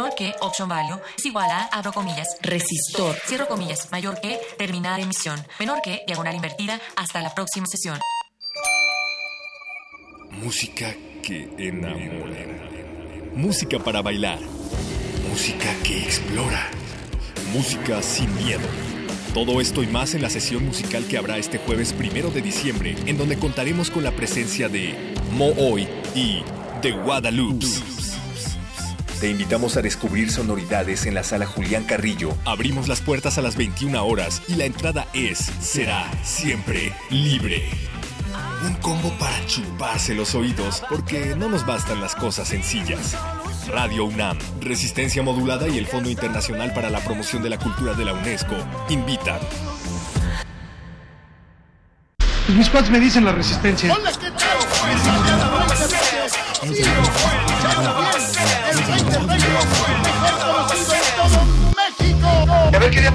Menor que option value es igual a, abro comillas, resistor, cierro comillas, mayor que, terminar emisión, menor que, diagonal invertida, hasta la próxima sesión. Música que enamora. Música para bailar. Música que explora. Música sin miedo. Todo esto y más en la sesión musical que habrá este jueves primero de diciembre, en donde contaremos con la presencia de Mo Hoy y The Guadalupe. Te invitamos a descubrir sonoridades en la sala Julián Carrillo. Abrimos las puertas a las 21 horas y la entrada es, será, siempre libre. Un combo para chuparse los oídos, porque no nos bastan las cosas sencillas. Radio UNAM, Resistencia Modulada y el Fondo Internacional para la Promoción de la Cultura de la UNESCO invitan. Mis cuates me dicen la resistencia. A ver qué día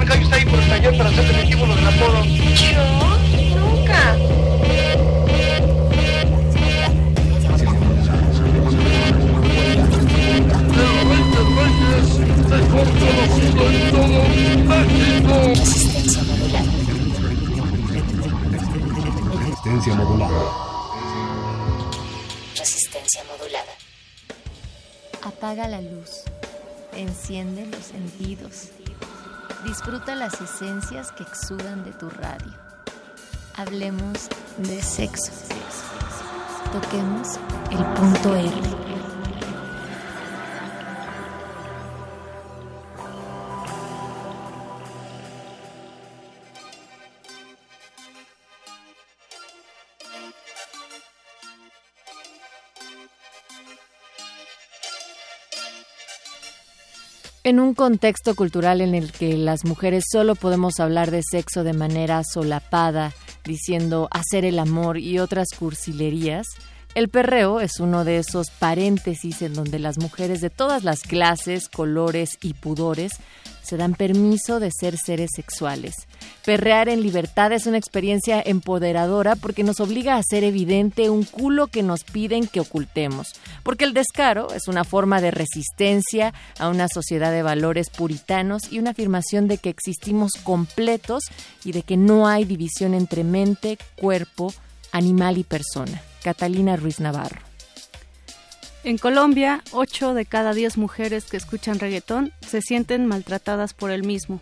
callo está ahí por el taller para hacer definitivo lo del apodo. ¿Yo? Nunca. Resistencia modulada. Resistencia modulada. Resistencia modulada. Apaga la luz. Enciende los sentidos. Disfruta las esencias que exudan de tu radio. Hablemos de sexo. Toquemos el punto R. En un contexto cultural en el que las mujeres solo podemos hablar de sexo de manera solapada, diciendo hacer el amor y otras cursilerías, el perreo es uno de esos paréntesis en donde las mujeres de todas las clases, colores y pudores se dan permiso de ser seres sexuales. Perrear en libertad es una experiencia empoderadora porque nos obliga a hacer evidente un culo que nos piden que ocultemos, porque el descaro es una forma de resistencia a una sociedad de valores puritanos y una afirmación de que existimos completos y de que no hay división entre mente, cuerpo, animal y persona. Catalina Ruiz Navarro. En Colombia, 8 de cada 10 mujeres que escuchan reggaetón se sienten maltratadas por el mismo.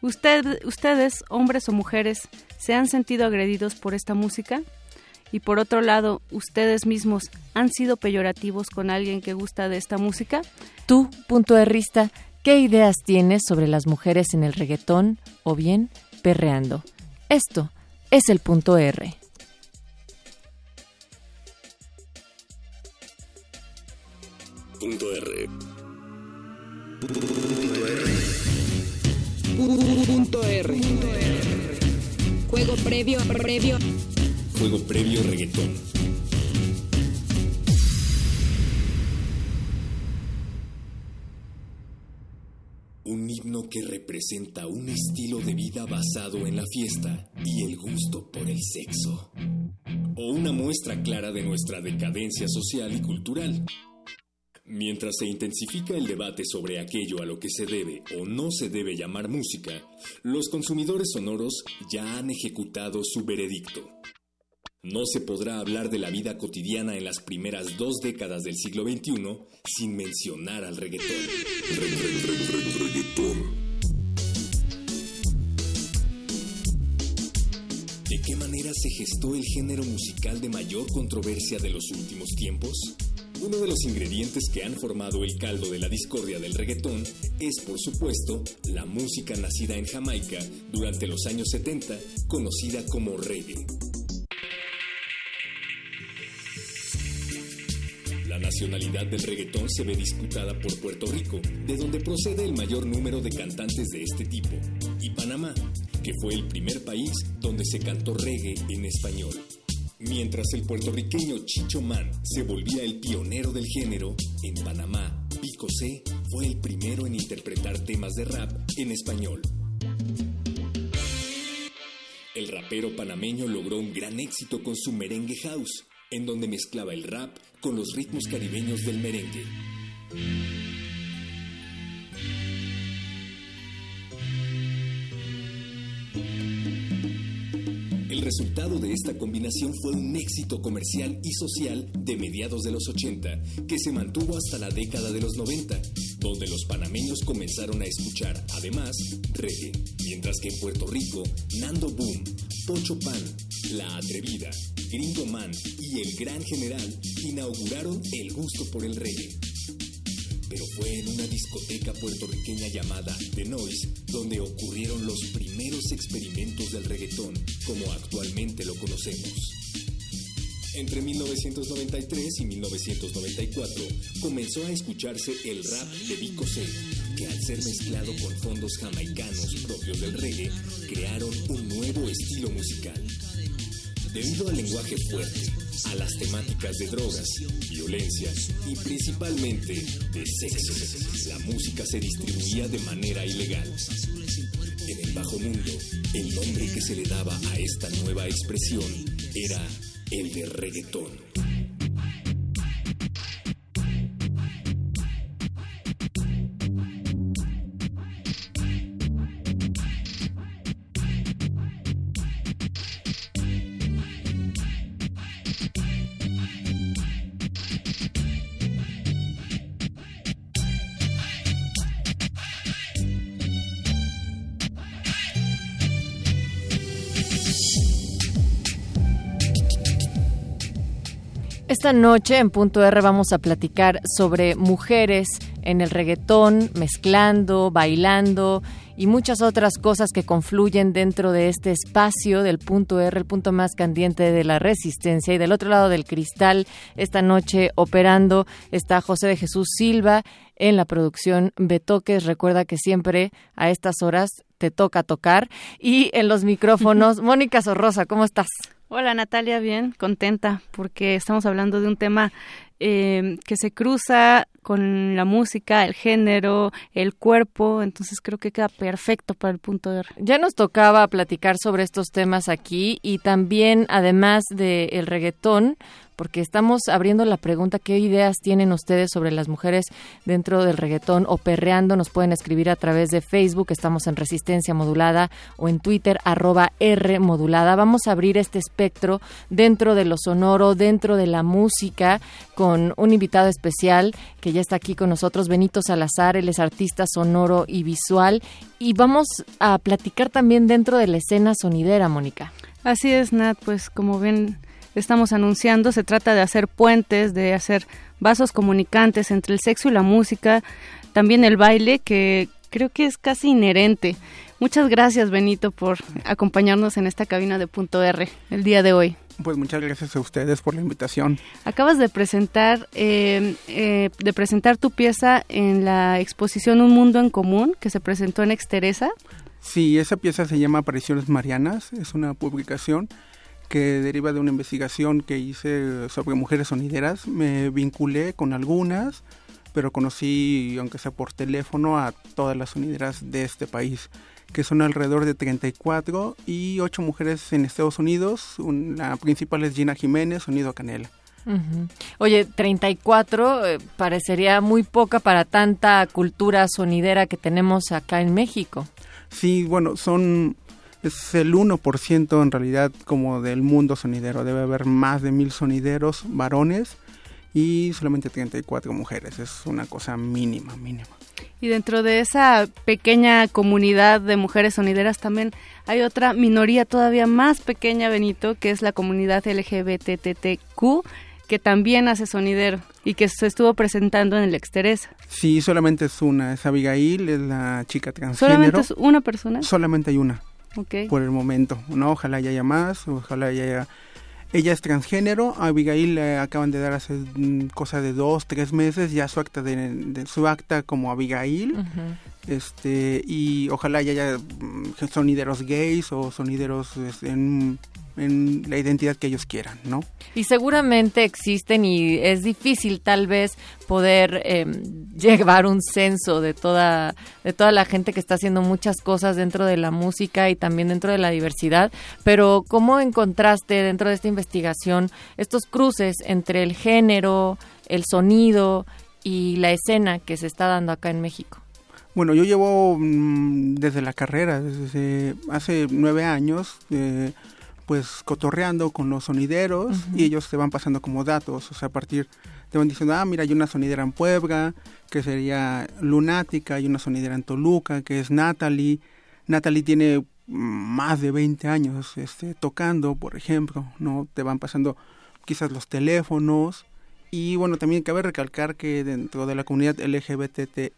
Usted, ¿Ustedes, hombres o mujeres, se han sentido agredidos por esta música? Y por otro lado, ¿ustedes mismos han sido peyorativos con alguien que gusta de esta música? Tú, punto rista, ¿qué ideas tienes sobre las mujeres en el reggaetón o bien perreando? Esto es el punto R. Punto R. Punto R. Juego previo, previo. Juego previo reggaetón. Un himno que representa un estilo de vida basado en la fiesta y el gusto por el sexo. O una muestra clara de nuestra decadencia social y cultural. Mientras se intensifica el debate sobre aquello a lo que se debe o no se debe llamar música, los consumidores sonoros ya han ejecutado su veredicto. No se podrá hablar de la vida cotidiana en las primeras dos décadas del siglo XXI sin mencionar al reggaetón. ¿De qué manera se gestó el género musical de mayor controversia de los últimos tiempos? Uno de los ingredientes que han formado el caldo de la discordia del reggaetón es, por supuesto, la música nacida en Jamaica durante los años 70, conocida como reggae. La nacionalidad del reggaetón se ve disputada por Puerto Rico, de donde procede el mayor número de cantantes de este tipo, y Panamá, que fue el primer país donde se cantó reggae en español. Mientras el puertorriqueño Chicho Man se volvía el pionero del género, en Panamá, Pico C fue el primero en interpretar temas de rap en español. El rapero panameño logró un gran éxito con su merengue house, en donde mezclaba el rap con los ritmos caribeños del merengue. El resultado de esta combinación fue un éxito comercial y social de mediados de los 80 que se mantuvo hasta la década de los 90, donde los panameños comenzaron a escuchar, además, reggae, mientras que en Puerto Rico, Nando Boom, Pocho Pan, La Atrevida, Gringo Man y El Gran General inauguraron el gusto por el reggae. Pero fue en una discoteca puertorriqueña llamada The Noise donde ocurrieron los primeros experimentos del reggaetón como actualmente lo conocemos. Entre 1993 y 1994 comenzó a escucharse el rap de Vico C, que al ser mezclado con fondos jamaicanos propios del reggae, crearon un nuevo estilo musical. Debido al lenguaje fuerte, a las temáticas de drogas, violencia y principalmente de sexo, la música se distribuía de manera ilegal. En el bajo mundo, el nombre que se le daba a esta nueva expresión era el de reggaetón. Esta noche en Punto R vamos a platicar sobre mujeres en el reggaetón, mezclando, bailando y muchas otras cosas que confluyen dentro de este espacio del Punto R, el punto más candente de la resistencia. Y del otro lado del cristal, esta noche operando está José de Jesús Silva en la producción Betoques. Recuerda que siempre a estas horas te toca tocar. Y en los micrófonos, [laughs] Mónica Sorrosa, ¿cómo estás? Hola Natalia, bien, contenta porque estamos hablando de un tema eh, que se cruza con la música, el género, el cuerpo, entonces creo que queda perfecto para el punto R. Ya nos tocaba platicar sobre estos temas aquí y también, además del el reggaetón, porque estamos abriendo la pregunta, ¿qué ideas tienen ustedes sobre las mujeres dentro del reggaetón o perreando? Nos pueden escribir a través de Facebook, estamos en Resistencia Modulada o en Twitter, arroba R Modulada. Vamos a abrir este espectro dentro de lo sonoro, dentro de la música, con un invitado especial que ya está aquí con nosotros, Benito Salazar, él es artista sonoro y visual. Y vamos a platicar también dentro de la escena sonidera, Mónica. Así es, Nat, pues como ven estamos anunciando, se trata de hacer puentes, de hacer vasos comunicantes entre el sexo y la música, también el baile, que creo que es casi inherente. Muchas gracias, Benito, por acompañarnos en esta cabina de Punto R el día de hoy. Pues muchas gracias a ustedes por la invitación. Acabas de presentar, eh, eh, de presentar tu pieza en la exposición Un Mundo en Común, que se presentó en Exteresa. Sí, esa pieza se llama Apariciones Marianas, es una publicación que deriva de una investigación que hice sobre mujeres sonideras. Me vinculé con algunas, pero conocí, aunque sea por teléfono, a todas las sonideras de este país, que son alrededor de 34 y 8 mujeres en Estados Unidos. La principal es Gina Jiménez, Sonido Canela. Uh -huh. Oye, 34 eh, parecería muy poca para tanta cultura sonidera que tenemos acá en México. Sí, bueno, son es el 1% en realidad como del mundo sonidero. Debe haber más de mil sonideros varones y solamente 34 mujeres. Es una cosa mínima, mínima. Y dentro de esa pequeña comunidad de mujeres sonideras también hay otra minoría todavía más pequeña, Benito, que es la comunidad LGBTTQ, que también hace sonidero y que se estuvo presentando en el Exteresa. Sí, solamente es una, es Abigail, es la chica transgénero. ¿Solamente es una persona? Solamente hay una. Okay. por el momento, ¿no? Ojalá ya haya más, ojalá ya haya... Ella es transgénero, a Abigail le acaban de dar hace mm, cosa de dos, tres meses ya su acta de, de su acta como Abigail, uh -huh. este y ojalá ya haya mm, sonideros gays o sonideros este, en, en la identidad que ellos quieran, ¿no? Y seguramente existen y es difícil tal vez poder eh, [laughs] llevar un censo de toda de toda la gente que está haciendo muchas cosas dentro de la música y también dentro de la diversidad, pero ¿cómo encontraste dentro de esta investigación estos cruces entre el género, el sonido y la escena que se está dando acá en México? Bueno, yo llevo mm, desde la carrera, desde hace nueve años, eh, pues cotorreando con los sonideros y ellos te van pasando como datos, o sea, a partir, te van diciendo, ah, mira, hay una sonidera en Puebla, que sería Lunática, hay una sonidera en Toluca, que es Natalie. Natalie tiene más de 20 años este, tocando, por ejemplo, ¿no? Te van pasando quizás los teléfonos y bueno, también cabe recalcar que dentro de la comunidad LGBTIQ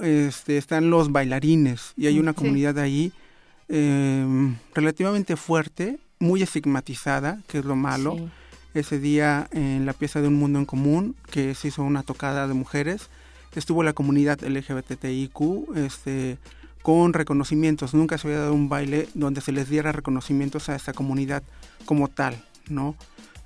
este, están los bailarines y hay una Sí. comunidad ahí eh, relativamente fuerte, muy estigmatizada, que es lo malo. Sí. Ese día en la pieza de Un Mundo en Común, que se hizo una tocada de mujeres, estuvo la comunidad LGBTIQ este, con reconocimientos. Nunca se había dado un baile donde se les diera reconocimientos a esta comunidad como tal, ¿no?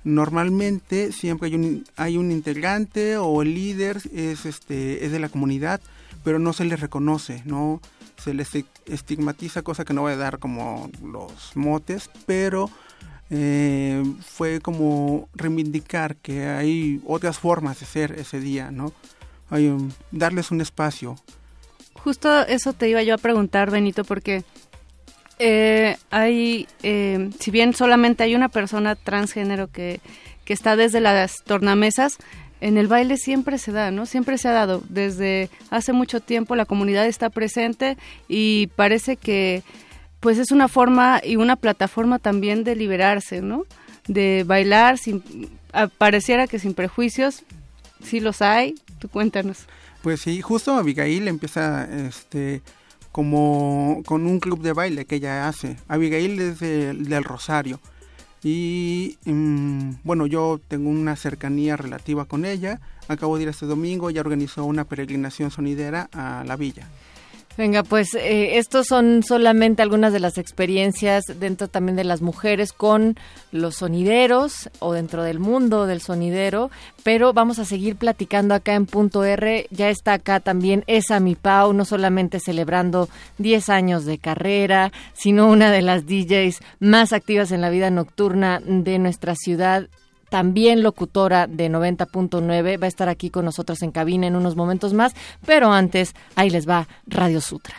Normalmente siempre hay un, hay un integrante o el líder es, este, es de la comunidad, pero no se les reconoce, ¿no? Se les esti- estigmatiza, cosa que no voy a dar como los motes, pero eh, fue como reivindicar que hay otras formas de ser ese día, ¿no? Hay darles un espacio. Justo eso te iba yo a preguntar, Benito, porque eh, hay, eh, si bien solamente hay una persona transgénero que, que está desde las tornamesas, en el baile siempre se da, ¿no? Siempre se ha dado. Desde hace mucho tiempo la comunidad está presente y parece que pues es una forma y una plataforma también de liberarse, ¿no? De bailar sin pareciera que sin prejuicios, sí los hay. Tú cuéntanos. Pues sí, justo Abigail empieza este como con un club de baile que ella hace. Abigail es de- del Rosario. Y mm, bueno, yo tengo una cercanía relativa con ella. Acabo de ir este domingo, ella organizó una peregrinación sonidera a la villa. Venga, pues eh, estos son solamente algunas de las experiencias dentro también de las mujeres con los sonideros o dentro del mundo del sonidero, pero vamos a seguir platicando acá en Punto R. Ya está acá también Esa Mi Pau, no solamente celebrando 10 años de carrera, sino una de las DJs más activas en la vida nocturna de nuestra ciudad también locutora de 90.9, va a estar aquí con nosotros en cabina en unos momentos más, pero antes, ahí les va Radio Sutra.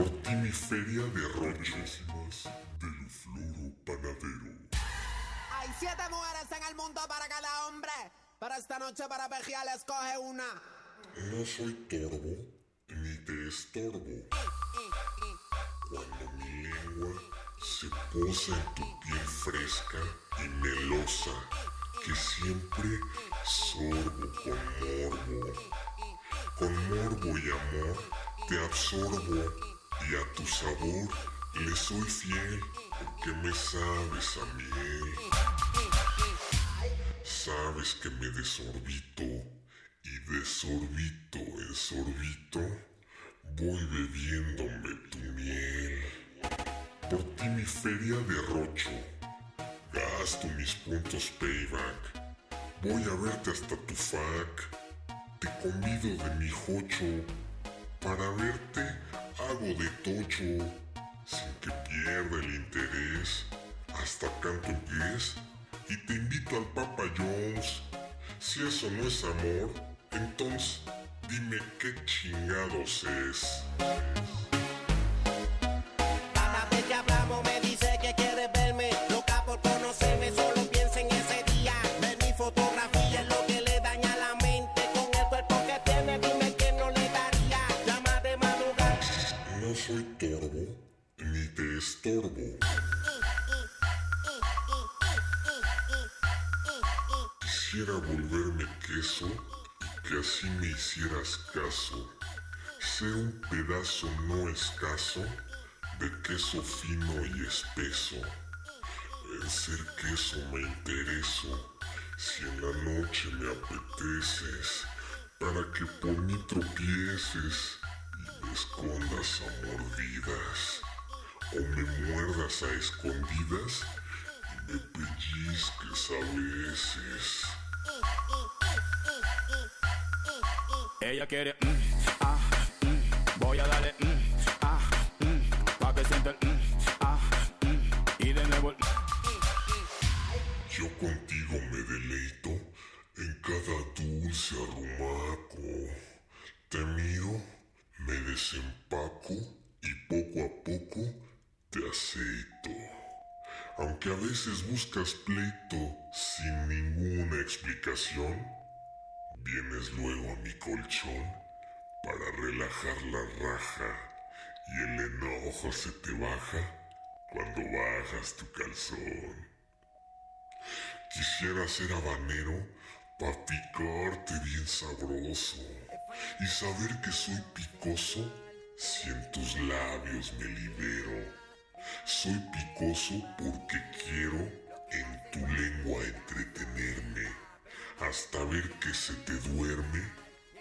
Por ti mi feria de roches del floro panadero. Hay siete mujeres en el mundo para cada hombre. Pero esta noche para Pejial escoge una. No soy torbo ni te estorbo. Cuando mi lengua se posa en tu piel fresca y melosa, que siempre sorbo con morbo. Con morbo y amor te absorbo y a tu sabor le soy fiel porque me sabes a miel. Sabes que me desorbito y de sorbito en sorbito voy bebiéndome tu miel. Por ti mi feria derrocho, gasto mis puntos payback. Voy a verte hasta tu fac, te convido de mi jocho. Para verte hago de tocho, sin que pierda el interés. Hasta canto en pies y te invito al Papa Jones. Si eso no es amor, entonces dime qué chingados es. Y que así me hicieras caso. Ser un pedazo no escaso de queso fino y espeso. En ser queso me intereso, si en la noche me apeteces, para que por mí tropieces y me escondas a mordidas, o me muerdas a escondidas y me pellizques a veces. Ella quiere, mm, ah, mm, voy a darle, mm, ah, mm, pa' que sienta el, mm, ah, mm, y de nuevo el, Yo contigo me deleito en cada dulce arrumaco. Te miro, me desempaco y poco a poco te aceito. Aunque a veces buscas pleito sin ninguna explicación, vienes luego a mi colchón para relajar la raja y el enojo se te baja cuando bajas tu calzón. Quisiera ser habanero pa' picarte bien sabroso y saber que soy picoso si en tus labios me libero. Soy picoso porque quiero en tu lengua entretenerme hasta ver que se te duerme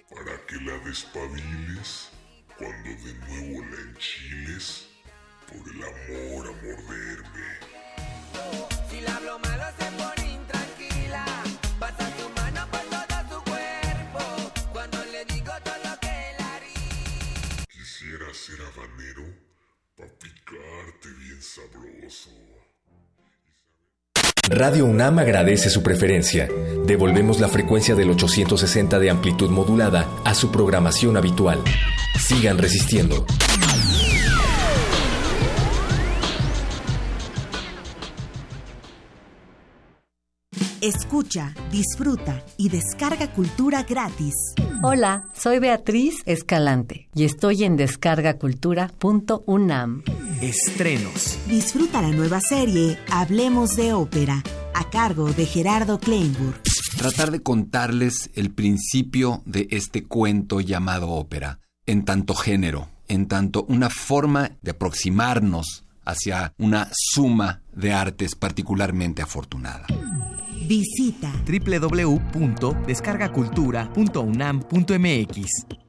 para que la despabiles cuando de nuevo la enchiles por el amor a morderme. Si la hablo Radio UNAM agradece su preferencia. Devolvemos la frecuencia del 860 de amplitud modulada a su programación habitual. Sigan resistiendo. Escucha, disfruta y descarga cultura gratis. Hola, soy Beatriz Escalante y estoy en descargacultura.unam. Estrenos. Disfruta la nueva serie Hablemos de Ópera, a cargo de Gerardo Kleinburg. Tratar de contarles el principio de este cuento llamado ópera, en tanto género, en tanto una forma de aproximarnos hacia una suma de artes particularmente afortunada. Visita www.descargacultura.unam.mx.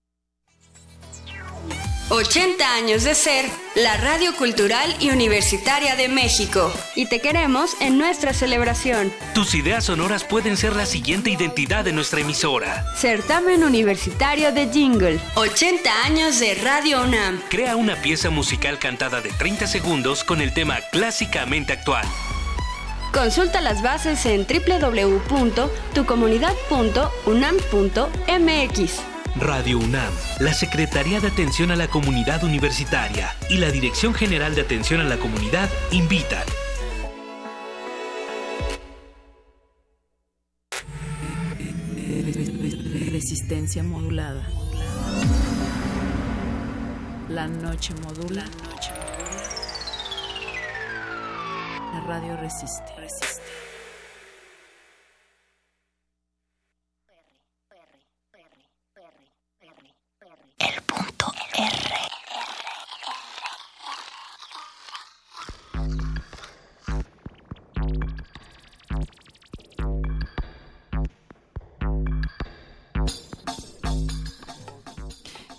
80 años de ser la Radio Cultural y Universitaria de México. Y te queremos en nuestra celebración. Tus ideas sonoras pueden ser la siguiente identidad de nuestra emisora. Certamen Universitario de Jingle. 80 años de Radio UNAM. Crea una pieza musical cantada de 30 segundos con el tema clásicamente actual. Consulta las bases en www.tucomunidad.unam.mx. Radio UNAM, la Secretaría de Atención a la Comunidad Universitaria y la Dirección General de Atención a la Comunidad invitan. Resistencia modulada. La noche modula. La radio resiste. El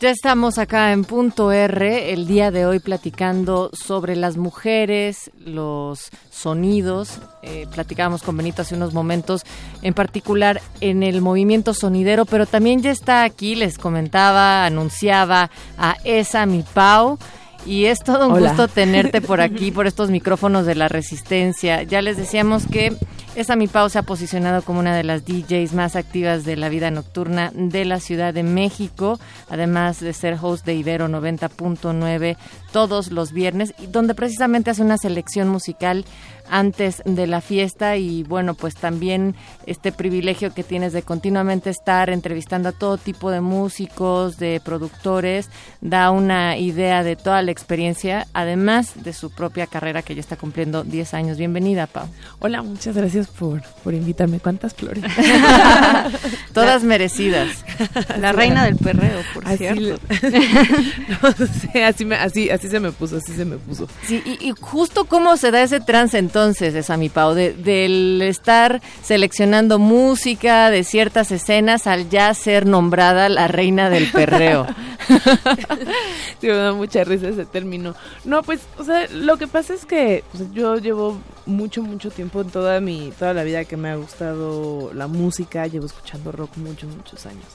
Ya estamos acá en punto R, el día de hoy platicando sobre las mujeres, los sonidos. Eh, platicábamos con Benito hace unos momentos, en particular en el movimiento sonidero, pero también ya está aquí, les comentaba, anunciaba a Esa Mi Pau. Y es todo un Hola. gusto tenerte por [laughs] aquí, por estos micrófonos de la resistencia. Ya les decíamos que esa Mi Pau se ha posicionado como una de las DJs más activas de la vida nocturna de la Ciudad de México, además de ser host de Ibero 90.9 todos los viernes, donde precisamente hace una selección musical antes de la fiesta y bueno, pues también este privilegio que tienes de continuamente estar entrevistando a todo tipo de músicos, de productores, da una idea de toda la experiencia, además de su propia carrera que ya está cumpliendo 10 años. Bienvenida, Pau. Hola, muchas gracias por, por invitarme. ¿Cuántas flores? [laughs] Todas merecidas. [laughs] La reina del perreo, por Así cierto. [laughs] no sé, así, me- así, así se me puso, así se me puso. Sí, y, y justo cómo se da ese trance entonces, esa mi Pau, de, del estar seleccionando música de ciertas escenas al ya ser nombrada la reina del perreo. [laughs] [laughs] Sí, me da mucha risa ese término. No, pues, o sea, lo que pasa es que pues, yo llevo mucho, mucho tiempo en toda mi, toda la vida que me ha gustado la música, llevo escuchando rock muchos, muchos años.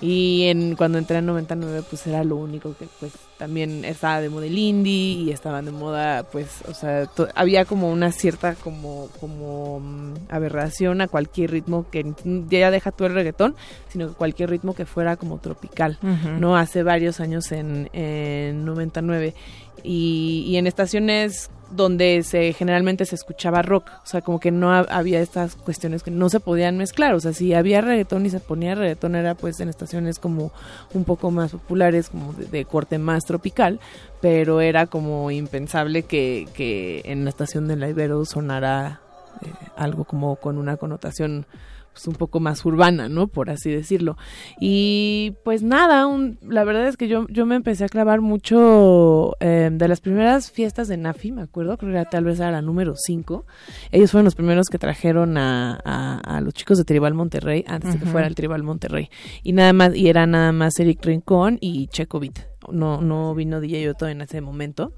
Y en, cuando entré en 99, pues era lo único que, pues, también estaba de moda el indie y estaban de moda, pues, o sea, había como una cierta como, como mm, aberración a cualquier ritmo que ya deja tú el reggaetón, sino que cualquier ritmo que fuera como tropical. ¿no? Hace varios años en, en 99 y, y en estaciones donde se generalmente se escuchaba rock, o sea, como que no ha- había estas cuestiones que no se podían mezclar, o sea, si había reggaetón y se ponía reggaetón era pues en estaciones como un poco más populares, como de, de corte más tropical, pero era como impensable que, que en la estación de la Ibero sonara eh, algo como con una connotación pues, un poco más urbana, ¿no? Por así decirlo. Y pues nada, un- la verdad es que yo, yo me empecé a clavar mucho eh, de las primeras fiestas de Nafi, me acuerdo, creo que era, tal vez era la número 5. Ellos fueron los primeros que trajeron a, a- a los chicos de Tribal Monterrey antes de que fuera el Tribal Monterrey. Y nada más, y era nada más Eric Rincón y Checo Beat. No, no vino DJ Otto en ese momento.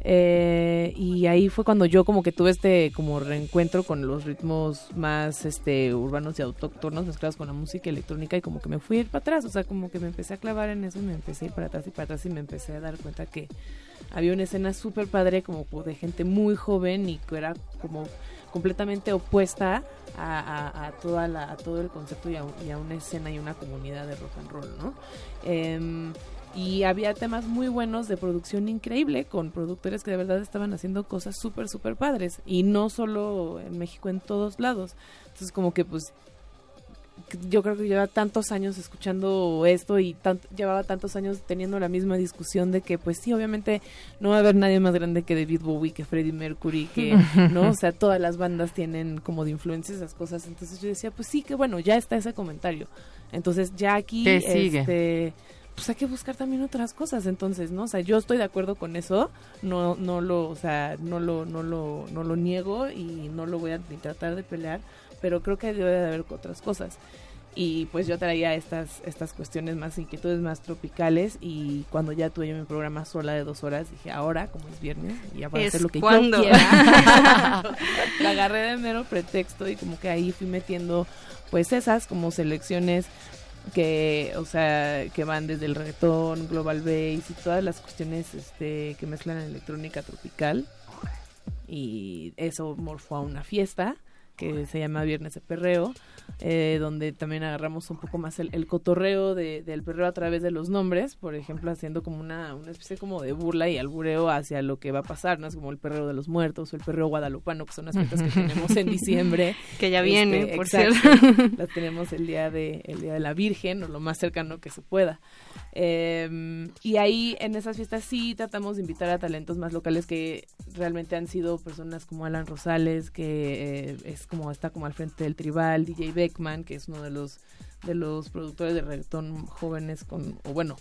Eh, y ahí fue cuando yo como que tuve este como reencuentro con los ritmos más este urbanos y autóctonos mezclados con la música electrónica y como que me fui a ir para atrás, o sea, como que me empecé a clavar en eso y me empecé a ir para atrás y para atrás y me empecé a dar cuenta que había una escena súper padre como de gente muy joven y que era como completamente opuesta a, toda la, todo el concepto y a, y a una escena y una comunidad de rock and roll, ¿no? Em, y había temas muy buenos de producción increíble con productores que de verdad estaban haciendo cosas súper, súper padres. Y no solo en México, en todos lados. Entonces como que pues yo creo que lleva tantos años escuchando esto y tant- llevaba tantos años teniendo la misma discusión de que pues sí, obviamente no va a haber nadie más grande que David Bowie, que Freddie Mercury, que, [laughs] ¿no? O sea, todas las bandas tienen como de influencia esas cosas. Entonces yo decía, pues sí, que bueno, ya está ese comentario. Entonces ya aquí, ¿Qué sigue? este, pues hay que buscar también otras cosas. Entonces no o sea yo estoy de acuerdo con eso. No no lo o sea no lo no lo no lo niego y no lo voy a ni tratar de pelear pero creo que debe de haber otras cosas. Y pues yo traía estas estas cuestiones más inquietudes más tropicales y cuando ya tuve yo mi programa sola de dos horas dije ahora como es viernes y ya voy a hacer lo que cuando. yo quiera [laughs] [laughs] la agarré de mero pretexto y como que ahí fui metiendo pues esas como selecciones que, o sea, que van desde el reggaetón, global bass y todas las cuestiones este, que mezclan electrónica tropical. Y eso morfó a una fiesta que se llama Viernes de Perreo, eh, donde también agarramos un poco más el, el cotorreo de- del perreo a través de los nombres, por ejemplo, haciendo como una, una especie como de burla y albureo hacia lo que va a pasar, ¿no? Es como el perreo de los muertos o el perreo guadalupano, que son las fiestas que tenemos en diciembre. [laughs] Que ya viene, Este, por exacto. cierto. Las tenemos el día de el día de la Virgen o lo más cercano que se pueda. Eh, y ahí en esas fiestas sí tratamos de invitar a talentos más locales que realmente han sido personas como Alan Rosales, que eh, es como está como al frente del tribal, DJ Beckman, que es uno de los de los productores de reggaetón jóvenes con o bueno,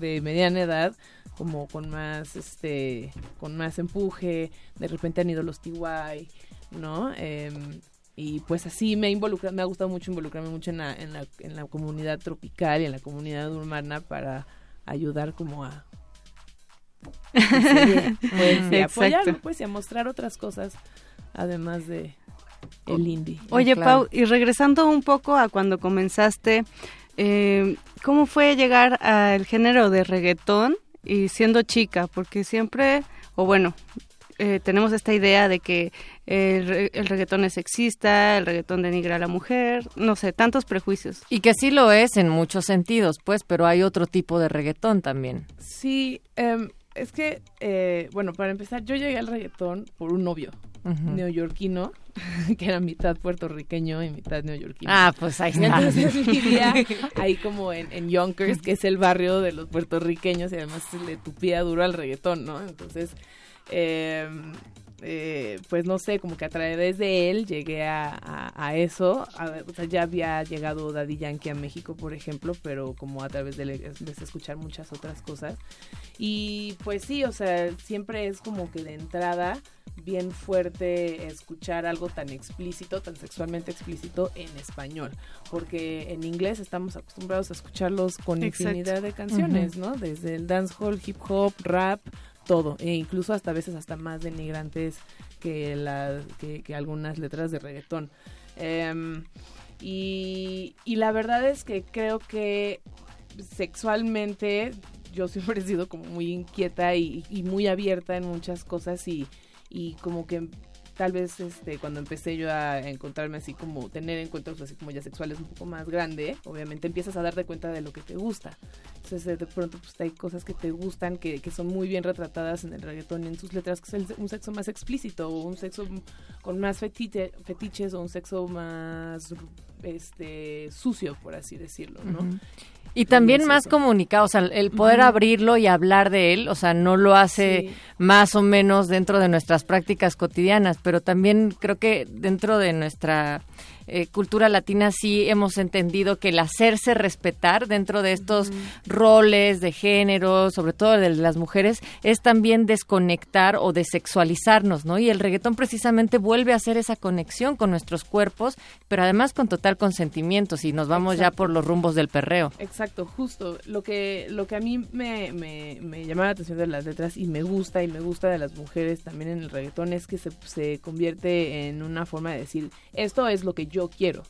de mediana edad, como con más este con más empuje, de repente han ido los TY, ¿no? Em, y pues así me ha involucrado, me ha gustado mucho involucrarme mucho en la, en la, en la comunidad tropical y en la comunidad urbana para ayudar como a pues, [laughs] y Exacto. apoyarlo pues y a mostrar otras cosas además de el indie. Oye, Claro. Pau, y regresando un poco a cuando comenzaste, eh, ¿cómo fue llegar al género de reggaetón y siendo chica, porque siempre, o bueno, eh, tenemos esta idea de que el, el reggaetón es sexista, el reggaetón denigra a la mujer, no sé, tantos prejuicios. Y que sí lo es en muchos sentidos, pues, pero hay otro tipo de reggaetón también. Sí, em, es que, eh, bueno, para empezar, yo llegué al reggaetón por un novio neoyorquino, [laughs] que era mitad puertorriqueño y mitad neoyorquino. Ah, pues ahí está. Entonces [laughs] vivía ahí como en, en Yonkers, que es el barrio de los puertorriqueños y además se le tupía duro al reggaetón, ¿no? Entonces, eh, eh, pues no sé, como que a través de él llegué a, a- a eso. A ver, o sea, ya había llegado Daddy Yankee a México, por ejemplo, pero como a través de a escuchar muchas otras cosas. Y pues sí, o sea, siempre es como que de entrada bien fuerte escuchar algo tan explícito, tan sexualmente explícito en español, porque en inglés estamos acostumbrados a escucharlos con Exacto. infinidad de canciones. ¿no? Desde el dancehall, hip hop, rap, todo, e incluso hasta a veces hasta más denigrantes que, la, que, algunas letras de reggaetón. Em, y, y la verdad es que creo que sexualmente yo siempre he sido como muy inquieta y, y muy abierta en muchas cosas y, y como que tal vez este cuando empecé yo a encontrarme así como tener encuentros así como ya sexuales un poco más grande, obviamente empiezas a darte cuenta de lo que te gusta. Entonces de pronto pues hay cosas que te gustan que, que son muy bien retratadas en el reggaetón en sus letras, que es el- un sexo más explícito o un sexo con más fetiche- fetiches o un sexo más este sucio, por así decirlo, ¿no? Y también más comunicado, o sea, el poder abrirlo y hablar de él, o sea, no lo hace Sí. más o menos dentro de nuestras prácticas cotidianas, pero también creo que dentro de nuestra eh, cultura latina sí hemos entendido que el hacerse respetar dentro de estos roles de género, sobre todo de las mujeres, es también desconectar o desexualizarnos, ¿no? Y el reggaetón precisamente vuelve a hacer esa conexión con nuestros cuerpos, pero además con total consentimiento, si nos vamos ya por los rumbos del perreo. Exacto, justo. Lo que, lo que a mí me, me, me llama la atención de las letras y me gusta y me gusta de las mujeres también en el reggaetón es que se, se convierte en una forma de decir, esto es lo que yo quiero,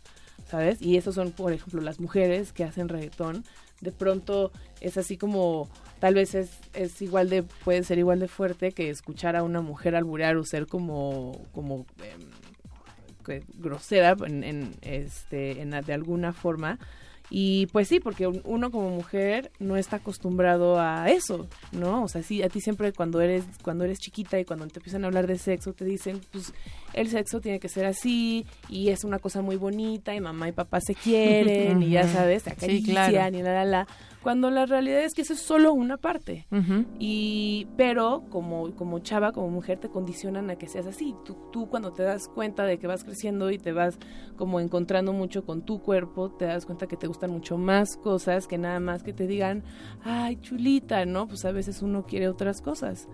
¿sabes? Y esas son, por ejemplo, las mujeres que hacen reggaetón. De pronto es así como, tal vez es, es igual de, puede ser igual de fuerte que escuchar a una mujer alburear o ser como, como em, grosera en, en, este en, de alguna forma y pues sí porque un- uno como mujer no está acostumbrado a eso no o sea sí a ti siempre cuando eres cuando eres chiquita y cuando te empiezan a hablar de sexo te dicen pues el sexo tiene que ser así y es una cosa muy bonita y mamá y papá se quieren y ya sabes se Sí, acarician claro. y la la la cuando la realidad es que eso es solo una parte. Y pero como como chava como mujer te condicionan a que seas así. Tú, tú cuando te das cuenta de que vas creciendo y te vas como encontrando mucho con tu cuerpo te das cuenta que te gustan mucho más cosas que nada más que te digan ay chulita no pues a veces uno quiere otras cosas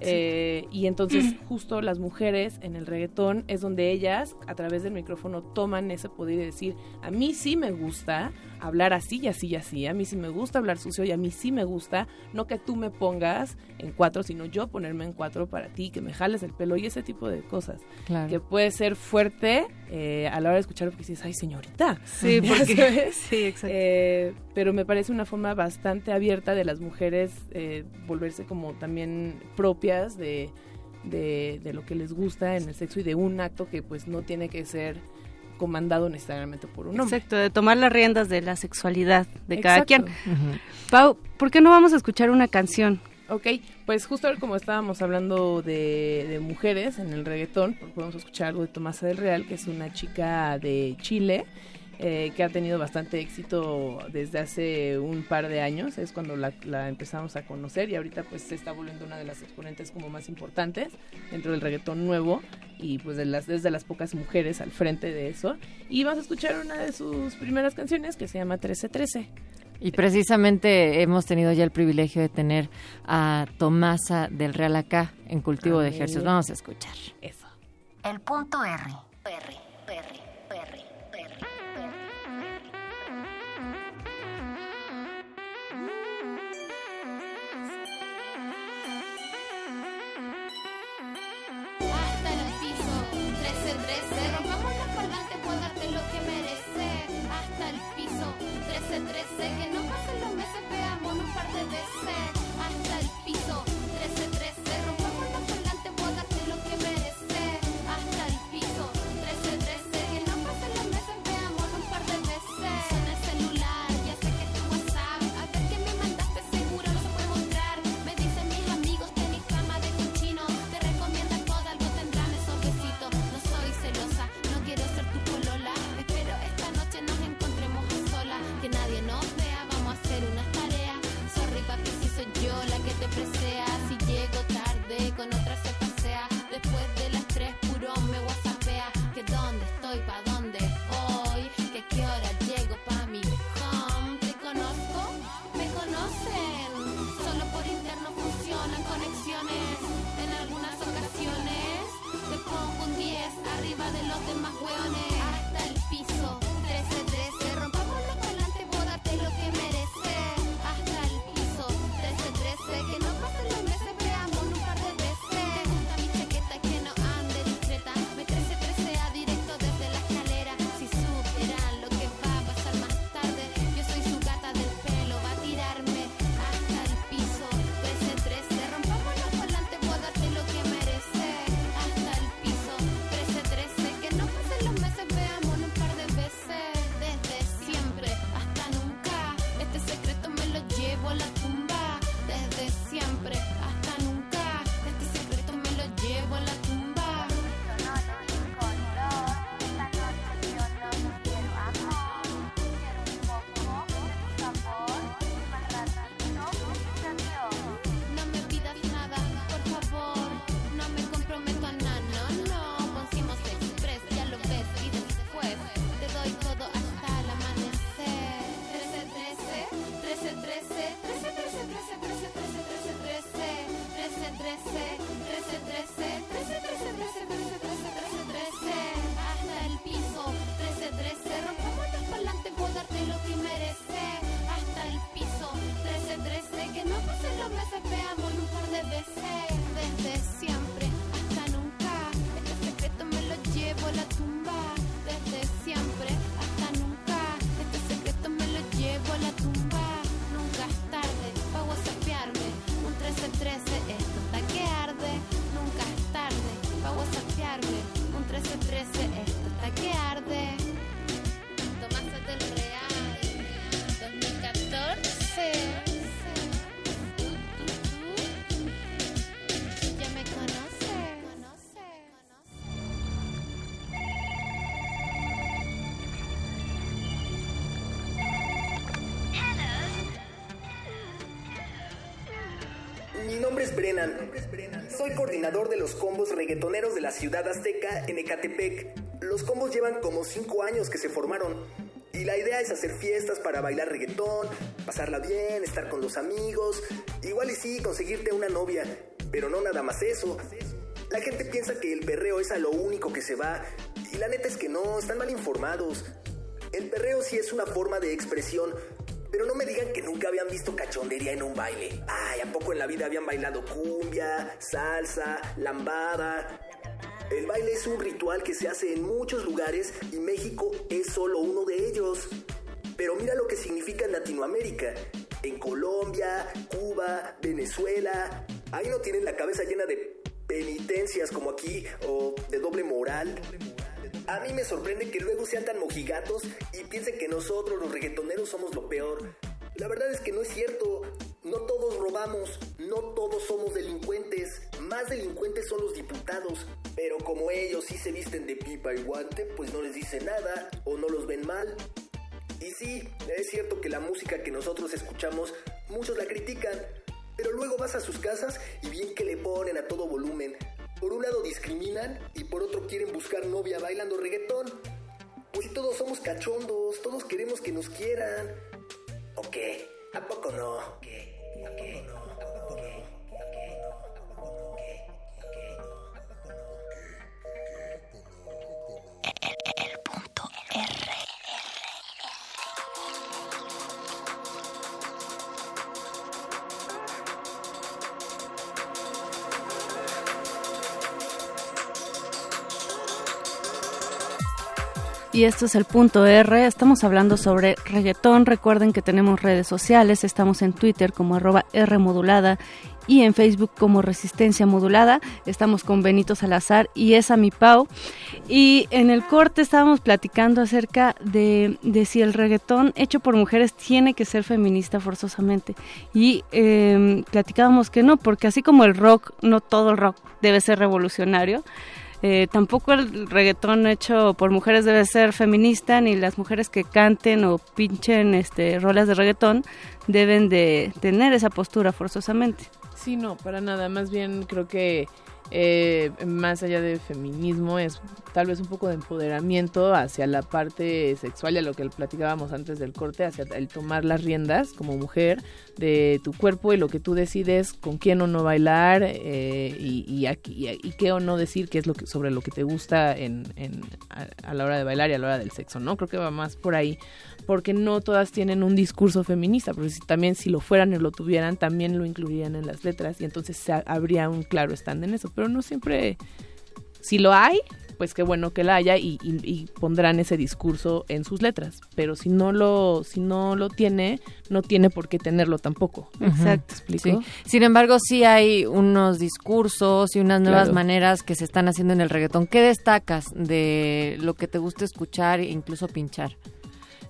Eh, y entonces [clears throat] justo las mujeres en el reggaetón es donde ellas a través del micrófono toman ese poder de decir a mí sí me gusta hablar así y así y así a mí sí me gusta hablar sucio y a mí sí me gusta no que tú me pongas en cuatro sino yo ponerme en cuatro para ti que me jales el pelo y ese tipo de cosas Claro. que puede ser fuerte eh, a la hora de escucharlo porque dices ay señorita Sí, [laughs] porque- [laughs] sí, exacto. Eh, pero me parece una forma bastante abierta de las mujeres eh, volverse como también propias de, de, de lo que les gusta en el sexo y de un acto que pues no tiene que ser comandado necesariamente por un hombre. Exacto, de tomar las riendas de la sexualidad de cada quien. Pau, ¿por qué no vamos a escuchar una canción? Ok, pues justo como estábamos hablando de, mujeres en el reggaetón, pues podemos escuchar algo de Tomasa del Real, que es una chica de Chile, eh, que ha tenido bastante éxito desde hace un par de años, es cuando la, la empezamos a conocer y ahorita pues se está volviendo una de las exponentes como más importantes dentro del reggaetón nuevo y pues de las, desde las pocas mujeres al frente de eso. Y vamos a escuchar una de sus primeras canciones que se llama 1313. Y precisamente hemos tenido ya el privilegio de tener a Tomasa del Real acá en Cultivo de. Ejercicios. Vamos a escuchar. Eso. El punto R. R, R, R, R. Hasta el piso, 13, 13. Soy coordinador de los combos reggaetoneros de la ciudad azteca en Ecatepec. Los combos llevan como 5 años que se formaron. Y la idea es hacer fiestas para bailar reggaetón, pasarla bien, estar con los amigos, igual y sí, conseguirte una novia, pero no nada más eso. La gente piensa que el perreo es a lo único que se va, y la neta es que no, están mal informados. El perreo sí es una forma de expresión, cachondería en un baile. Ay, ¿a poco en la vida habían bailado cumbia, salsa, lambada? El baile es un ritual que se hace en muchos lugares y México es solo uno de ellos. Pero mira lo que significa en Latinoamérica. En Colombia, Cuba, Venezuela. Ahí no tienen la cabeza llena de penitencias como aquí o de doble moral. A mí me sorprende que luego sean tan mojigatos y piensen que nosotros los reggaetoneros somos lo peor. La verdad es que no es cierto. No todos robamos, no todos somos delincuentes. Más delincuentes son los diputados. Pero como ellos sí se visten de pipa y guante, pues no les dice nada o no los ven mal. Y sí, es cierto que la música que nosotros escuchamos, muchos la critican. Pero luego vas a sus casas y bien que le ponen a todo volumen. Por un lado discriminan y por otro quieren buscar novia bailando reggaetón. Pues si todos somos cachondos, todos queremos que nos quieran. ¿O qué? ¿A poco no? ¿Qué? ¿A qué? ¿A Y esto es el punto R. Estamos hablando sobre reggaetón. Recuerden que tenemos redes sociales. Estamos en Twitter como arroba R modulada y en Facebook como Resistencia Modulada. Estamos con Benito Salazar y esa mi Pau. Y en el corte estábamos platicando acerca de, de si el reggaetón hecho por mujeres tiene que ser feminista forzosamente. Y eh, platicábamos que no, porque así como el rock, no todo el rock debe ser revolucionario. Eh, tampoco el reggaetón hecho por mujeres debe ser feminista, ni las mujeres que canten o pinchen este, rolas de reggaetón deben de tener esa postura forzosamente. Sí, no, para nada. Más bien creo que eh, más allá de feminismo es tal vez un poco de empoderamiento hacia la parte sexual a lo que platicábamos antes del corte, hacia el tomar las riendas como mujer de tu cuerpo y lo que tú decides con quién o no bailar eh, y, y, aquí- qué o no decir qué es lo que sobre lo que te gusta en, en- a, a la hora de bailar y a la hora del sexo, ¿no? Creo que va más por ahí porque no todas tienen un discurso feminista, porque si, también si lo fueran y lo tuvieran, también lo incluirían en las letras y entonces se ha- habría un claro stand en eso, pero no siempre, si lo hay, pues qué bueno que la haya y, y- y pondrán ese discurso en sus letras, pero si no lo, si no lo tiene, no tiene por qué tenerlo tampoco. Exacto. Sí. Sin embargo, sí hay unos discursos y unas nuevas Claro. maneras que se están haciendo en el reggaetón. ¿Qué destacas de lo que te gusta escuchar e incluso pinchar?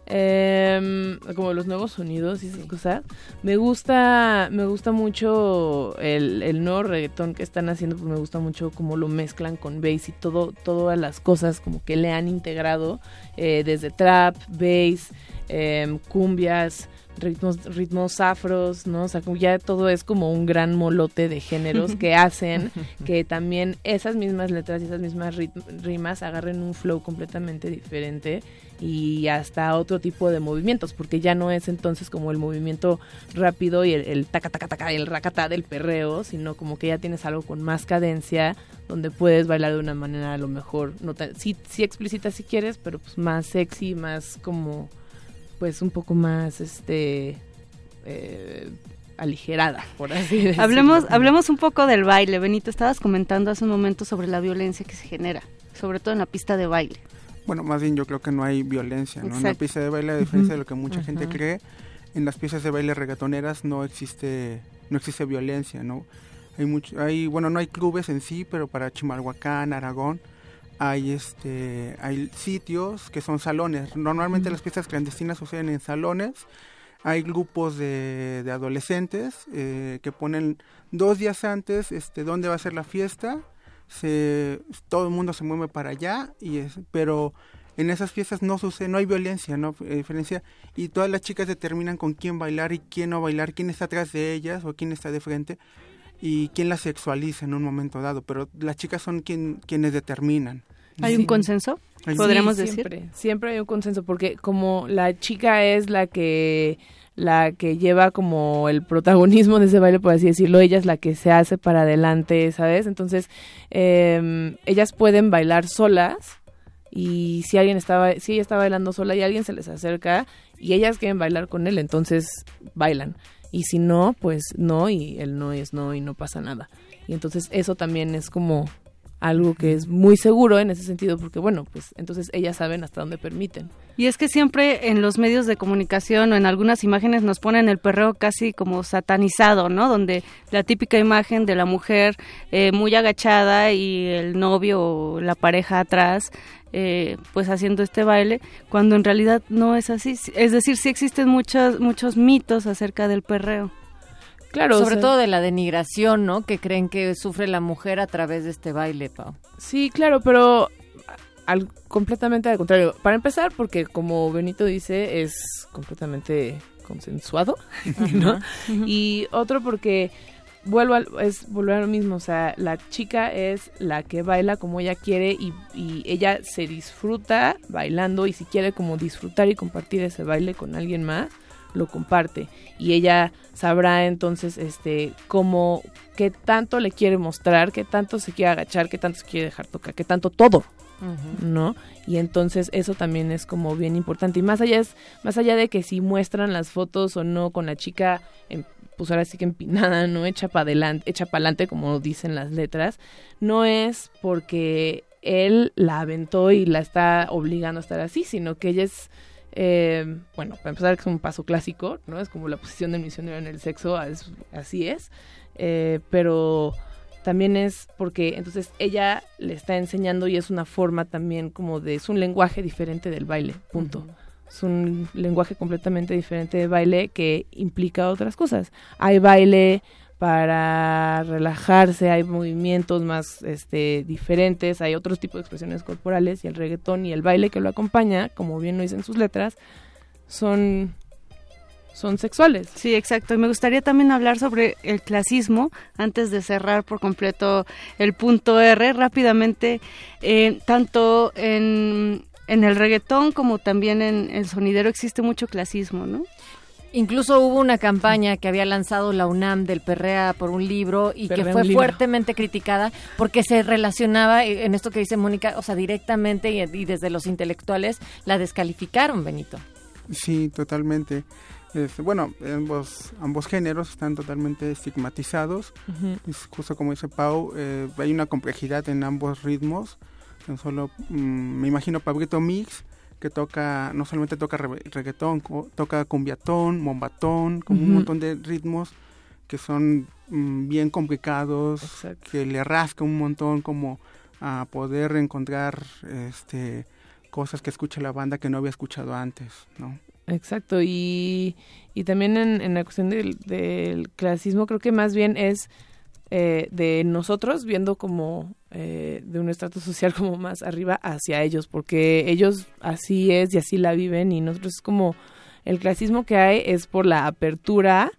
Em, como los nuevos sonidos y esas cosas. Me gusta, me gusta mucho el, el nuevo reggaetón que están haciendo, pues me gusta mucho cómo lo mezclan con bass y todo, todas las cosas como que le han integrado, eh, desde trap, bass, em, cumbias, ritmos, ritmos afros, ¿no? O sea, como ya todo es como un gran molote de géneros que [laughs] hacen [laughs] que también esas mismas letras y esas mismas rit- rimas agarren un flow completamente diferente y hasta otro tipo de movimientos, porque ya no es entonces como el movimiento rápido y el, el taca taca taca el racata del perreo, sino como que ya tienes algo con más cadencia, donde puedes bailar de una manera a lo mejor, no tan, sí, sí explícita si quieres, pero pues más sexy, más como, pues un poco más, este, eh, aligerada, por así decirlo. Hablemos, hablemos un poco del baile. Benito, estabas comentando hace un momento sobre la violencia que se genera, sobre todo en la pista de baile. Bueno, más bien yo creo que no hay violencia, ¿no? En la pista de baile, a diferencia de lo que mucha gente cree, en las piezas de baile reggaetoneras no existe, no existe violencia, ¿no? Hay mucho, hay, bueno, no hay clubes en sí, pero para Chimalhuacán, Aragón, hay este, hay sitios que son salones. Normalmente las fiestas clandestinas suceden en salones. Hay grupos de, de adolescentes eh, que ponen dos días antes este, dónde va a ser la fiesta se todo el mundo se mueve para allá y es pero en esas fiestas no sucede no hay violencia no Eh, diferencia y todas las chicas determinan con quién bailar y quién no bailar quién está atrás de ellas o quién está de frente y quién la sexualiza en un momento dado, pero las chicas son quien, quienes determinan. ¿Hay un consenso? Hay- ¿Podríamos Sí, decir? Siempre, siempre hay un consenso, porque como la chica es la que la que lleva como el protagonismo de ese baile, por así decirlo, ella es la que se hace para adelante, ¿sabes? Entonces, eh, ellas pueden bailar solas y si alguien estaba, si ella está bailando sola y alguien se les acerca y ellas quieren bailar con él, entonces bailan. Y si no, pues no, y el no es no y no pasa nada. Y entonces eso también es como algo que es muy seguro en ese sentido, porque bueno, pues entonces ellas saben hasta dónde permiten. Y es que siempre en los medios de comunicación o en algunas imágenes nos ponen el perreo casi como satanizado, ¿no? Donde la típica imagen de la mujer eh, muy agachada y el novio o la pareja atrás, eh, pues haciendo este baile, cuando en realidad no es así. Es decir, sí existen muchos, muchos mitos acerca del perreo. Claro, Sobre o sea- todo de la denigración, ¿no? Que creen que sufre la mujer a través de este baile, Pau. Sí, claro, pero al, completamente al contrario. Para empezar, porque como Benito dice, es completamente consensuado, [laughs] ¿no? Y otro porque vuelvo al, es volver a lo mismo, o sea, la chica es la que baila como ella quiere y, y ella se disfruta bailando y si quiere como disfrutar y compartir ese baile con alguien más, lo comparte y ella sabrá entonces este cómo qué tanto le quiere mostrar, qué tanto se quiere agachar, qué tanto se quiere dejar tocar, qué tanto todo. ¿no? Y entonces eso también es como bien importante. Y más allá es, más allá de que si muestran las fotos o no con la chica, en- pues ahora sí que empinada, no hecha para adelante, hecha para adelante, como dicen las letras, no es porque él la aventó y la está obligando a estar así, sino que ella es eh, bueno, para empezar es un paso clásico, ¿no? Es como la posición del misionero en el sexo, es- así es, eh, pero también es porque entonces ella le está enseñando y es una forma también como de, es un lenguaje diferente del baile, punto. Es un lenguaje completamente diferente de baile que implica otras cosas. Hay baile para relajarse, hay movimientos más este, diferentes, hay otros tipos de expresiones corporales y el reggaetón y el baile que lo acompaña, como bien lo dicen sus letras, son, son sexuales. Sí, exacto. Y me gustaría también hablar sobre el clasismo antes de cerrar por completo el punto R rápidamente, eh, tanto en, en el reggaetón como también en el sonidero existe mucho clasismo, ¿no? Incluso hubo una campaña que había lanzado la UNAM del Perrea por un libro y Perrea que fue fuertemente criticada porque se relacionaba eh, en esto que dice Mónica, o sea, directamente y, y desde los intelectuales la descalificaron, Benito. Sí, totalmente. Este, bueno, ambos, ambos géneros están totalmente estigmatizados. Es justo como dice Pau, eh, hay una complejidad en ambos ritmos. Tan solo, mm, me imagino Pablito Mix, que toca, no solamente toca re- reggaetón, toca cumbiatón, mombatón, como un montón de ritmos que son mm, bien complicados, que le rasca un montón como a poder encontrar este cosas que escucha la banda que no había escuchado antes, ¿no? Exacto, y, y también en, en la cuestión del, del clasismo creo que más bien es eh, de nosotros viendo como eh, de un estrato social [laughs] como más arriba hacia ellos, porque ellos así es y así la viven y nosotros es como el clasismo que hay es por la apertura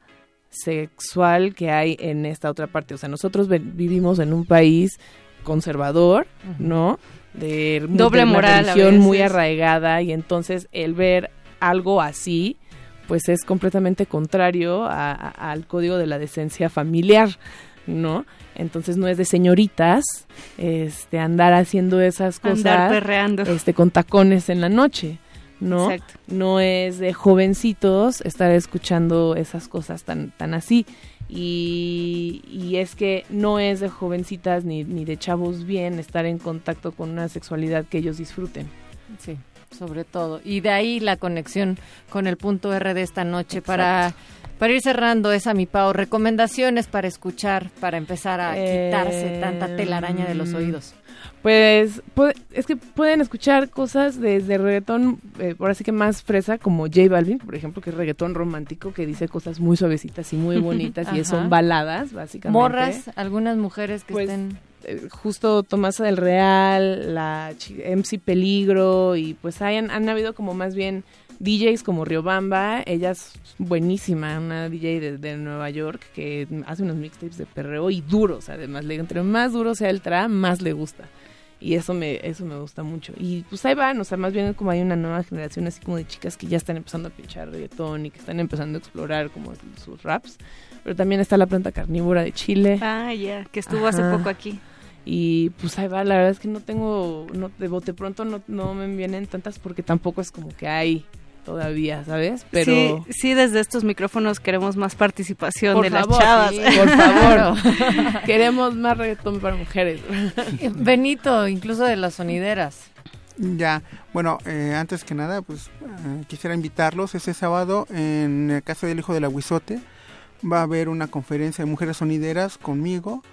sexual que hay en esta otra parte, o sea, nosotros vivimos en un país conservador, ¿no? De Doble de una moral a religión muy arraigada y entonces el ver algo así pues es completamente contrario a- a- al código de la decencia familiar, ¿no? Entonces no es de señoritas este andar haciendo esas cosas Andar perreando. este con tacones en la noche, ¿no? Exacto. No es de jovencitos estar escuchando esas cosas tan tan así. Y, y es que no es de jovencitas ni, ni de chavos bien estar en contacto con una sexualidad que ellos disfruten. Sí, sobre todo. Y de ahí la conexión con el punto R de esta noche para, para ir cerrando esa mi Pau. Recomendaciones para escuchar, para empezar a quitarse tanta telaraña de los Em, oídos. Pues pu- es que pueden escuchar cosas desde reggaetón, eh, por así que más fresa, como J Balvin, por ejemplo, que es reggaetón romántico, que dice cosas muy suavecitas y muy [laughs] bonitas, y son baladas, básicamente. Morras, algunas mujeres que Pues, estén... eh, justo Tomasa del Real, la MC Peligro y pues hayan, han habido como más bien DJs como Riobamba, ella es buenísima, una DJ de, de Nueva York que hace unos mixtapes de perreo y duros, además, le entre más duro sea el tra, más le gusta. Y eso me, eso me gusta mucho. Y pues ahí van, o sea, más bien como hay una nueva generación así como de chicas que ya están empezando a pinchar reggaetón y que están empezando a explorar como sus raps. Pero también está la planta carnívora de Chile. Ah, ya, que estuvo hace poco aquí. Y pues ahí va, la verdad es que no tengo, no, de bote pronto no, no me vienen tantas porque tampoco es como que hay todavía, ¿sabes? Pero Sí, sí, desde estos micrófonos queremos más participación por de favor, las chavas. sí, por favor, [laughs] [laughs] queremos más reggaetón para mujeres. Benito, incluso de las sonideras. Ya, bueno, eh, antes que nada, pues eh, quisiera invitarlos. Ese sábado en el Casa del Hijo del Aguizote va a haber una conferencia de mujeres sonideras conmigo.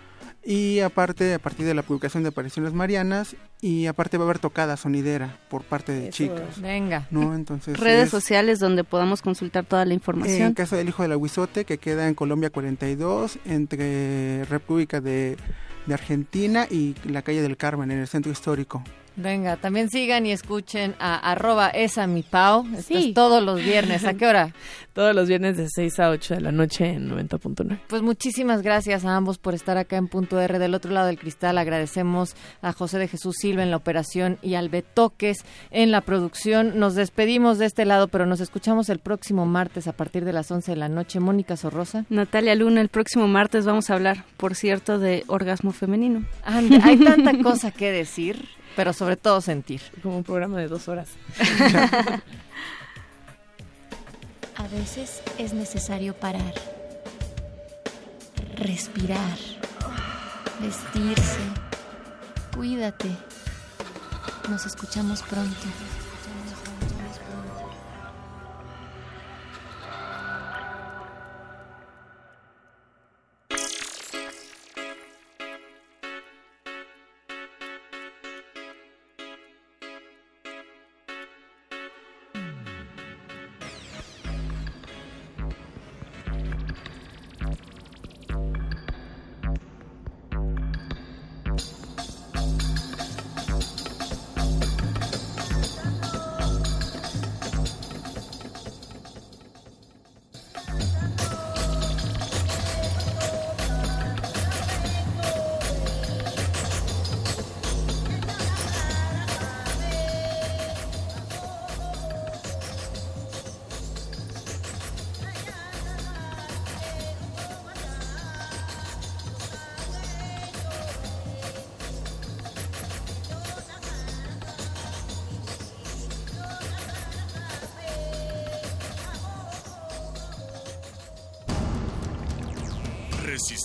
Y aparte, a partir de la publicación de Apariciones Marianas, y aparte va a haber tocada sonidera por parte de chicas. Venga. ¿no? Entonces, Redes es sociales donde podamos consultar toda la información. en Casa del Hijo del Aguizote, que queda en Colombia 42, entre República de, de Argentina y la calle del Carmen, en el centro histórico. Venga, también sigan y escuchen a arroba esa mi pau. Estás Sí. todos los viernes. ¿A qué hora? [laughs] Todos los viernes de 6 a 8 de la noche en 90.9. Pues muchísimas gracias a ambos por estar acá en Punto R del otro lado del cristal. Agradecemos a José de Jesús Silva en la operación y al Betoques en la producción. Nos despedimos de este lado, pero nos escuchamos el próximo martes a partir de las 11 de la noche. Mónica Sorrosa. Natalia Luna, el próximo martes vamos a hablar, por cierto, de orgasmo femenino. Ande, hay tanta cosa que decir, pero sobre todo sentir. Como un programa de dos horas. [laughs] A veces es necesario parar, respirar, vestirse. Cuídate. Nos escuchamos pronto.